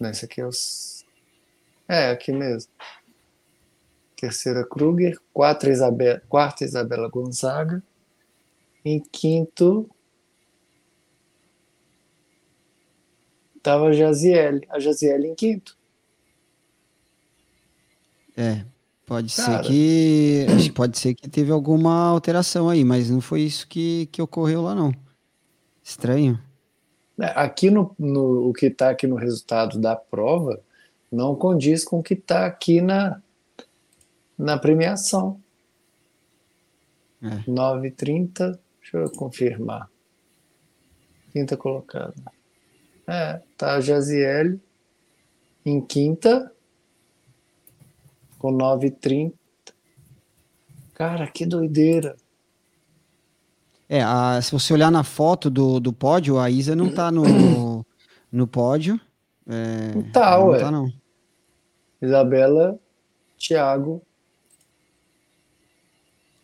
Esse aqui é os. É, aqui mesmo. Terceira Kruger, quarta Isabela, quarta Isabela Gonzaga. Em quinto estava a Jaziele. A Jaziele em quinto. É, pode Cara. ser que. Pode ser que teve alguma alteração aí, mas não foi isso que, que ocorreu lá, não. Estranho. É, aqui no, no o que está aqui no resultado da prova não condiz com o que está aqui na, na premiação. É. 9h30, deixa eu confirmar. Quinta colocada. É, tá a Jaziele em quinta com 9h30. Cara, que doideira. É, a, se você olhar na foto do, do pódio, a Isa não tá no, no pódio. É, não tá, não ué. Tá, não. Isabela, Thiago.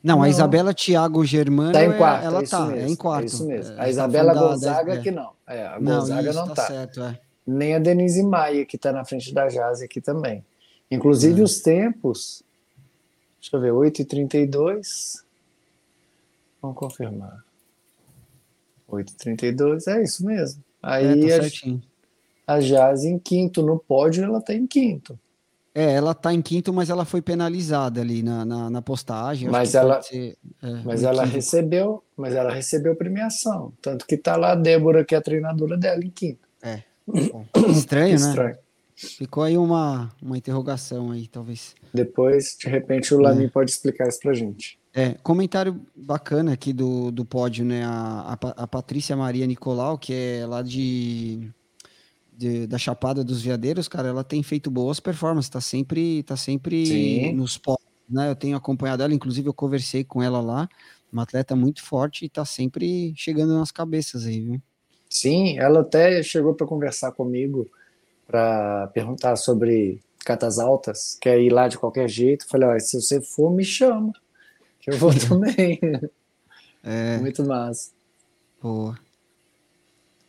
Não, a Isabela Thiago Germano. Tá em quarto, é, ela é tá, mesmo, é em quarto. É isso mesmo. É, a tá Isabela Gonzaga da- que não. É, a Não, Gonzaga isso, não tá tá. certo, é. Nem a Denise Maia, que tá na frente da Jazz aqui também. Inclusive Uhum. os tempos. Deixa eu ver, 8h32. Vamos confirmar. 8h32, é isso mesmo. Aí é, tá a, a Jazz em quinto no pódio, ela tá em quinto. É, ela tá em quinto, mas ela foi penalizada ali na, na, na postagem. Mas ela- ser, é, Mas ela recebeu, mas ela recebeu premiação. Tanto que tá lá a Débora, que é a treinadora dela, em quinto. Bom, Estranho, né? Estranho. Ficou aí uma, uma interrogação aí, talvez. Depois, de repente, o É. Lami pode explicar isso pra gente. É, comentário bacana aqui do, do pódio, né? A, a, a Patrícia Maria Nicolau, que é lá de, de- da Chapada dos Veadeiros, cara, ela tem feito boas performances, tá sempre, tá sempre Sim. nos pódios, né? Eu tenho acompanhado ela, inclusive eu conversei com ela lá, uma atleta muito forte e tá sempre chegando nas cabeças aí, viu? Sim, ela até chegou para conversar comigo para perguntar sobre catas altas, quer ir lá de qualquer jeito. Falei, olha, se você for, me chama, que eu vou também. É, Muito massa. boa.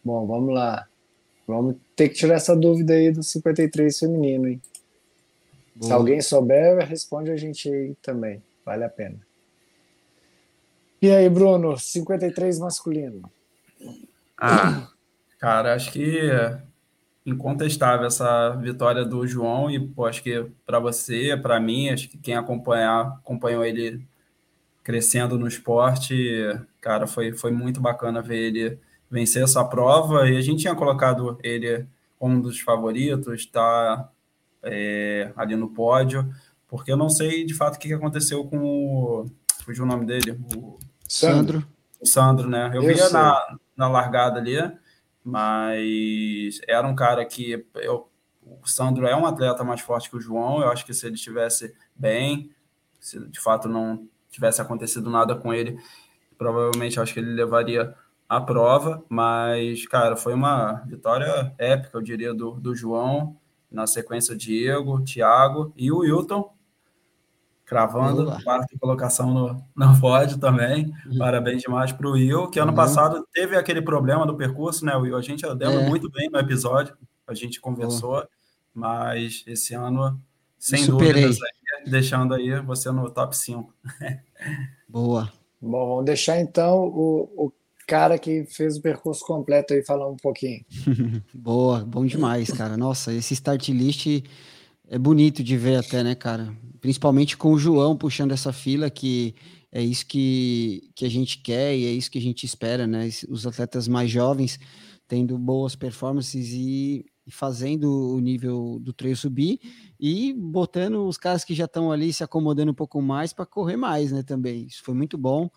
Bom, vamos lá. Vamos ter que tirar essa dúvida aí do 53 feminino, hein? Se boa. alguém souber, responde a gente aí também. Vale a pena. E aí, Bruno, 53 masculino. Ah, cara, acho que é incontestável essa vitória do João e pô, acho que para você, para mim, acho que quem acompanhar, acompanhou ele crescendo no esporte, cara, foi, foi muito bacana ver ele vencer essa prova e a gente tinha colocado ele como um dos favoritos, tá é, ali no pódio, porque eu não sei de fato o que que aconteceu com o, fugiu o nome dele, o Sandro. o Sandro, né? Eu, Eu via sei. na, na largada ali, mas era um cara que eu, o Sandro é um atleta mais forte que o João. Eu acho que se ele estivesse bem, se de fato não tivesse acontecido nada com ele, provavelmente acho que ele levaria a prova. Mas, cara, foi uma vitória épica, eu diria, do, do João. Na sequência, o Diego, o Thiago e o Wilton, cravando Boa. quarta colocação no, no pódio também. Uhum. Parabéns demais para o Will, que ano Valeu. passado teve aquele problema do percurso, né, Will? A gente lembra É. muito bem no episódio, a gente conversou, mas esse ano, sem Superei. dúvidas, aí, deixando aí você no top 5. Boa. Bom, vamos deixar então o, o cara que fez o percurso completo aí falar um pouquinho. Boa, bom demais, cara. Nossa, esse start list é bonito de ver até, né, cara? Principalmente com o João puxando essa fila, que é isso que, que a gente quer e é isso que a gente espera, né? Os atletas mais jovens tendo boas performances e, e fazendo o nível do treino subir e botando os caras que já estão ali se acomodando um pouco mais para correr mais, né? Também. Isso foi muito bom.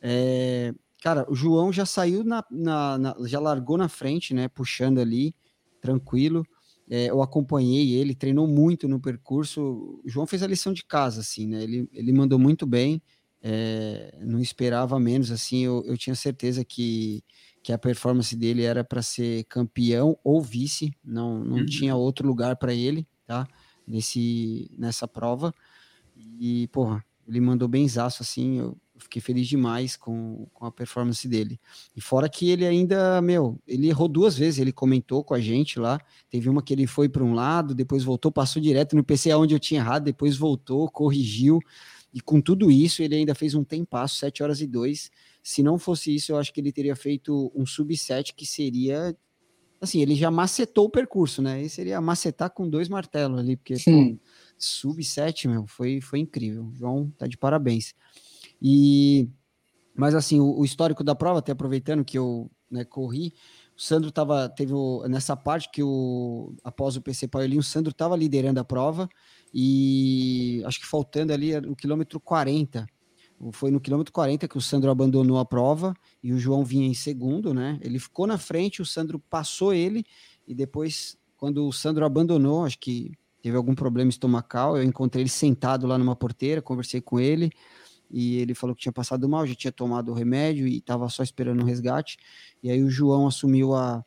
É, cara, o João já saiu na, na- na- já largou na frente, né? Puxando ali, tranquilo. É, eu acompanhei ele, treinou muito no percurso. O João fez a lição de casa, assim, né? Ele, ele mandou muito bem. é, não esperava menos, assim. Eu, eu tinha certeza que, que a performance dele era para ser campeão ou vice. Não, não Uhum. tinha outro lugar para ele, tá? Nesse, nessa prova. E, porra, ele mandou benzaço, assim. Eu, fiquei feliz demais com, com a performance dele. E fora que ele ainda, meu, ele errou duas vezes, ele comentou com a gente lá. Teve uma que ele foi para um lado, depois voltou, passou direto no PC onde eu tinha errado, depois voltou, corrigiu. E com tudo isso, ele ainda fez um tempasso, 7 horas e 2. Se não fosse isso, eu acho que ele teria feito um sub-7 que seria. Assim, ele já macetou o percurso, né? Ele seria macetar com dois martelos ali, porque pô, Hum. sub-7, meu, foi, foi incrível. João tá de parabéns. E, mas assim, o, o histórico da prova, até aproveitando que eu né, corri, o Sandro tava, teve o, nessa parte que o, após o PC Paiolinho, o Sandro estava liderando a prova e acho que faltando ali o quilômetro 40, foi no quilômetro 40 que o Sandro abandonou a prova e o João vinha em segundo, né? Ele ficou na frente, o Sandro passou ele e depois, quando o Sandro abandonou, acho que teve algum problema estomacal, eu encontrei ele sentado lá numa porteira, conversei com ele e ele falou que tinha passado mal, já tinha tomado o remédio e estava só esperando o resgate. E aí o João assumiu a,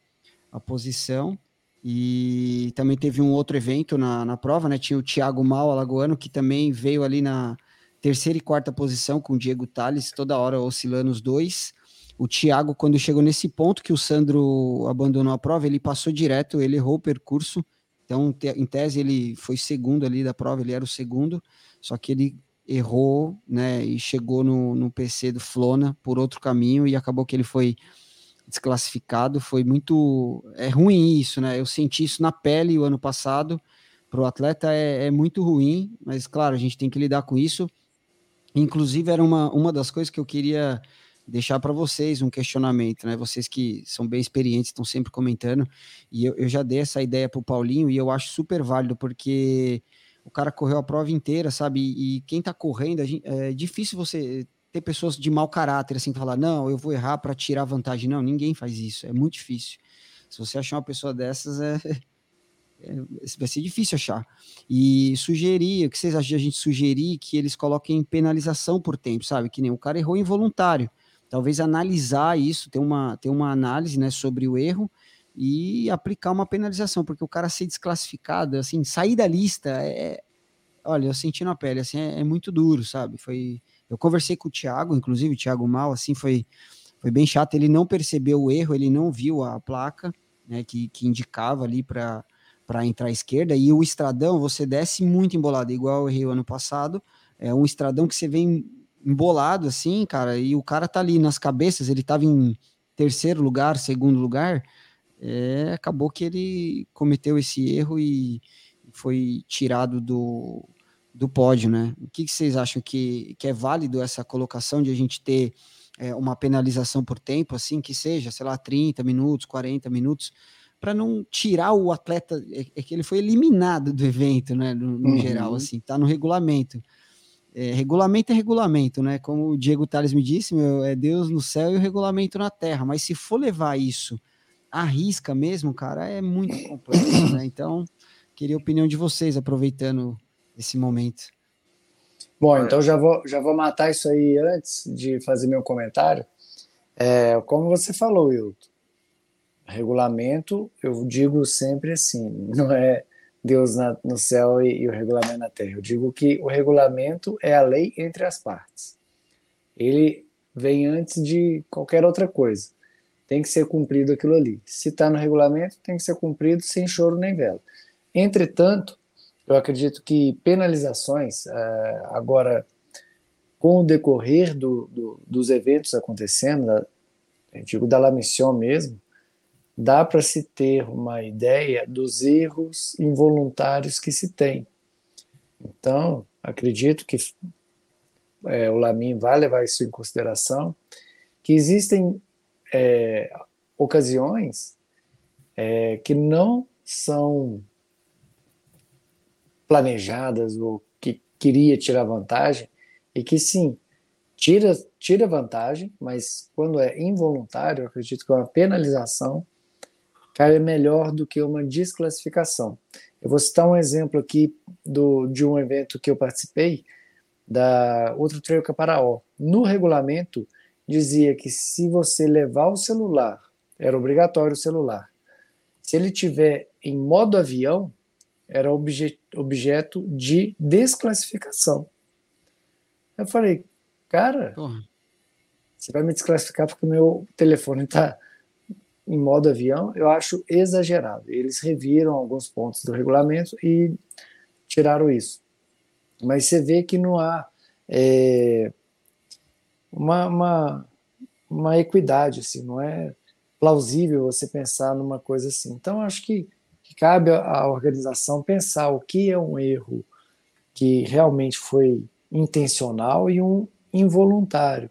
a posição e também teve um outro evento na, na prova, né? Tinha o Thiago Mal Alagoano, que também veio ali na, terceira e quarta posição com o Diego Tales, toda hora oscilando os dois. O Thiago, quando chegou nesse ponto que o Sandro abandonou a prova, ele passou direto, ele errou o percurso. Então, em tese, ele foi segundo ali da prova, ele era o segundo, só que ele errou, né, e chegou no, no PC do Flona por outro caminho e acabou que ele foi desclassificado. Foi muito. É ruim isso, né? Eu senti isso na pele o ano passado. Para o atleta é, é muito ruim, mas claro, a gente tem que lidar com isso. Inclusive, era uma, uma das coisas que eu queria deixar para vocês um questionamento, né? Vocês que são bem experientes, estão sempre comentando, e eu, eu já dei essa ideia para o Paulinho e eu acho super válido, porque o cara correu a prova inteira, sabe? E, quem está correndo, gente, é difícil você ter pessoas de mau caráter, assim, falar, não, eu vou errar para tirar vantagem. Não, ninguém faz isso, é muito difícil. Se você achar uma pessoa dessas, é, é, vai ser difícil achar. E sugerir, o que vocês acham de a gente sugerir que eles coloquem penalização por tempo, sabe? Que nem o cara errou involuntário talvez analisar isso, ter uma, ter uma análise né, sobre o erro e aplicar uma penalização, porque o cara ser desclassificado, assim, sair da lista é. Olha, eu senti na pele, assim, é, é muito duro, sabe? Foi. Eu conversei com o Thiago, inclusive, o Thiago Mal, assim, foi, foi bem chato. Ele não percebeu o erro, ele não viu a placa, né, que, que indicava ali para para entrar à esquerda, e o estradão você desce muito embolado, igual eu errei o ano passado, é um estradão que você vem embolado assim, cara, e o cara tá ali nas cabeças, ele tava em terceiro lugar, segundo lugar, é, acabou que ele cometeu esse erro e foi tirado do, do pódio, né? O que, que vocês acham que, que é válido essa colocação de a gente ter é, uma penalização por tempo, assim, que seja, sei lá, 30 minutos, 40 minutos, para não tirar o atleta, é, é, que ele foi eliminado do evento, né, no, no uhum. geral, assim, tá no regulamento é, regulamento é regulamento, né? Como o Diego Tales me disse, meu, é Deus no céu e o regulamento na terra. Mas se for levar isso à risca mesmo, cara, é muito complexo, né? Então, queria a opinião de vocês, aproveitando esse momento. Bom, então já vou, já vou matar isso aí antes de fazer meu comentário. É, como você falou, Wilton, regulamento, eu digo sempre assim, não é Deus na, no céu e, e, o regulamento na terra. Eu digo que o regulamento é a lei entre as partes. Ele vem antes de qualquer outra coisa. Tem que ser cumprido aquilo ali. Se está no regulamento, tem que ser cumprido sem choro nem vela. Entretanto, eu acredito que penalizações, uh, agora, com o decorrer do, do, dos eventos acontecendo, da, eu digo da La Mission mesmo, dá para se ter uma ideia dos erros involuntários que se tem. Então, acredito que é, o Lamin vai levar isso em consideração, que existem é, ocasiões é, que não são planejadas ou que queria tirar vantagem e que sim tira tira vantagem, mas quando é involuntário, acredito que é uma penalização cai melhor do que uma desclassificação. Eu vou citar um exemplo aqui do, de um evento que eu participei, da Outro Trail Caparaó. No regulamento, dizia que se você levar o celular, era obrigatório o celular, se ele tiver em modo avião, era obje, objeto de desclassificação. Eu falei, cara, Porra. você vai me desclassificar porque meu telefone está em modo avião, eu acho exagerado. Eles reviram alguns pontos do regulamento e tiraram isso. Mas você vê que não há é, uma, uma, uma, equidade, assim, não é plausível você pensar numa coisa assim. Então, acho que, que cabe à organização pensar o que é um erro que realmente foi intencional e um involuntário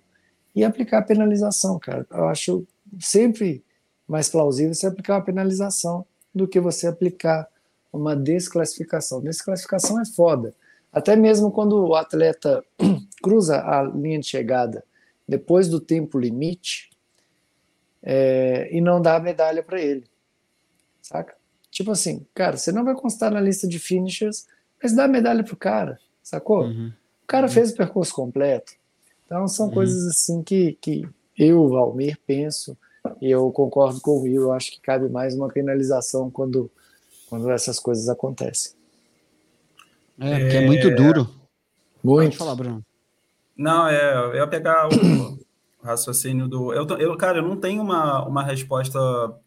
e aplicar penalização, cara. Eu acho sempre mais plausível você aplicar uma penalização do que você aplicar uma desclassificação. Desclassificação é foda. Até mesmo quando o atleta cruza a linha de chegada depois do tempo limite é, e não dá a medalha para ele. Saca? Tipo assim, cara, você não vai constar na lista de finishers, mas dá a medalha pro cara, sacou? Uhum. O cara uhum. fez o percurso completo. Então são uhum. coisas assim que, que eu, Valmir, penso e eu concordo com o Will, eu acho que cabe mais uma penalização quando, quando essas coisas acontecem. É, porque é, é muito duro. Muito. Pode falar, Bruno. Não, é, eu ia pegar o raciocínio do. Eu, eu, cara, eu não tenho uma, uma resposta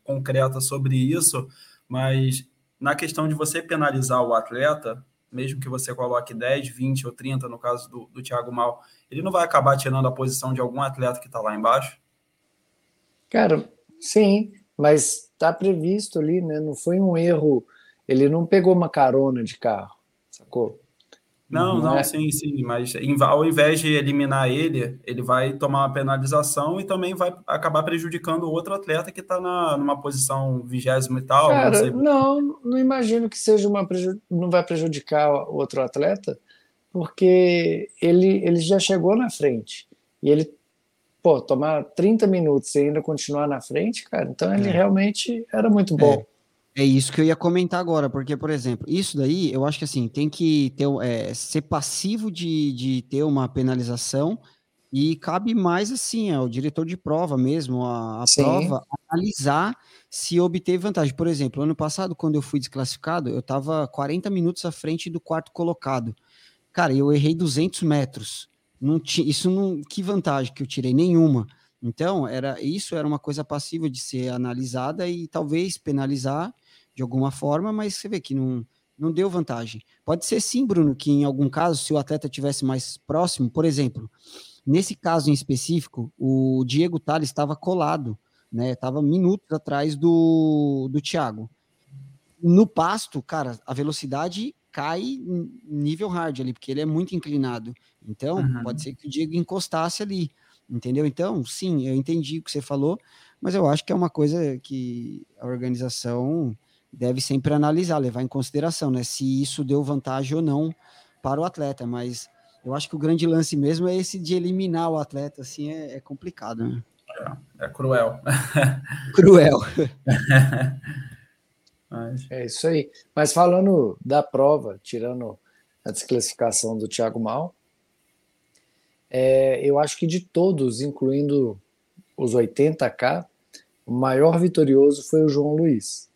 concreta sobre isso, mas na questão de você penalizar o atleta, mesmo que você coloque 10, 20 ou 30, no caso do, do Thiago Mal, ele não vai acabar tirando a posição de algum atleta que está lá embaixo? Cara, sim, mas está previsto ali, né? Não foi um erro. Ele não pegou uma carona de carro, sacou? Não, não, não é... sim, sim, mas ao invés de eliminar ele, ele vai tomar uma penalização e também vai acabar prejudicando o outro atleta que está numa posição vigésima e tal. Cara, não, não, não, imagino que seja uma não vai prejudicar o outro atleta, porque ele, ele já chegou na frente e ele pô, tomar 30 minutos e ainda continuar na frente, cara, então ele é. realmente era muito bom. É. É isso que eu ia comentar agora, porque, por exemplo, isso daí eu acho que assim, tem que ter, é, ser passivo de, de ter uma penalização e cabe mais assim ao diretor de prova mesmo, a, a prova, analisar se obteve vantagem. Por exemplo, ano passado, quando eu fui desclassificado, eu estava 40 minutos à frente do quarto colocado. Cara, eu errei 200 metros. Não tinha, isso não. Que vantagem que eu tirei? Nenhuma. Então, era isso era uma coisa passiva de ser analisada e talvez penalizar de alguma forma, mas você vê que não, não deu vantagem. Pode ser sim, Bruno, que em algum caso, se o atleta tivesse mais próximo, por exemplo, nesse caso em específico, o Diego Tales estava colado, né? Estava minutos atrás do, do Thiago. No pasto, cara, a velocidade cai nível hard ali, porque ele é muito inclinado. Então, uhum. pode ser que o Diego encostasse ali, entendeu? Então, sim, eu entendi o que você falou, mas eu acho que é uma coisa que a organização deve sempre analisar, levar em consideração, né? Se isso deu vantagem ou não para o atleta, mas eu acho que o grande lance mesmo é esse de eliminar o atleta, assim, é, é complicado, né? É, é cruel. cruel. mas... É isso aí. Mas falando da prova, tirando a desclassificação do Thiago Mal, é, eu acho que de todos, incluindo os 80K, o maior vitorioso foi o João Luiz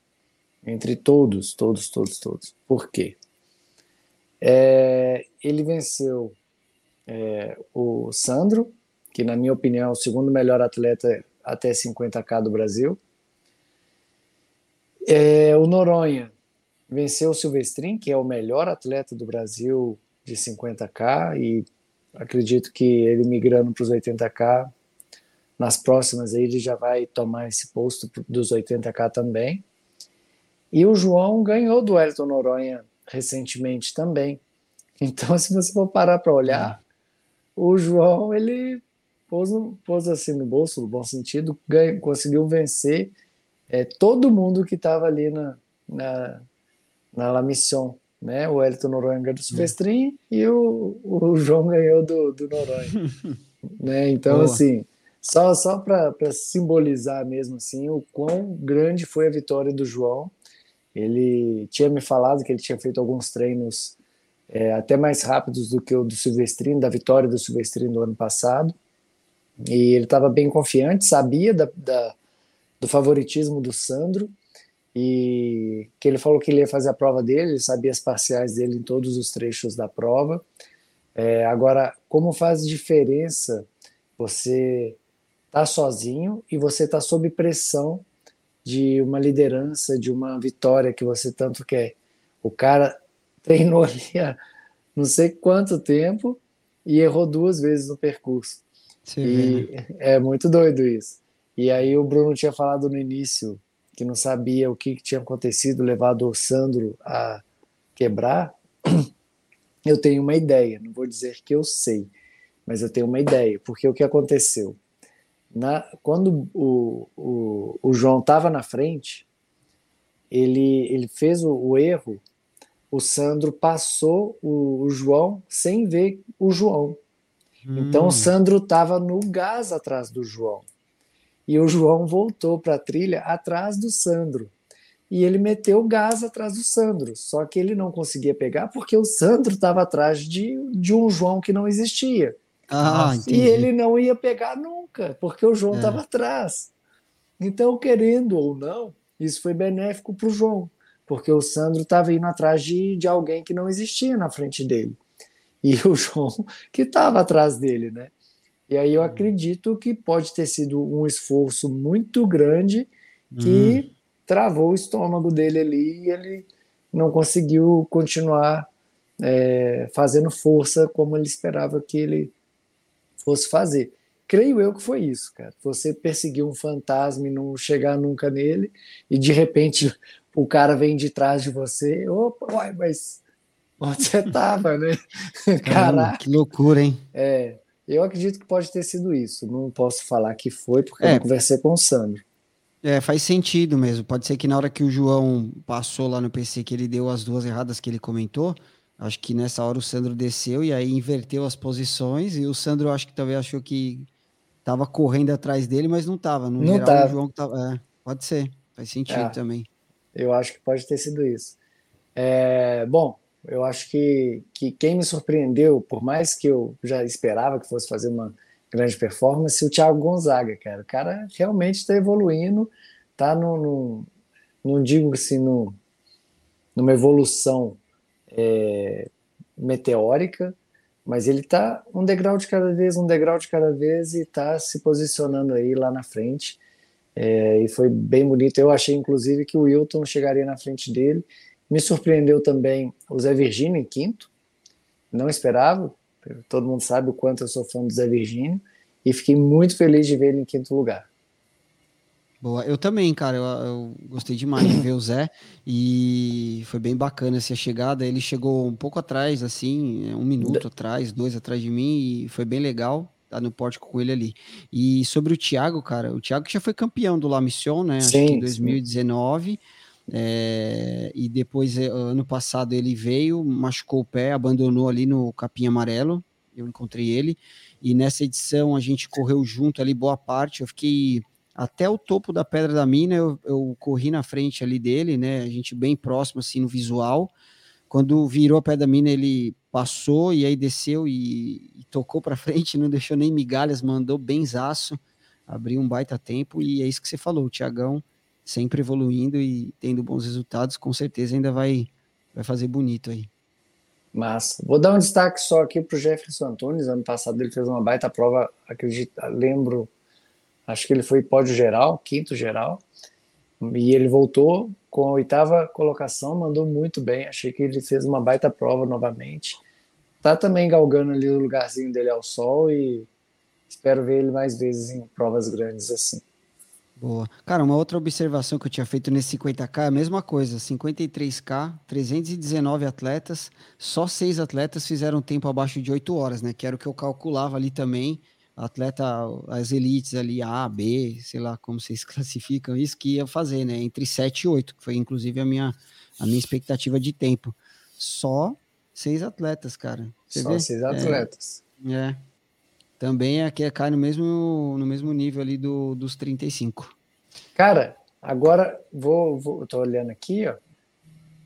entre todos, todos, todos, todos. Por quê? É, ele venceu é, o Sandro, que na minha opinião é o segundo melhor atleta até 50k do Brasil. É, o Noronha venceu o Silvestrin, que é o melhor atleta do Brasil de 50k e acredito que ele migrando para os 80k nas próximas aí ele já vai tomar esse posto dos 80k também. E o João ganhou do Elton Noronha recentemente também. Então, se você for parar para olhar, o João ele pôs, pôs assim no bolso, no bom sentido, ganha, conseguiu vencer é, todo mundo que estava ali na, na, na La Mission. Né? O Elton Noronha ganhou do Silvestrin hum. e o, o João ganhou do, do Noronha. né? Então, Boa. assim, só, só para simbolizar mesmo assim o quão grande foi a vitória do João ele tinha me falado que ele tinha feito alguns treinos é, até mais rápidos do que o do Silvestrino, da vitória do Silvestrino do ano passado. E ele estava bem confiante, sabia da, da, do favoritismo do Sandro e que ele falou que ele ia fazer a prova dele, ele sabia as parciais dele em todos os trechos da prova. É, agora, como faz diferença você tá sozinho e você tá sob pressão de uma liderança, de uma vitória que você tanto quer. O cara treinou ali há não sei quanto tempo e errou duas vezes no percurso. Sim, e é muito doido isso. E aí o Bruno tinha falado no início que não sabia o que, que tinha acontecido, levado o Sandro a quebrar. Eu tenho uma ideia, não vou dizer que eu sei, mas eu tenho uma ideia, porque o que aconteceu? Na, quando o, o, o João estava na frente, ele, ele fez o, o, erro, o Sandro passou o, o, João sem ver o João. Hum. Então o Sandro estava no gás atrás do João. E o João voltou para a trilha atrás do Sandro. E ele meteu o gás atrás do Sandro. Só que ele não conseguia pegar porque o Sandro estava atrás de, de um João que não existia. Ah, e ele não ia pegar nunca, porque o João estava é. atrás. Então, querendo ou não, isso foi benéfico para o João, porque o Sandro estava indo atrás de, de alguém que não existia na frente dele. e o João que estava atrás dele, né? E aí eu acredito que pode ter sido um esforço muito grande que hum. travou o estômago dele ali e ele não conseguiu continuar é, fazendo força como ele esperava que ele fosse fazer. Creio eu que foi isso, cara. Você perseguir um fantasma e não chegar nunca nele, e de repente o cara vem de trás de você. Opa, uai, mas onde você tava, né? Caraca. Que loucura, hein? É, eu acredito que pode ter sido isso. Não posso falar que foi, porque é. eu conversei com o Sandro. É, faz sentido mesmo. Pode ser que na hora que o João passou lá no PC, que ele deu as duas erradas que ele comentou, acho que nessa hora o Sandro desceu e aí inverteu as posições, e o Sandro acho que talvez achou que tava correndo atrás dele, mas não tava. No não geral, tava. o João tava. É, pode ser, faz sentido é, também. Eu acho que pode ter sido isso. É, bom, eu acho que, que quem me surpreendeu, por mais que eu já esperava que fosse fazer uma grande performance, o Thiago Gonzaga, cara. O cara realmente está evoluindo, tá no, no, não digo assim, no, numa evolução é, meteórica, mas ele está um degrau de cada vez, um degrau de cada vez e está se posicionando aí lá na frente. É, e foi bem bonito. Eu achei, inclusive, que o Wilton chegaria na frente dele me surpreendeu também o Zé Virgínio em quinto. Não esperava. Todo mundo sabe o quanto eu sou fã do Zé Virgínio. E fiquei muito feliz de ver ele em quinto lugar. Boa, eu também, cara, eu, eu, gostei demais de ver o Zé e foi bem bacana essa chegada. Ele chegou um pouco atrás, assim, um minuto atrás, dois atrás de mim e foi bem legal. Tá no pórtico com ele ali. E sobre o Thiago, cara, o Thiago já foi campeão do La Mission, né? Sim, Acho que em 2019. Sim. É, e depois, eh, ano passado, ele veio, machucou o pé, abandonou ali no Capim Amarelo. Eu encontrei ele. E nessa edição a gente correu junto ali boa parte. Eu fiquei até o topo da Pedra da Mina. Eu, eu corri na frente ali dele, né? A gente bem próximo assim no visual. Quando virou a Pedra da Mina, ele passou e aí desceu e, e tocou para frente, não deixou nem migalhas, mandou benzaço, abriu um baita tempo. E é isso que você falou, o Tiagão sempre evoluindo e tendo bons resultados, com certeza ainda vai, vai fazer bonito aí. Mas vou dar um destaque só aqui para o Jefferson Antunes. Ano passado ele fez uma baita prova, acredito, lembro, acho que ele foi pódio geral, quinto geral, e ele voltou com a oitava colocação, mandou muito bem. Achei que ele fez uma baita prova novamente. Tá também galgando ali o lugarzinho dele ao sol e espero ver ele mais vezes em provas grandes assim. Boa. Cara, uma outra observação que eu tinha feito nesse 50K é a mesma coisa. 53K, 319 atletas, só seis atletas fizeram tempo abaixo de 8 horas, né? Que era o que eu calculava ali também. Atleta, as elites ali, A, B, sei lá como vocês classificam isso, que ia fazer, né? Entre 7 e 8, que foi inclusive a minha, a minha expectativa de tempo. Só seis atletas, cara. Você só vê? seis atletas. É. é também aqui cai no mesmo, no mesmo nível ali do, dos 35. Cara, agora vou, vou tô olhando aqui, ó.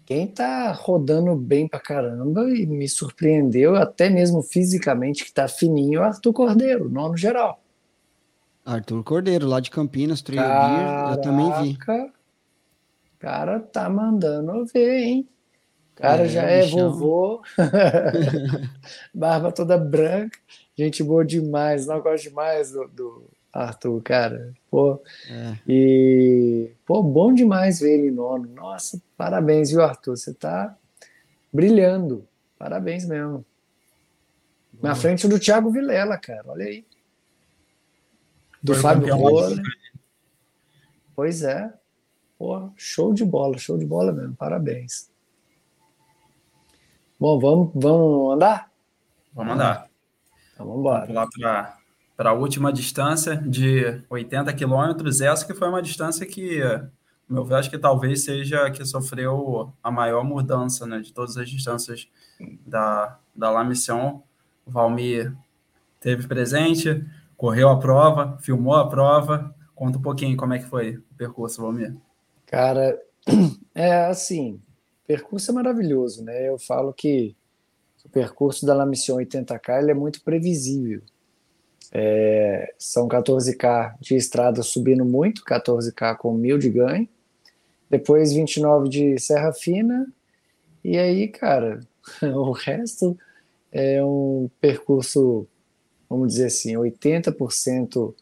Quem tá rodando bem pra caramba e me surpreendeu, até mesmo fisicamente, que tá fininho, é o Arthur Cordeiro, nono geral. Arthur Cordeiro, lá de Campinas, Gear, eu também vi. Cara, tá mandando ver, hein? cara é, já é bichão. vovô, barba toda branca. Gente boa demais, não gosto demais do, do Arthur, cara. Pô, é. e pô, bom demais ver ele nono. Nossa, parabéns, viu, Arthur? Você tá brilhando. Parabéns mesmo. Na frente do Thiago Vilela, cara. Olha aí. Do Foi Fábio Rola. Pois é. Pô, show de bola, show de bola mesmo. Parabéns. Bom, vamos, vamos andar? Vamos andar. Então vamos embora. Vamos lá para a última distância de 80 quilômetros, essa que foi uma distância que, meu ver, acho que talvez seja a que sofreu a maior mudança né, de todas as distâncias da, da La Mission. O Valmir teve presente, correu a prova, filmou a prova. Conta um pouquinho como é que foi o percurso, Valmir. Cara, é assim, percurso é maravilhoso, né? Eu falo que o percurso da La Mission 80K ele é muito previsível. É, são 14K de estrada subindo muito, 14K com mil de ganho. Depois 29 de Serra Fina. E aí, cara, o resto é um percurso, vamos dizer assim, 80%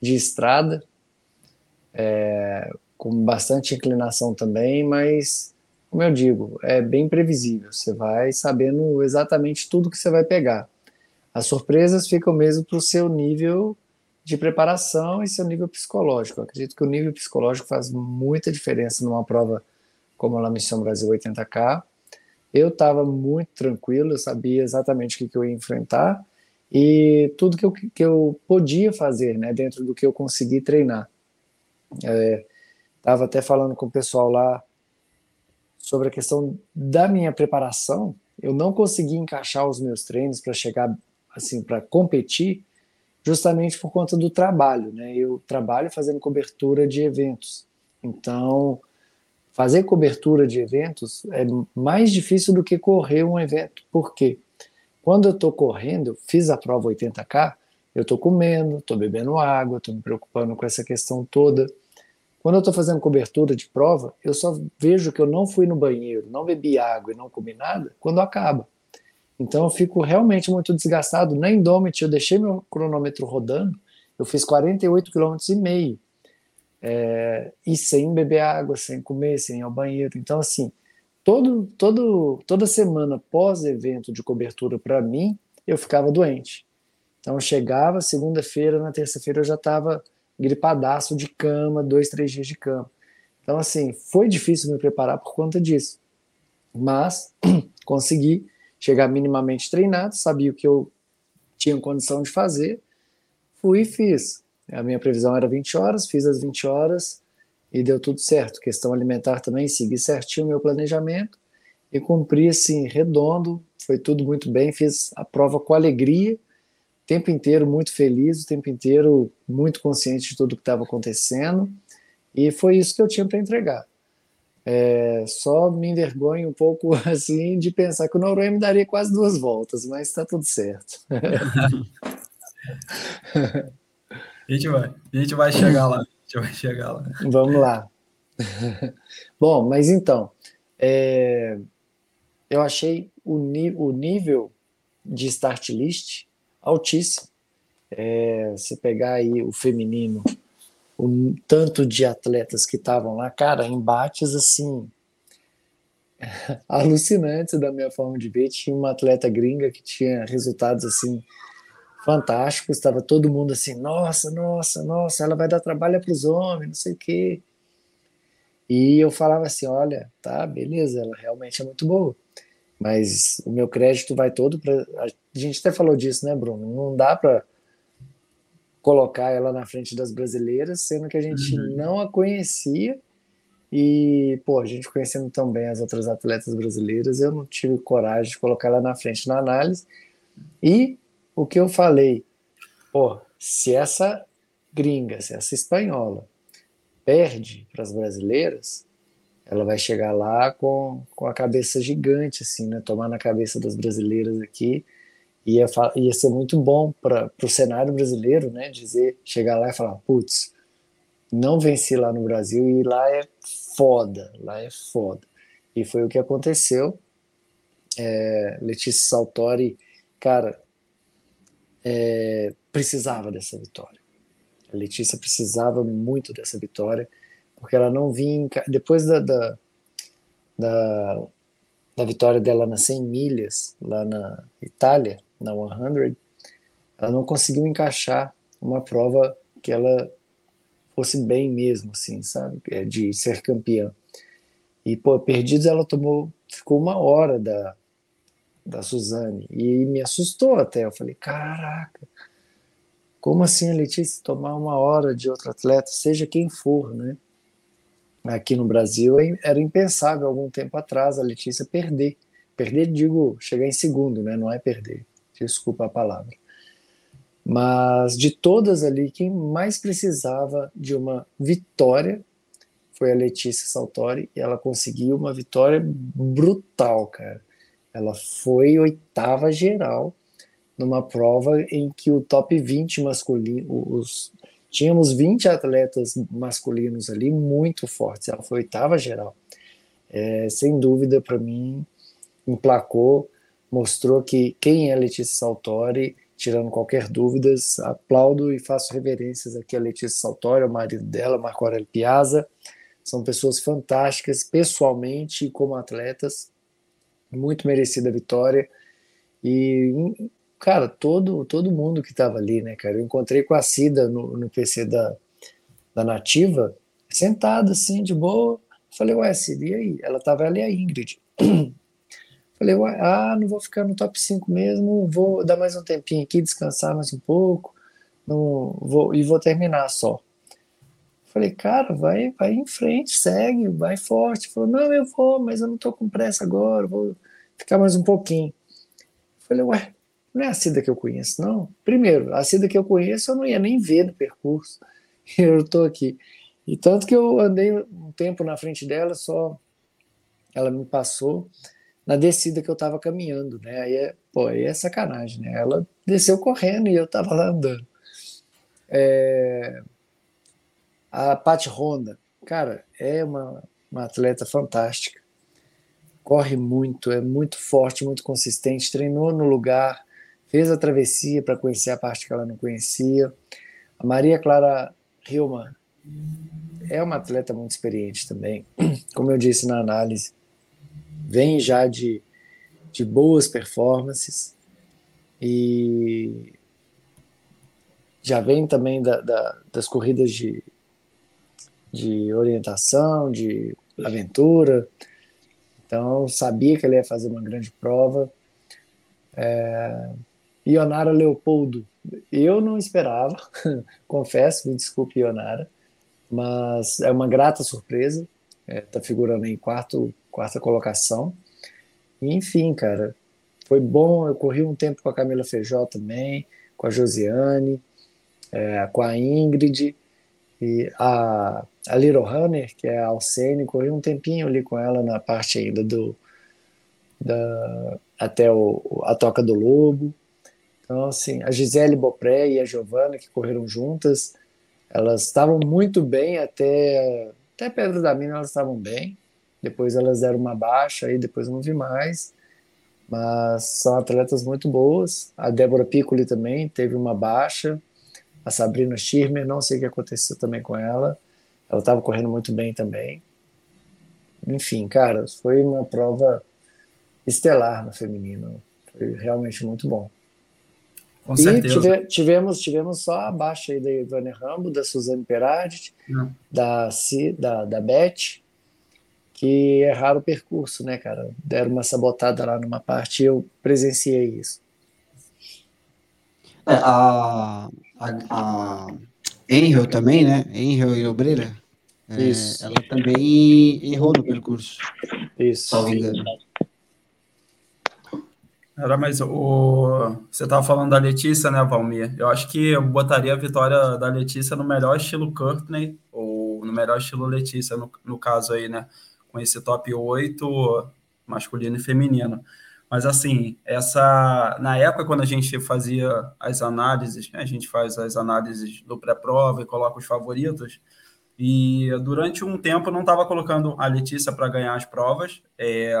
de estrada, é, com bastante inclinação também, mas, como eu digo, é bem previsível. Você vai sabendo exatamente tudo que você vai pegar. As surpresas ficam mesmo para o seu nível de preparação e seu nível psicológico. Eu acredito que o nível psicológico faz muita diferença numa prova como a Missão Brasil 80K. Eu estava muito tranquilo, eu sabia exatamente o que, que, eu ia enfrentar e tudo que eu, que eu podia fazer né, dentro do que eu consegui treinar. Estava é, até falando com o pessoal lá sobre a questão da minha preparação. Eu não consegui encaixar os meus treinos para chegar assim para competir justamente por conta do trabalho, né? Eu trabalho fazendo cobertura de eventos. Então, fazer cobertura de eventos é mais difícil do que correr um evento. Por quê? Quando eu estou correndo, fiz a prova 80K, eu estou comendo, estou bebendo água, estou me preocupando com essa questão toda. Quando eu estou fazendo cobertura de prova, eu só vejo que eu não fui no banheiro, não bebi água e não comi nada quando acaba. Então eu fico realmente muito desgastado. Na Indomit eu deixei meu cronômetro rodando, eu fiz 48 km e meio. É, e sem beber água, sem comer, sem ir ao banheiro. Então, assim, todo, todo, toda semana pós-evento de cobertura para mim, eu ficava doente. Então, eu chegava segunda-feira, na terça-feira eu já estava gripadaço de cama, dois, três dias de cama. Então, assim, foi difícil me preparar por conta disso. Mas consegui chegar minimamente treinado, sabia o que eu tinha condição de fazer, fui e fiz. A minha previsão era 20 horas, fiz as 20 horas e deu tudo certo. Questão alimentar também, segui certinho o meu planejamento e cumpri assim, redondo, foi tudo muito bem, fiz a prova com alegria, o tempo inteiro muito feliz, o tempo inteiro muito consciente de tudo que estava acontecendo e foi isso que eu tinha para entregar. É, só me envergonho um pouco assim de pensar que o Noronha me daria quase duas voltas, mas está tudo certo. a, gente vai, a gente vai chegar lá. A gente vai chegar lá. Vamos lá. Bom, mas então, é, eu achei o, o, nível de start list altíssimo. É, se pegar aí o feminino o tanto de atletas que estavam lá, cara, embates assim alucinantes da minha forma de ver. Tinha uma atleta gringa que tinha resultados assim fantásticos, estava todo mundo assim, nossa, nossa, nossa, ela vai dar trabalho para os homens, não sei o quê. E eu falava assim, olha, tá, beleza, ela realmente é muito boa, mas o meu crédito vai todo para a gente até falou disso, né, Bruno? Não dá para colocar ela na frente das brasileiras, sendo que a gente uhum. não a conhecia. E, pô, a gente conhecendo tão bem as outras atletas brasileiras, eu não tive coragem de colocar ela na frente na análise. E o que eu falei, pô, se essa gringa, se essa espanhola perde para as brasileiras, ela vai chegar lá com, com a cabeça gigante, assim, né? Tomar na cabeça das brasileiras aqui ia, ia ser muito bom para o cenário brasileiro, né? Dizer, chegar lá e falar, putz, não venci lá no Brasil e lá é foda, lá é foda. E foi o que aconteceu. É, Letícia Saltori, cara, é, precisava dessa vitória. A Letícia precisava muito dessa vitória, porque ela não vinha. Depois da, da, da, da vitória dela nas 100 milhas, lá na Itália, na 100, ela não conseguiu encaixar uma prova que ela fosse bem mesmo, assim, sabe? É, de ser campeã. E, pô, perdidos ela tomou, ficou uma hora da, da Suzane. E me assustou até. Eu falei, caraca, como assim a Letícia tomar uma hora de outro atleta, seja quem for, né? Aqui no Brasil era impensável algum tempo atrás a Letícia perder. Perder, digo, chegar em segundo, né? Não é perder desculpa a palavra. Mas de todas ali, quem mais precisava de uma vitória foi a Letícia Saltori, e ela conseguiu uma vitória brutal, cara. Ela foi oitava geral numa prova em que o top 20 masculino, os, tínhamos 20 atletas masculinos ali muito fortes. Ela foi oitava geral. É, sem dúvida, para mim, emplacou mostrou que quem é Letícia Saltori, tirando qualquer dúvida, aplaudo e faço reverências aqui a Letícia Saltori, ao marido dela, Marco Aurélio Piazza. São pessoas fantásticas, pessoalmente e como atletas. Muito merecida a vitória. E, cara, todo, todo mundo que estava ali, né, cara? Eu encontrei com a Cida no, no PC da, da Nativa, sentada assim, de boa. Falei, ué, Cida, e aí? Ela estava ali, a Ingrid. Falei, ah, não vou ficar no top 5 mesmo, vou dar mais um tempinho aqui, descansar mais um pouco, não, vou, e vou terminar só. Falei, cara, vai, vai em frente, segue, vai forte. Falou, não, eu vou, mas eu não tô com pressa agora, vou ficar mais um pouquinho. Falei, ué, não é a Cida que eu conheço, não. Primeiro, a Cida que eu conheço eu não ia nem ver no percurso. Eu tô aqui. E tanto que eu andei um tempo na frente dela, só ela me passou na descida que eu estava caminhando, né? Aí é, pô, aí é sacanagem, né? Ela desceu correndo e eu estava lá andando. É... A Pat Honda, cara, é uma, uma atleta fantástica. Corre muito, é muito forte, muito consistente, treinou no lugar, fez a travessia para conhecer a parte que ela não conhecia. A Maria Clara Hilman é uma atleta muito experiente também, como eu disse na análise vem já de, de boas performances e já vem também da, da, das corridas de, de orientação, de aventura. Então, sabia que ele ia fazer uma grande prova. É, Ionara Leopoldo, eu não esperava, confesso, me desculpe, Ionara, mas é uma grata surpresa. Está é, tá figurando em quarto quarta colocação. E, enfim, cara, foi bom. Eu corri um tempo com a Camila Feijó também, com a Josiane, é, com a Ingrid e a, a Little Runner, que é a Alcene, corri um tempinho ali com ela na parte ainda do da, até o, a Toca do Lobo. Então, assim, a Gisele Bopré e a Giovana, que correram juntas, elas estavam muito bem até, até Pedra da Mina, elas estavam bem. Depois elas deram uma baixa e depois não vi mais. Mas são atletas muito boas. A Débora Piccoli também teve uma baixa. A Sabrina Schirmer, não sei o que aconteceu também com ela. Ela estava correndo muito bem também. Enfim, cara, foi uma prova estelar no feminino. Foi realmente muito bom. Com e tive, tivemos, tivemos só a baixa aí da Ivane Rambo, da Suzane Perardi, da, da, da Beth, que erraram o percurso, né, cara? Deram uma sabotada lá numa parte e eu presenciei isso. É, a, a, a também, né? Enril e Obreira. É, isso. Ela também errou no percurso. Isso. Salvo engano. Era, mas o... você estava falando da Letícia, né, Valmir? Eu acho que eu botaria a vitória da Letícia no melhor estilo Courtney, ou no melhor estilo Letícia, no, no caso aí, né? Com esse top 8 masculino e feminino. Mas assim, essa na época quando a gente fazia as análises, né, a gente faz as análises do pré-prova e coloca os favoritos. E durante um tempo eu não estava colocando a Letícia para ganhar as provas, é,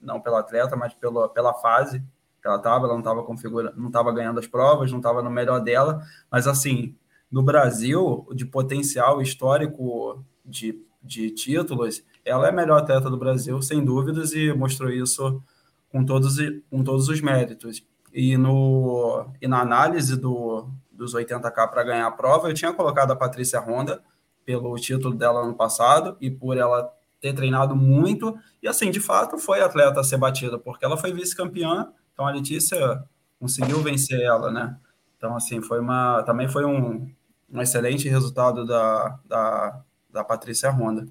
não pela atleta, mas pela, pela fase que ela estava. Ela não estava configurando, não estava ganhando as provas, não estava no melhor dela. Mas assim, no Brasil, de potencial histórico de, de títulos, ela é a melhor atleta do Brasil, sem dúvidas, e mostrou isso com todos, com todos os méritos. E, no, e na análise do, dos 80K para ganhar a prova, eu tinha colocado a Patrícia Honda pelo título dela ano passado e por ela ter treinado muito. E assim, de fato, foi atleta a ser batida, porque ela foi vice-campeã, então a Letícia conseguiu vencer ela, né? Então, assim, foi uma, também foi um, um excelente resultado da, da, da Patrícia Honda.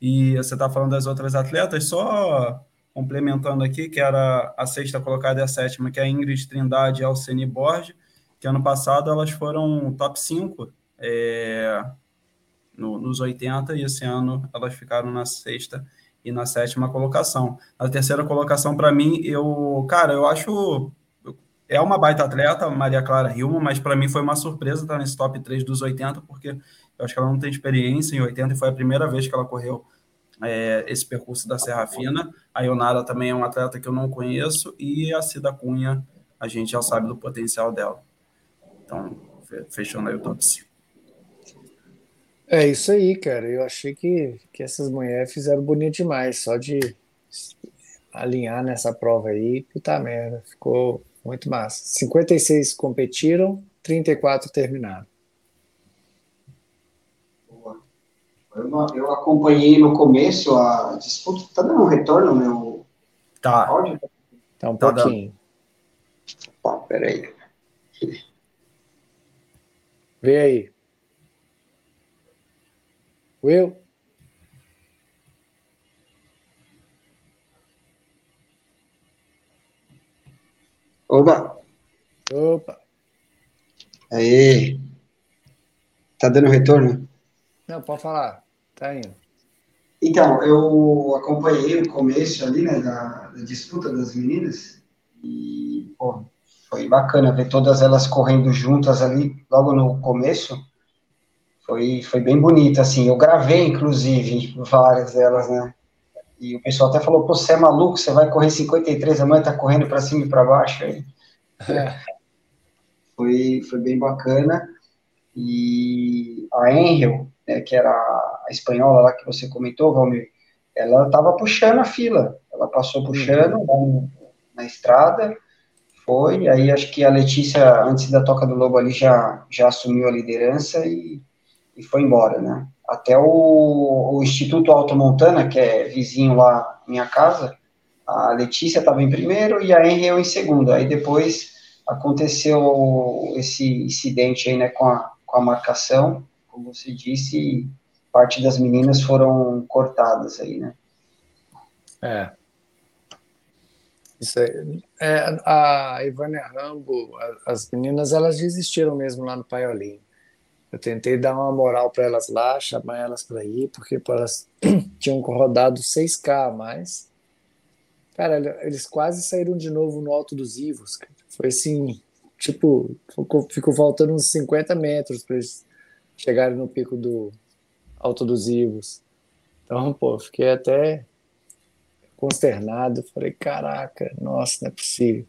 E você está falando das outras atletas, só complementando aqui, que era a sexta colocada e a sétima, que é a Ingrid Trindade e a Alcene Borges, que ano passado elas foram top 5 é, no, nos 80 e esse ano elas ficaram na sexta e na sétima colocação. A terceira colocação, para mim, eu, cara, eu acho. É uma baita atleta, Maria Clara Hilma, mas para mim foi uma surpresa estar nesse top 3 dos 80, porque eu acho que ela não tem experiência em 80 e foi a primeira vez que ela correu é, esse percurso da Serra Fina. A Ionara também é um atleta que eu não conheço e a Cida Cunha, a gente já sabe do potencial dela. Então, fechando aí o top 5. É isso aí, cara. Eu achei que, que essas mulheres fizeram bonito demais, só de alinhar nessa prova aí, puta merda, ficou muito massa. 56 competiram, 34 terminaram. Eu, eu acompanhei no começo a disputa. Tá dando um retorno, meu? Tá. Áudio? Tá um tá pouquinho. Dando. peraí. Vê aí. Will? Opa! Opa! Aí! Tá dando retorno? Não, pode falar. Tá indo. Então, eu acompanhei o começo ali, né, da, da disputa das meninas e, pô, foi bacana ver todas elas correndo juntas ali, logo no começo. Foi, foi bem bonito, assim. Eu gravei, inclusive, várias delas, né? E o pessoal até falou, pô, você é maluco, você vai correr 53, a mãe tá correndo para cima e para baixo. Aí. É. Foi, foi bem bacana. E a Angel, né, que era a espanhola lá que você comentou, Valmir, ela estava puxando a fila. Ela passou puxando uhum. na, na estrada, foi, aí acho que a Letícia, antes da Toca do Lobo ali, já, já assumiu a liderança e, e foi embora, né? Até o, o Instituto Alto Montana, que é vizinho lá minha casa, a Letícia estava em primeiro e a Henry em segundo. Aí depois aconteceu esse incidente aí, né, com a, com a marcação, como você disse, parte das meninas foram cortadas aí, né? É. Isso aí. É, a Ivânia Rambo, as meninas, elas desistiram mesmo lá no Paiolim. Eu tentei dar uma moral para elas lá, chamar elas para ir, porque elas tinham rodado 6K a mais. Cara, eles quase saíram de novo no Alto dos Ivos. Foi assim, tipo, ficou, ficou faltando uns 50 metros para eles chegarem no pico do Alto dos Ivos. Então, pô, fiquei até consternado. Falei, caraca, nossa, não é possível.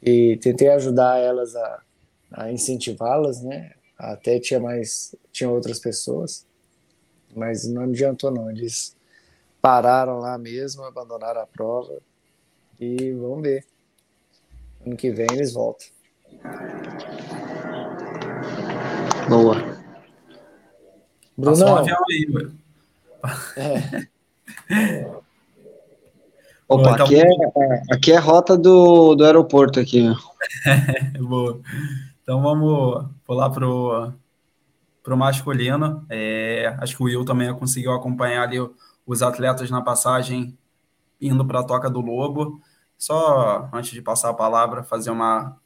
E tentei ajudar elas a, a incentivá-las, né? Até tinha mais, tinha outras pessoas, mas não adiantou não. Eles pararam lá mesmo, abandonaram a prova e vamos ver. Ano que vem eles voltam. Boa. Bruno. Passou um avião aí, É. Opa, então... aqui, é, aqui é rota do, do aeroporto aqui. Boa. Então vamos pular pro, pro masculino. É, acho que o Will também conseguiu acompanhar ali os atletas na passagem indo para a Toca do Lobo. Só antes de passar a palavra, fazer uma,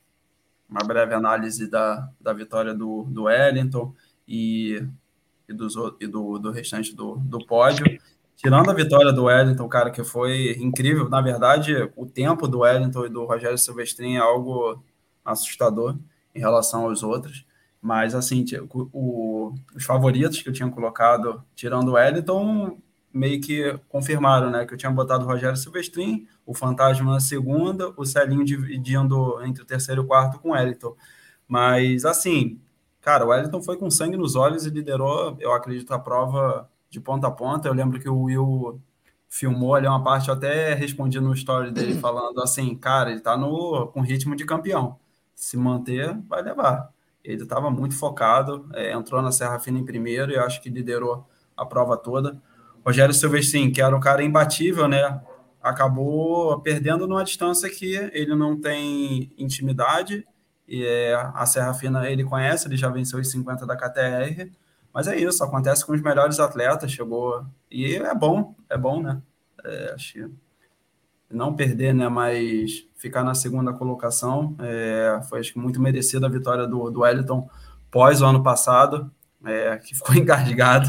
uma breve análise da, da vitória do, do Wellington e, e, dos, e do, do restante do, do pódio. Tirando a vitória do Wellington, cara, que foi incrível. Na verdade, o tempo do Wellington e do Rogério Silvestrin é algo assustador em relação aos outros. Mas, assim, o, os favoritos que eu tinha colocado, tirando o Wellington, meio que confirmaram, né? Que eu tinha botado o Rogério Silvestrin, o Fantasma na segunda, o Celinho dividindo entre o terceiro e o quarto com o Wellington. Mas, assim, cara, o Wellington foi com sangue nos olhos e liderou, eu acredito, a prova de ponta a ponta. Eu lembro que o Will filmou ali uma parte, eu até respondi no story dele falando assim, cara, ele tá no, com ritmo de campeão se manter, vai levar. Ele estava muito focado, é, entrou na Serra Fina em primeiro e acho que liderou a prova toda. Rogério Silvestrin, que era um cara imbatível, né? Acabou perdendo numa distância que ele não tem intimidade. E é, a Serra Fina ele conhece, ele já venceu os 50 da KTR. Mas é isso, acontece com os melhores atletas. Chegou. E é bom, é bom, né? É, acho que não perder, né, mas ficar na segunda colocação. É, foi acho que muito merecida a vitória do, do Wellington pós o ano passado, é, que ficou engasgado,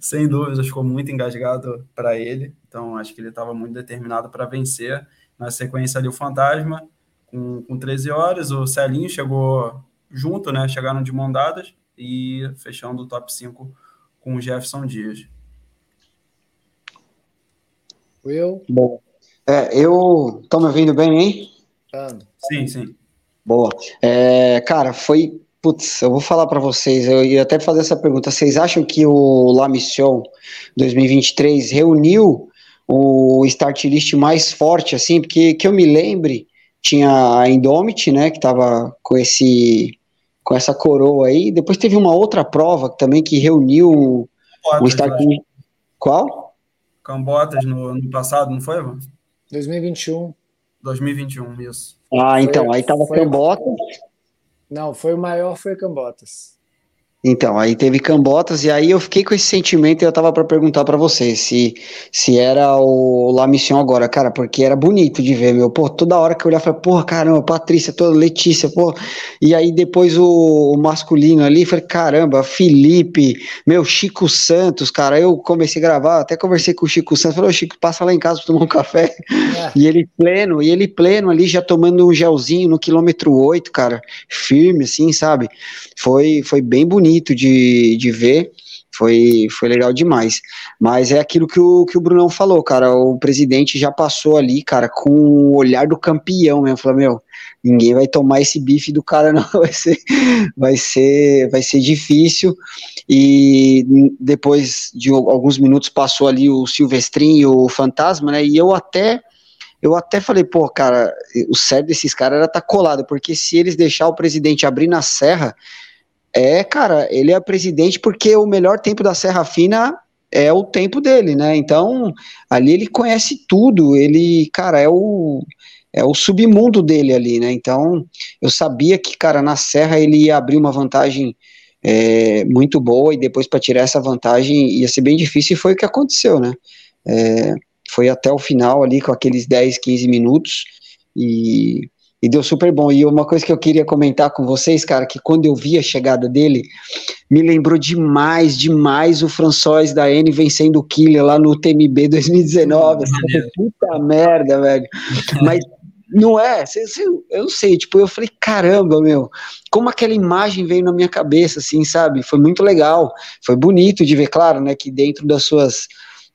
sem dúvida, ficou muito engasgado para ele. Então acho que ele estava muito determinado para vencer. Na sequência ali o Fantasma, com, com 13 horas, o Celinho chegou junto, né? Chegaram de mão dadas e fechando o top 5 com o Jefferson Dias. Will? Bom, é, eu... Estão me ouvindo bem, hein? Sim, sim. Boa. É, cara, foi... Putz, eu vou falar para vocês, eu ia até fazer essa pergunta. Vocês acham que o La Mission 2023 reuniu o start list mais forte, assim? Porque que eu me lembre, tinha a Indomit, né, que tava com esse com essa coroa aí. Depois teve uma outra prova também que reuniu Cambotas, o list. Qual? Cambotas no, no passado, não foi, mano? 2021. 2021, isso. Ah, então, aí tava foi, Cambotas. Não, foi o maior, foi Cambotas. Então, aí teve Cambotas, e aí eu fiquei com esse sentimento e eu tava para perguntar para você se, se era o La Mission agora, cara, porque era bonito de ver, meu, pô, toda hora que eu olhava, falei, porra, caramba, Patrícia, toda Letícia, pô, e aí depois o, o, masculino ali, falei, caramba, Felipe, meu, Chico Santos, cara, eu comecei a gravar, até conversei com o Chico Santos, falei, Chico, passa lá em casa pra tomar um café, é. e ele pleno, e ele pleno ali, já tomando um gelzinho no quilômetro 8, cara, firme, assim, sabe, foi, foi bem bonito, bonito de, de ver, foi, foi legal demais. Mas é aquilo que o, que o Brunão falou, cara. O presidente já passou ali, cara, com o olhar do campeão mesmo. Falou, meu, ninguém vai tomar esse bife do cara, não. Vai ser, vai ser, vai ser difícil. E depois de alguns minutos passou ali o Silvestrinho o Fantasma, né? E eu até. Eu até falei, pô, cara, o certo desses caras era tá colado, porque se eles deixar o presidente abrir na serra, é, cara, ele é presidente porque o melhor tempo da Serra Fina é o tempo dele, né? Então, ali ele conhece tudo, ele, cara, é o é o submundo dele ali, né? Então, eu sabia que, cara, na Serra ele ia abrir uma vantagem é, muito boa e depois para tirar essa vantagem ia ser bem difícil e foi o que aconteceu, né? É, foi até o final ali com aqueles 10, 15 minutos e e deu super bom. E uma coisa que eu queria comentar com vocês, cara, que quando eu vi a chegada dele, me lembrou demais, demais o François da N vencendo o Killer lá no TMB 2019. Assim, puta merda, velho. Mas não é, eu não sei, tipo, eu falei, caramba, meu, como aquela imagem veio na minha cabeça, assim, sabe? Foi muito legal, foi bonito de ver, claro, né, que dentro das suas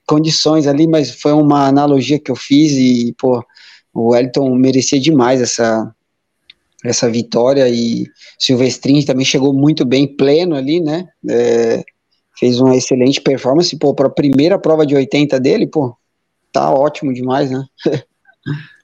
condições ali, mas foi uma analogia que eu fiz e, pô, o Wellington merecia demais essa, essa vitória e Silvestrin também chegou muito bem pleno ali, né? É, fez uma excelente performance, pô, para a primeira prova de 80 dele, pô, tá ótimo demais, né?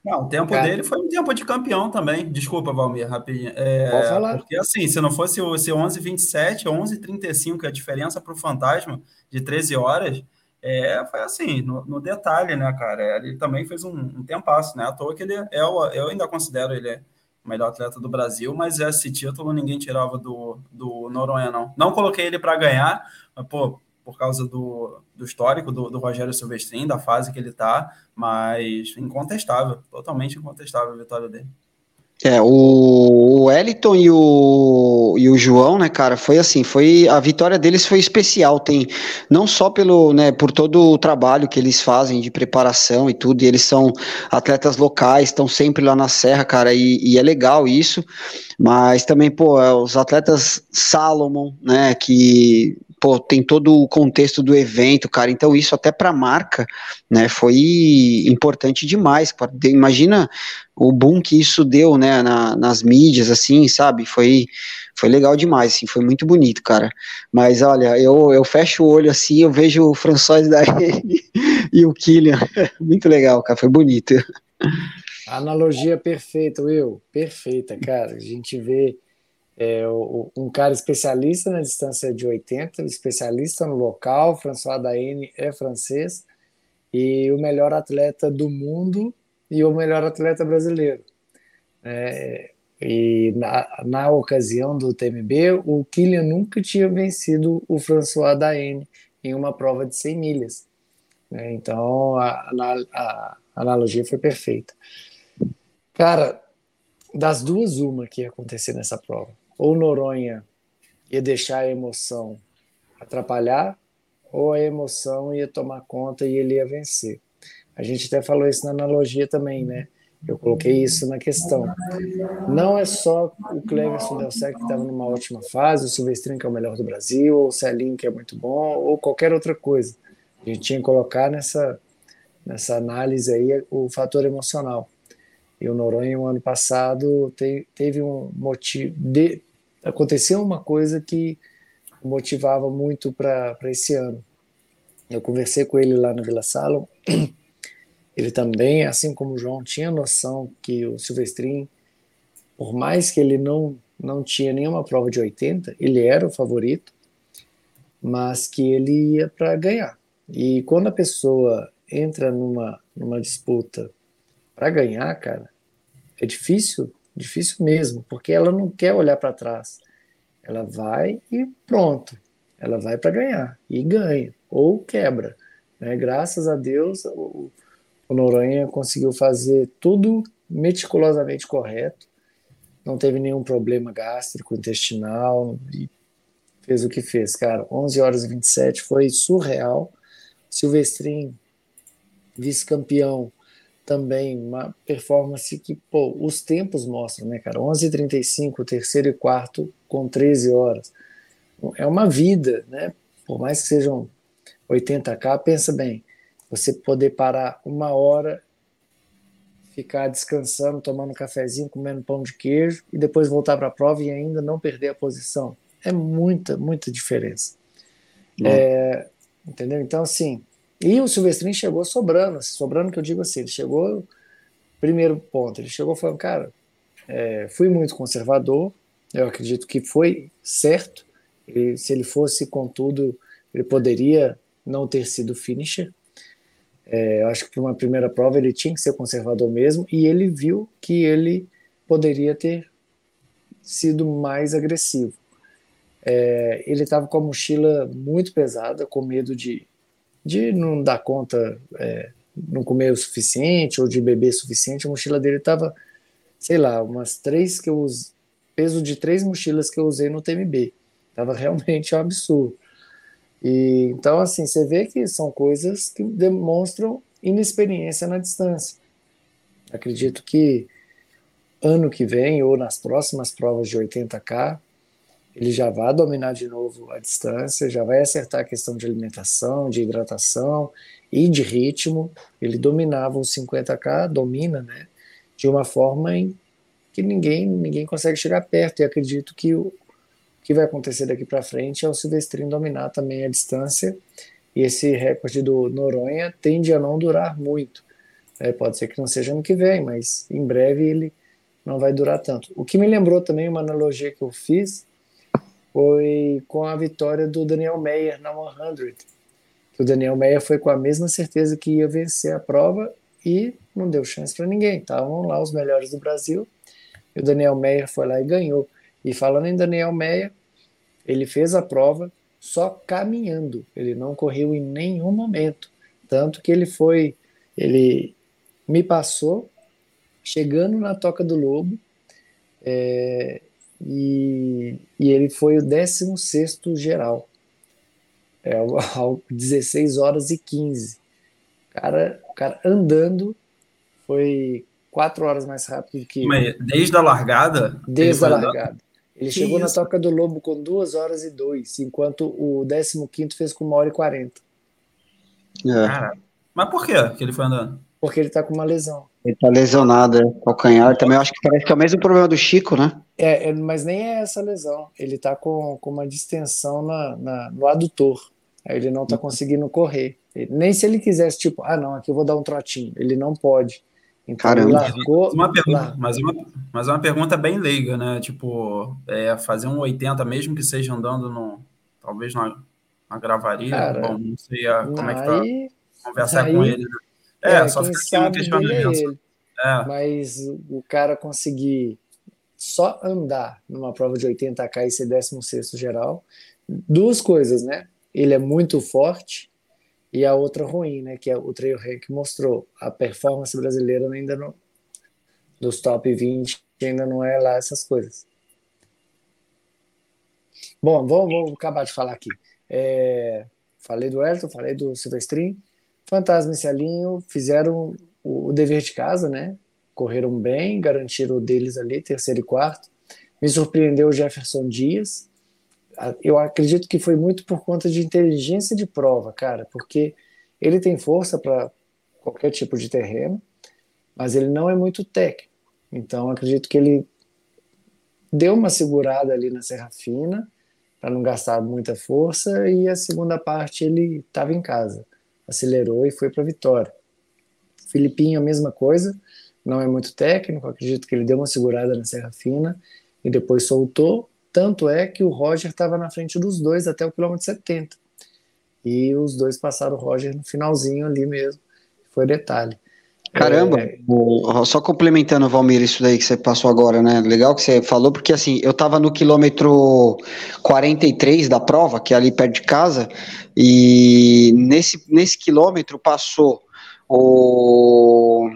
Não, o tempo Cara. dele foi um tempo de campeão também. Desculpa, Valmir, rapidinho. É, Pode falar. Porque assim, se não fosse esse 11:27, 11:35, a diferença para o Fantasma de 13 horas, é, foi assim, no, no, detalhe, né, cara? Ele também fez um, um tempasso, né? À toa que ele é, o, eu ainda considero ele o melhor atleta do Brasil, mas esse título ninguém tirava do, do Noronha, não. Não coloquei ele para ganhar, mas, pô, por causa do, do histórico do, do Rogério Silvestrin, da fase que ele tá, mas incontestável, totalmente incontestável a vitória dele. É, o, o Eliton e o, e o João, né, cara, foi assim, foi a vitória deles foi especial, tem não só pelo, né, por todo o trabalho que eles fazem de preparação e tudo, e eles são atletas locais, estão sempre lá na serra, cara, e, e é legal isso, mas também, pô, é, os atletas Salomon, né, que pô, tem todo o contexto do evento, cara. Então isso até para a marca, né, foi importante demais. Imagina o boom que isso deu, né, na, nas mídias, assim, sabe? Foi foi legal demais, assim, foi muito bonito, cara. Mas olha, eu, eu fecho o olho assim, eu vejo o François da e o Killian. muito legal, cara, foi bonito. Analogia perfeita, Will. Perfeita, cara. A gente vê é, um cara especialista na distância de 80, especialista no local, François Daine é francês, e o melhor atleta do mundo e o melhor atleta brasileiro. É, e na, na ocasião do TMB, o Kylian nunca tinha vencido o François Daine em uma prova de 100 milhas. É, então a, a, a analogia foi perfeita. Cara, das duas, uma que ia acontecer nessa prova ou Noronha ia deixar a emoção atrapalhar, ou a emoção ia tomar conta e ele ia vencer. A gente até falou isso na analogia também, né? Eu coloquei isso na questão. Não é só o Cleverson Del que estava numa ótima fase, o Silvestrinho que é o melhor do Brasil, ou o Celinho que é muito bom, ou qualquer outra coisa. A gente tinha que colocar nessa, nessa análise aí o fator emocional. E o Noronha, no ano passado, te, teve um motivo. De, aconteceu uma coisa que motivava muito para esse ano. Eu conversei com ele lá no Vila Salom. Ele também, assim como o João, tinha noção que o Silvestrin, por mais que ele não, não tinha nenhuma prova de 80, ele era o favorito, mas que ele ia para ganhar. E quando a pessoa entra numa, numa disputa para ganhar, cara, é difícil, difícil mesmo, porque ela não quer olhar para trás. Ela vai e pronto. Ela vai para ganhar e ganha ou quebra. Né? Graças a Deus, o, o Noronha conseguiu fazer tudo meticulosamente correto. Não teve nenhum problema gástrico, intestinal e fez o que fez, cara. 11 horas e 27 foi surreal. Silvestrin, vice-campeão, também uma performance que, pô, os tempos mostram, né, cara? 11h35, terceiro e quarto com 13 horas. É uma vida, né? Por mais que sejam 80k, pensa bem, você poder parar uma hora, ficar descansando, tomando um cafezinho, comendo pão de queijo e depois voltar para a prova e ainda não perder a posição. É muita, muita diferença. É, entendeu? Então, assim, e o Silvestrin chegou sobrando, sobrando que eu digo assim, ele chegou, primeiro ponto, ele chegou falando, cara, é, fui muito conservador, eu acredito que foi certo, e se ele fosse com tudo, ele poderia não ter sido finisher, é, eu acho que uma primeira prova ele tinha que ser conservador mesmo, e ele viu que ele poderia ter sido mais agressivo. É, ele estava com a mochila muito pesada, com medo de de não dar conta, é, não comer o suficiente ou de beber o suficiente, a mochila dele estava, sei lá, umas três que eu usei, peso de três mochilas que eu usei no TMB. Tava realmente um absurdo. E, então, assim, você vê que são coisas que demonstram inexperiência na distância. Acredito que ano que vem ou nas próximas provas de 80K, ele já vai dominar de novo a distância, já vai acertar a questão de alimentação, de hidratação e de ritmo. Ele dominava os 50K, domina, né? De uma forma em que ninguém, ninguém consegue chegar perto. E acredito que o que vai acontecer daqui para frente é o Silvestrinho dominar também a distância. E esse recorde do Noronha tende a não durar muito. É, pode ser que não seja ano que vem, mas em breve ele não vai durar tanto. O que me lembrou também uma analogia que eu fiz foi com a vitória do Daniel Meyer na 100. O Daniel Meyer foi com a mesma certeza que ia vencer a prova e não deu chance para ninguém. Estavam lá os melhores do Brasil e o Daniel Meyer foi lá e ganhou. E falando em Daniel Meyer, ele fez a prova só caminhando, ele não correu em nenhum momento. Tanto que ele foi, ele me passou chegando na Toca do Lobo, é, e, e ele foi o 16 geral. É, ao 16 horas e 15. Cara, cara andando foi 4 horas mais rápido que. Mas desde a largada? Desde a largada. Ele que chegou isso? na Toca do Lobo com 2 horas e 2, enquanto o 15 fez com 1 hora e 40. É. Cara, mas por que que ele foi andando? Porque ele tá com uma lesão. Ele tá lesionado, é, calcanhar. Também acho que parece que é o mesmo problema do Chico, né? É, é, mas nem é essa lesão. Ele tá com, com uma distensão na, na, no adutor. Aí ele não tá conseguindo correr. Ele, nem se ele quisesse, tipo, ah, não, aqui eu vou dar um trotinho. Ele não pode. Então Caramba. ele largou. Uma pergunta, mas, uma, mas uma pergunta bem leiga, né? Tipo, é, fazer um 80, mesmo que seja andando no. Talvez na, na gravaria. Cara, bom, não sei a, como aí, é que tá. Conversar aí, com ele. Né? É, é só aqui um questionamento. É. Mas o cara conseguir só andar numa prova de 80k e ser 16 geral, duas coisas, né? Ele é muito forte e a outra ruim, né? Que é o Trail Rank mostrou. A performance brasileira ainda não. Dos top 20 ainda não é lá essas coisas. Bom, vamos, vamos acabar de falar aqui. É, falei do Elton, falei do Silvestrin. Fantasma e Celinho fizeram o, dever de casa, né? Correram bem, garantiram o deles ali, terceiro e quarto. Me surpreendeu o Jefferson Dias. Eu acredito que foi muito por conta de inteligência de prova, cara, porque ele tem força para qualquer tipo de terreno, mas ele não é muito técnico. Então, acredito que ele deu uma segurada ali na Serra Fina, para não gastar muita força, e a segunda parte ele estava em casa, acelerou e foi para a vitória. Filipinho, a mesma coisa, não é muito técnico, acredito que ele deu uma segurada na Serra Fina e depois soltou. Tanto é que o Roger estava na frente dos dois até o quilômetro 70. E os dois passaram o Roger no finalzinho ali mesmo. Foi detalhe. Caramba, é... só complementando, Valmir, isso daí que você passou agora, né? Legal que você falou, porque assim, eu tava no quilômetro 43 da prova, que é ali perto de casa, e nesse, nesse quilômetro passou o,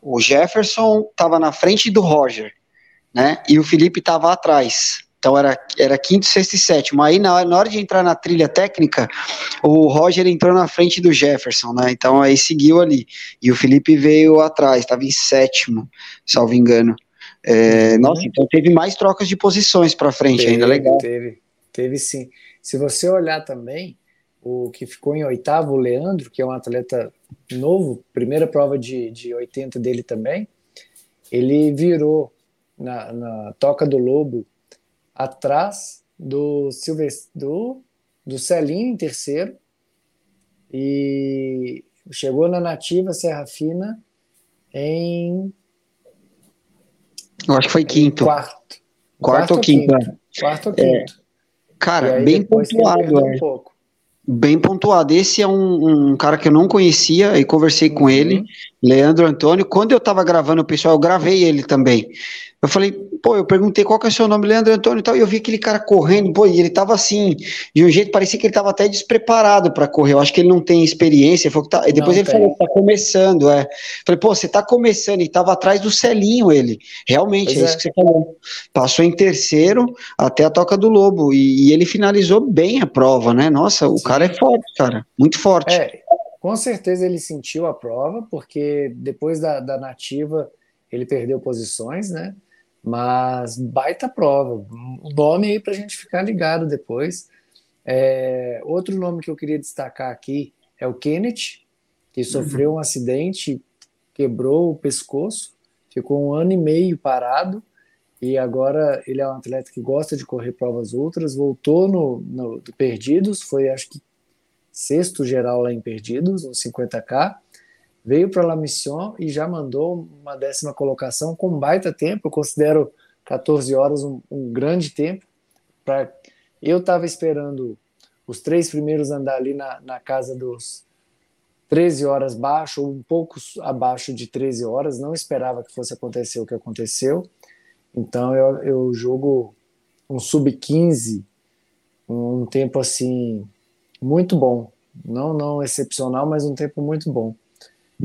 o Jefferson tava na frente do Roger, né? E o Felipe tava atrás. Então era, era quinto, sexto e sétimo. Aí na, na hora de entrar na trilha técnica, o Roger entrou na frente do Jefferson, né? Então aí seguiu ali. E o Felipe veio atrás, estava em sétimo, salvo engano. É, uhum. Nossa, então teve mais trocas de posições para frente teve, ainda, legal. Teve, teve sim. Se você olhar também, o que ficou em oitavo, o Leandro, que é um atleta novo, primeira prova de, de 80 dele também, ele virou na, na Toca do Lobo atrás do Silvestre, do, do Celinho em terceiro e chegou na nativa Serra Fina em eu acho que foi quinto. Quarto. Quarto, quarto ou quinto. quinto. É. Quarto ou quinto. É. Cara, bem pontuado. Um pouco. Bem pontuado. Esse é um, um, cara que eu não conhecia e conversei uhum. com ele, Leandro Antônio. Quando eu tava gravando o pessoal, eu gravei ele também. Eu falei, pô, eu perguntei qual que é o seu nome, Leandro Antônio e tal, e eu vi aquele cara correndo, pô, e ele tava assim, de um jeito, parecia que ele tava até despreparado para correr. Eu acho que ele não tem experiência. Tá, e depois não ele tem. falou, tá começando, é. Falei, pô, você tá começando, e tava atrás do Celinho ele. Realmente, é, é isso que você falou. Passou em terceiro até a toca do Lobo, e, e ele finalizou bem a prova, né? Nossa, o Sim. cara é forte, cara, muito forte. É, com certeza ele sentiu a prova, porque depois da, da nativa ele perdeu posições, né? Mas baita prova. Um nome aí para a gente ficar ligado depois. É, outro nome que eu queria destacar aqui é o Kenneth, que sofreu um acidente, quebrou o pescoço, ficou um ano e meio parado e agora ele é um atleta que gosta de correr provas ultras, voltou no, no Perdidos, foi acho que sexto geral lá em Perdidos, no 50K, veio para La Mission e já mandou uma décima colocação com baita tempo. Eu considero 14 horas um, um grande tempo. Pra... Eu estava esperando os três primeiros andar ali na, na casa dos 13 horas baixo, ou um pouco abaixo de 13 horas. Não esperava que fosse acontecer o que aconteceu. Então eu, eu jogo um sub-15, um tempo assim muito bom. Não, não excepcional, mas um tempo muito bom.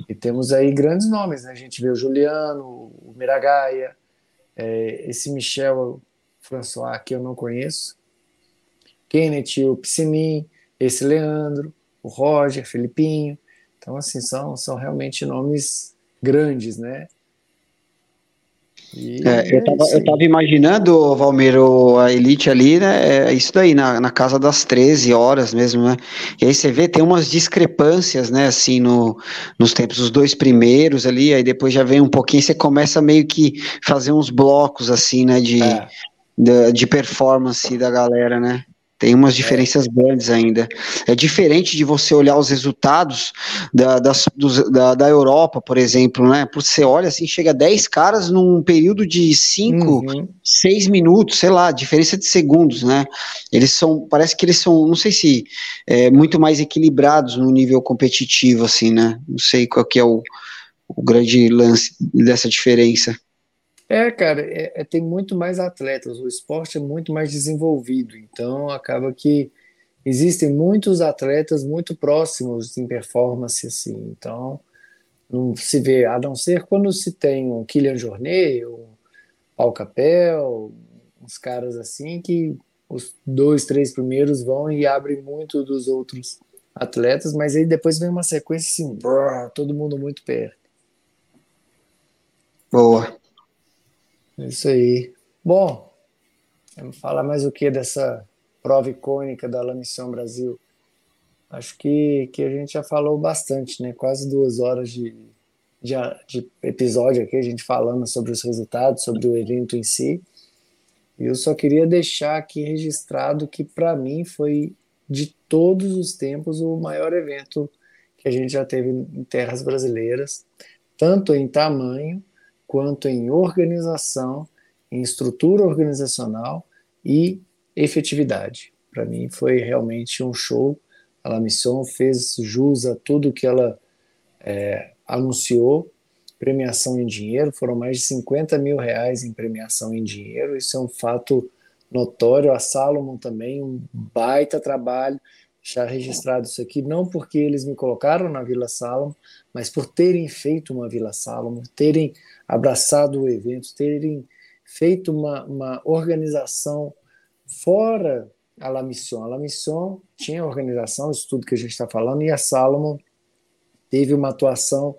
E temos aí grandes nomes, né? A gente vê o Juliano, o Miragaia, é, esse Michel François que eu não conheço, Kenneth, o Piscinin, esse Leandro, o Roger, Felipinho. Então, assim, são, são realmente nomes grandes, né? É, eu, tava, eu tava imaginando, Valmir, a Elite ali, né? É isso daí, na, na casa das 13 horas mesmo, né? E aí você vê, tem umas discrepâncias, né? Assim, no, nos tempos, os dois primeiros ali, aí depois já vem um pouquinho, você começa meio que fazer uns blocos, assim, né? De, é. de, de performance da galera, né? Tem umas diferenças é. grandes ainda. É diferente de você olhar os resultados da, das, dos, da, da Europa, por exemplo, né? Porque você olha assim, chega 10 caras num período de 5, uhum. 6 minutos, sei lá, diferença de segundos, né? Eles são, parece que eles são, não sei se é, muito mais equilibrados no nível competitivo, assim, né? Não sei qual que é o, o grande lance dessa diferença. É, cara, é, é, tem muito mais atletas, o esporte é muito mais desenvolvido, então acaba que existem muitos atletas muito próximos em performance, assim, então não se vê, a não ser quando se tem um Kylian Jornet, um Paul Capel, uns caras assim que os dois, três primeiros vão e abrem muito dos outros atletas, mas aí depois vem uma sequência assim, brrr, todo mundo muito perto. Boa. É isso aí. Bom, vamos falar mais o que dessa prova icônica da La Mission Brasil? acho que, que a gente já falou bastante, né? Quase duas horas de, de, de episódio aqui, a gente falando sobre os resultados, sobre o evento em si. E eu só queria deixar aqui registrado que, para mim, foi de todos os tempos o maior evento que a gente já teve em terras brasileiras, tanto em tamanho quanto em organização, em estrutura organizacional e efetividade. Para mim foi realmente um show. A La Mission fez jus a tudo que ela é, anunciou. Premiação em dinheiro, foram mais de 50 mil reais em premiação em dinheiro. Isso é um fato notório. A Salomon também, um baita trabalho. Já registrado isso aqui, não porque eles me colocaram na Vila Salomon, mas por terem feito uma Vila Salomon, terem abraçado o evento, terem feito uma, uma organização fora a La Mission. A La Mission tinha organização, isso tudo que a gente está falando, e a Salomon teve uma atuação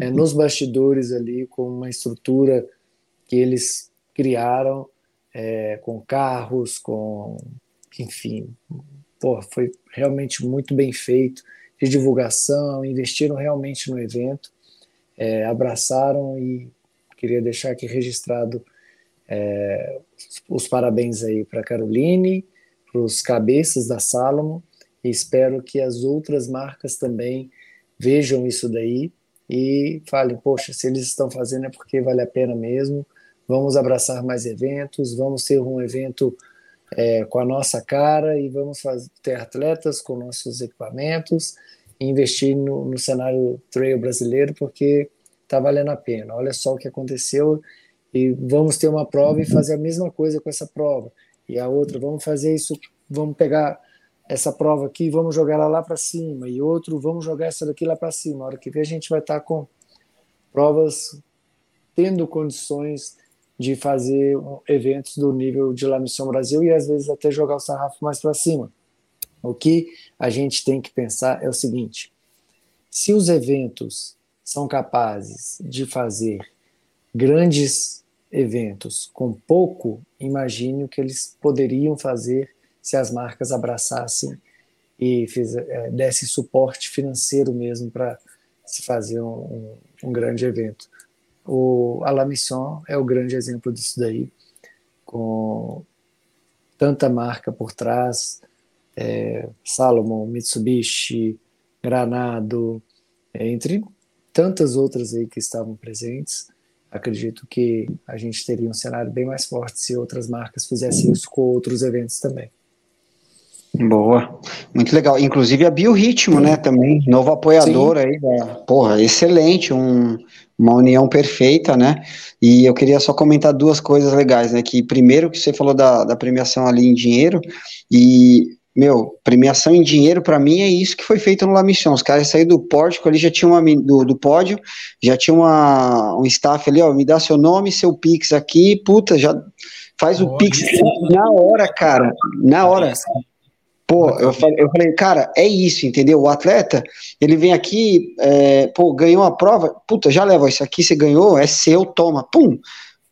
é, nos bastidores ali, com uma estrutura que eles criaram, é, com carros, com. enfim. Pô, foi realmente muito bem feito, de divulgação, investiram realmente no evento, é, abraçaram e queria deixar aqui registrado é, os parabéns aí para Caroline, para os cabeças da Salomon, e espero que as outras marcas também vejam isso daí e falem, poxa, se eles estão fazendo é porque vale a pena mesmo, vamos abraçar mais eventos, vamos ter um evento é, com a nossa cara e vamos fazer, ter atletas com nossos equipamentos e investir no, no cenário trail brasileiro porque está valendo a pena. Olha só o que aconteceu e vamos ter uma prova e fazer a mesma coisa com essa prova. E a outra, vamos fazer isso, vamos pegar essa prova aqui e vamos jogar ela lá para cima. E outro, vamos jogar essa daqui lá para cima. A hora que vem, a gente vai estar tá com provas tendo condições de fazer eventos do nível de La Mission Brasil e às vezes até jogar o sarrafo mais para cima. O que a gente tem que pensar é o seguinte: se os eventos são capazes de fazer grandes eventos com pouco, imagine o que eles poderiam fazer se as marcas abraçassem e fiz, é, desse suporte financeiro mesmo para se fazer um, um, um, grande evento. O, a La Mission é o grande exemplo disso daí, com tanta marca por trás, é, Salomon, Mitsubishi, Granado, é, entre tantas outras aí que estavam presentes acredito que a gente teria um cenário bem mais forte se outras marcas fizessem isso com outros eventos também. Boa, muito legal. Inclusive a Biorritmo, né, também, novo apoiador Sim. aí, da, porra, excelente, um, uma união perfeita, né, e eu queria só comentar duas coisas legais, né, que primeiro que você falou da, da premiação ali em dinheiro, e meu, premiação em dinheiro para mim é isso que foi feito no La Mission. Os caras saíram do pórtico ali, já tinha uma do, do pódio, já tinha uma, um staff ali, ó, me dá seu nome, seu Pix aqui, puta, já faz o Pix na hora, cara, na hora. Pô, eu falei, eu falei, cara, é isso, entendeu? O atleta, ele vem aqui, é, pô, ganhou a prova, puta, já leva isso aqui, você ganhou, é seu, toma, pum,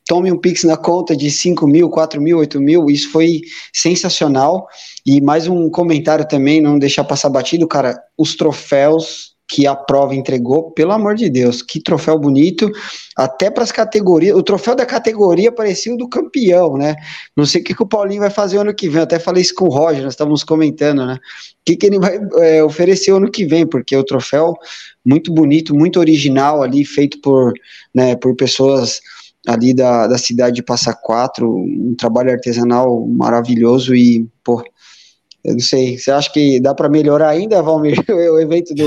tome um Pix na conta de 5 mil, 4 mil, 8 mil, isso foi sensacional. E mais um comentário também, não deixar passar batido, cara, os troféus que a prova entregou, pelo amor de Deus, que troféu bonito, até para as categorias, o troféu da categoria parecia o do campeão, né? Não sei o que, que o Paulinho vai fazer ano que vem, até falei isso com o Roger, nós estávamos comentando, né? O que, que ele vai é, oferecer ano que vem, porque o troféu muito bonito, muito original ali, feito por, né, por pessoas ali da, da cidade de Passa Quatro, um trabalho artesanal maravilhoso e, pô, eu não sei, você acha que dá para melhorar ainda, Valmir, o evento do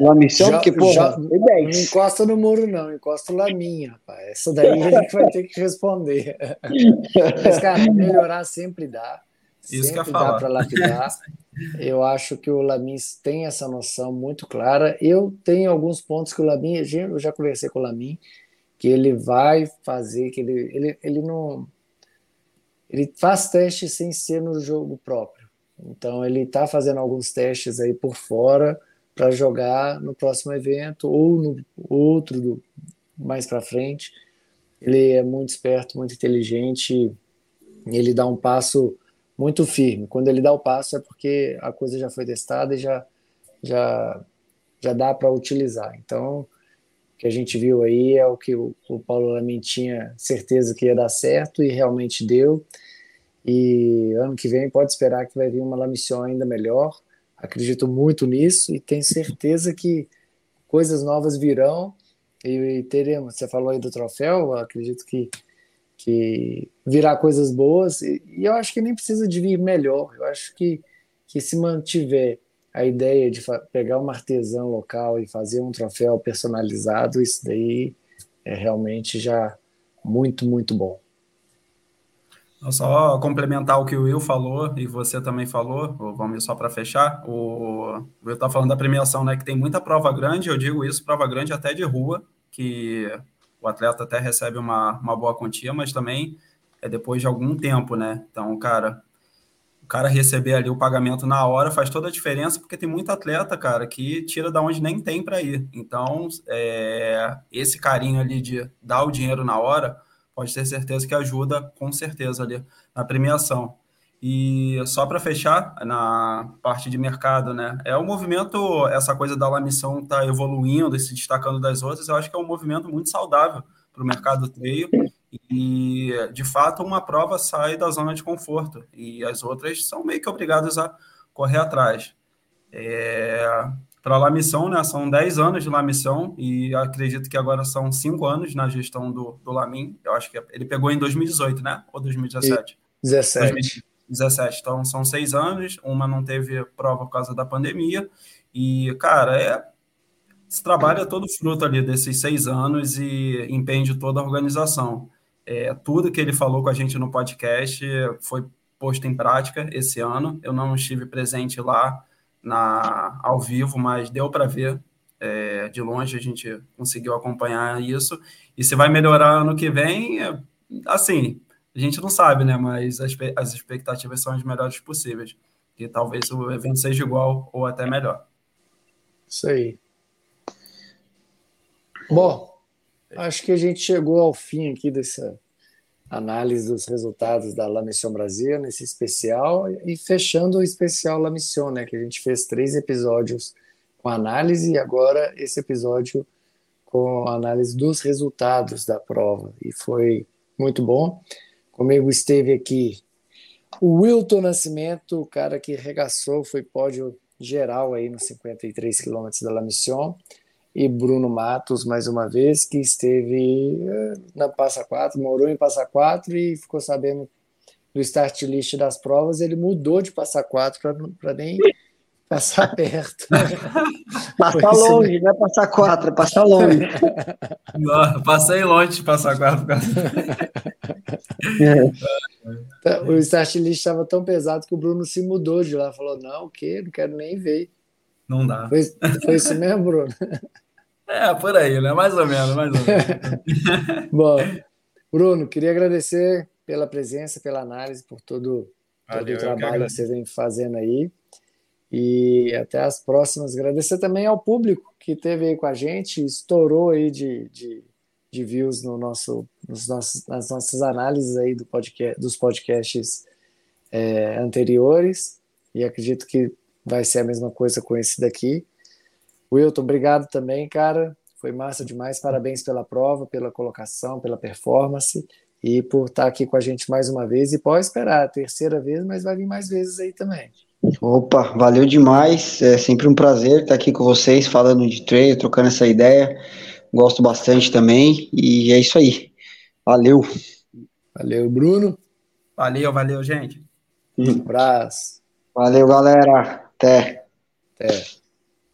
La Missão? Já, Porque, pô, já, não encosta no muro, não, encosta lá minha, rapaz. Essa daí a gente vai ter que responder. Mas, cara, melhorar sempre dá. Isso sempre que dá para lapidar. Eu acho que o Lamin tem essa noção muito clara. Eu tenho alguns pontos que o Lamin, eu já conversei com o Lamin, que ele vai fazer, que ele, ele, ele não. Ele faz testes sem ser no jogo próprio. Então ele está fazendo alguns testes aí por fora para jogar no próximo evento ou no outro do, mais para frente. Ele é muito esperto, muito inteligente. Ele dá um passo muito firme. Quando ele dá o passo é porque a coisa já foi testada e já já, já dá para utilizar. Então, o que a gente viu aí é o que o, o Paulo Lamin tinha certeza que ia dar certo e realmente deu. E ano que vem pode esperar que vai vir uma Lamissão ainda melhor. Acredito muito nisso e tenho certeza que coisas novas virão e teremos. Você falou aí do troféu, acredito que que virá coisas boas e, e, eu acho que nem precisa de vir melhor. Eu acho que que se mantiver a ideia de pegar um artesão local e fazer um troféu personalizado, isso daí é realmente já muito muito bom. Só complementar o que o Will falou e você também falou, vamos só para fechar. O Will está falando da premiação, né? Que tem muita prova grande, eu digo isso, prova grande até de rua, que o atleta até recebe uma, uma boa quantia, mas também é depois de algum tempo, né? Então, cara, o cara receber ali o pagamento na hora faz toda a diferença, porque tem muito atleta, cara, que tira da onde nem tem para ir. Então, é, esse carinho ali de dar o dinheiro na hora pode ter certeza que ajuda com certeza ali na premiação. E só para fechar na parte de mercado, né? É um movimento, essa coisa da missão tá evoluindo e se destacando das outras, eu acho que é um movimento muito saudável para o mercado trail. E de fato uma prova sai da zona de conforto e as outras são meio que obrigadas a correr atrás. É, para a Lamissão, né? São 10 anos de Lamissão e acredito que agora são 5 anos na gestão do, do Lamin. Eu acho que ele pegou em 2018, né? Ou 2017? 17. 2017. Então são seis anos, uma não teve prova por causa da pandemia. E, cara, é. Esse trabalho é todo fruto ali desses seis anos e empreende toda a organização. É, tudo que ele falou com a gente no podcast foi posto em prática esse ano. Eu não estive presente lá na, ao vivo, mas deu para ver é, de longe, a gente conseguiu acompanhar isso. E se vai melhorar ano que vem, é, assim, a gente não sabe, né? Mas as, as expectativas são as melhores possíveis. Que talvez o evento seja igual ou até melhor. Isso aí. Bom, acho que a gente chegou ao fim aqui dessa análise dos resultados da La Mission Brasil nesse especial e fechando o especial La Mission, né, que a gente fez três episódios com análise e agora esse episódio com análise dos resultados da prova e foi muito bom. Comigo esteve aqui o Wilton Nascimento, o cara que regaçou, foi pódio geral aí nos 53 quilômetros da La Mission e Bruno Matos, mais uma vez, que esteve eh, na Passa Quatro, morou em Passa Quatro e ficou sabendo do start list das provas, ele mudou de Passa Quatro para nem passar perto. passar longe, não é passar quatro, é passar longe. Não, passei longe de passar quatro. é. O start list estava tão pesado que o Bruno se mudou de lá, falou, não, o quê? Não quero nem ver. Não dá. Foi, foi isso mesmo, Bruno? É, por aí, né? Mais ou menos, mais ou menos. Bom, Bruno, queria agradecer pela presença, pela análise, por todo, Valeu, todo o trabalho que, você vem fazendo aí. E até as próximas. Agradecer também ao público que esteve aí com a gente, estourou aí de, de, de views no nosso, nos nossos, nas nossas análises aí do podcast, dos podcasts é, anteriores. E acredito que vai ser a mesma coisa com esse daqui. Wilton, obrigado também, cara. Foi massa demais. Parabéns pela prova, pela colocação, pela performance e por estar aqui com a gente mais uma vez. E pode esperar a terceira vez, mas vai vir mais vezes aí também. Opa, valeu demais. É sempre um prazer estar aqui com vocês, falando de treino, trocando essa ideia. Gosto bastante também. E é isso aí. Valeu. Valeu, Bruno. Valeu, valeu, gente. Um abraço. Valeu, galera. Até. Até.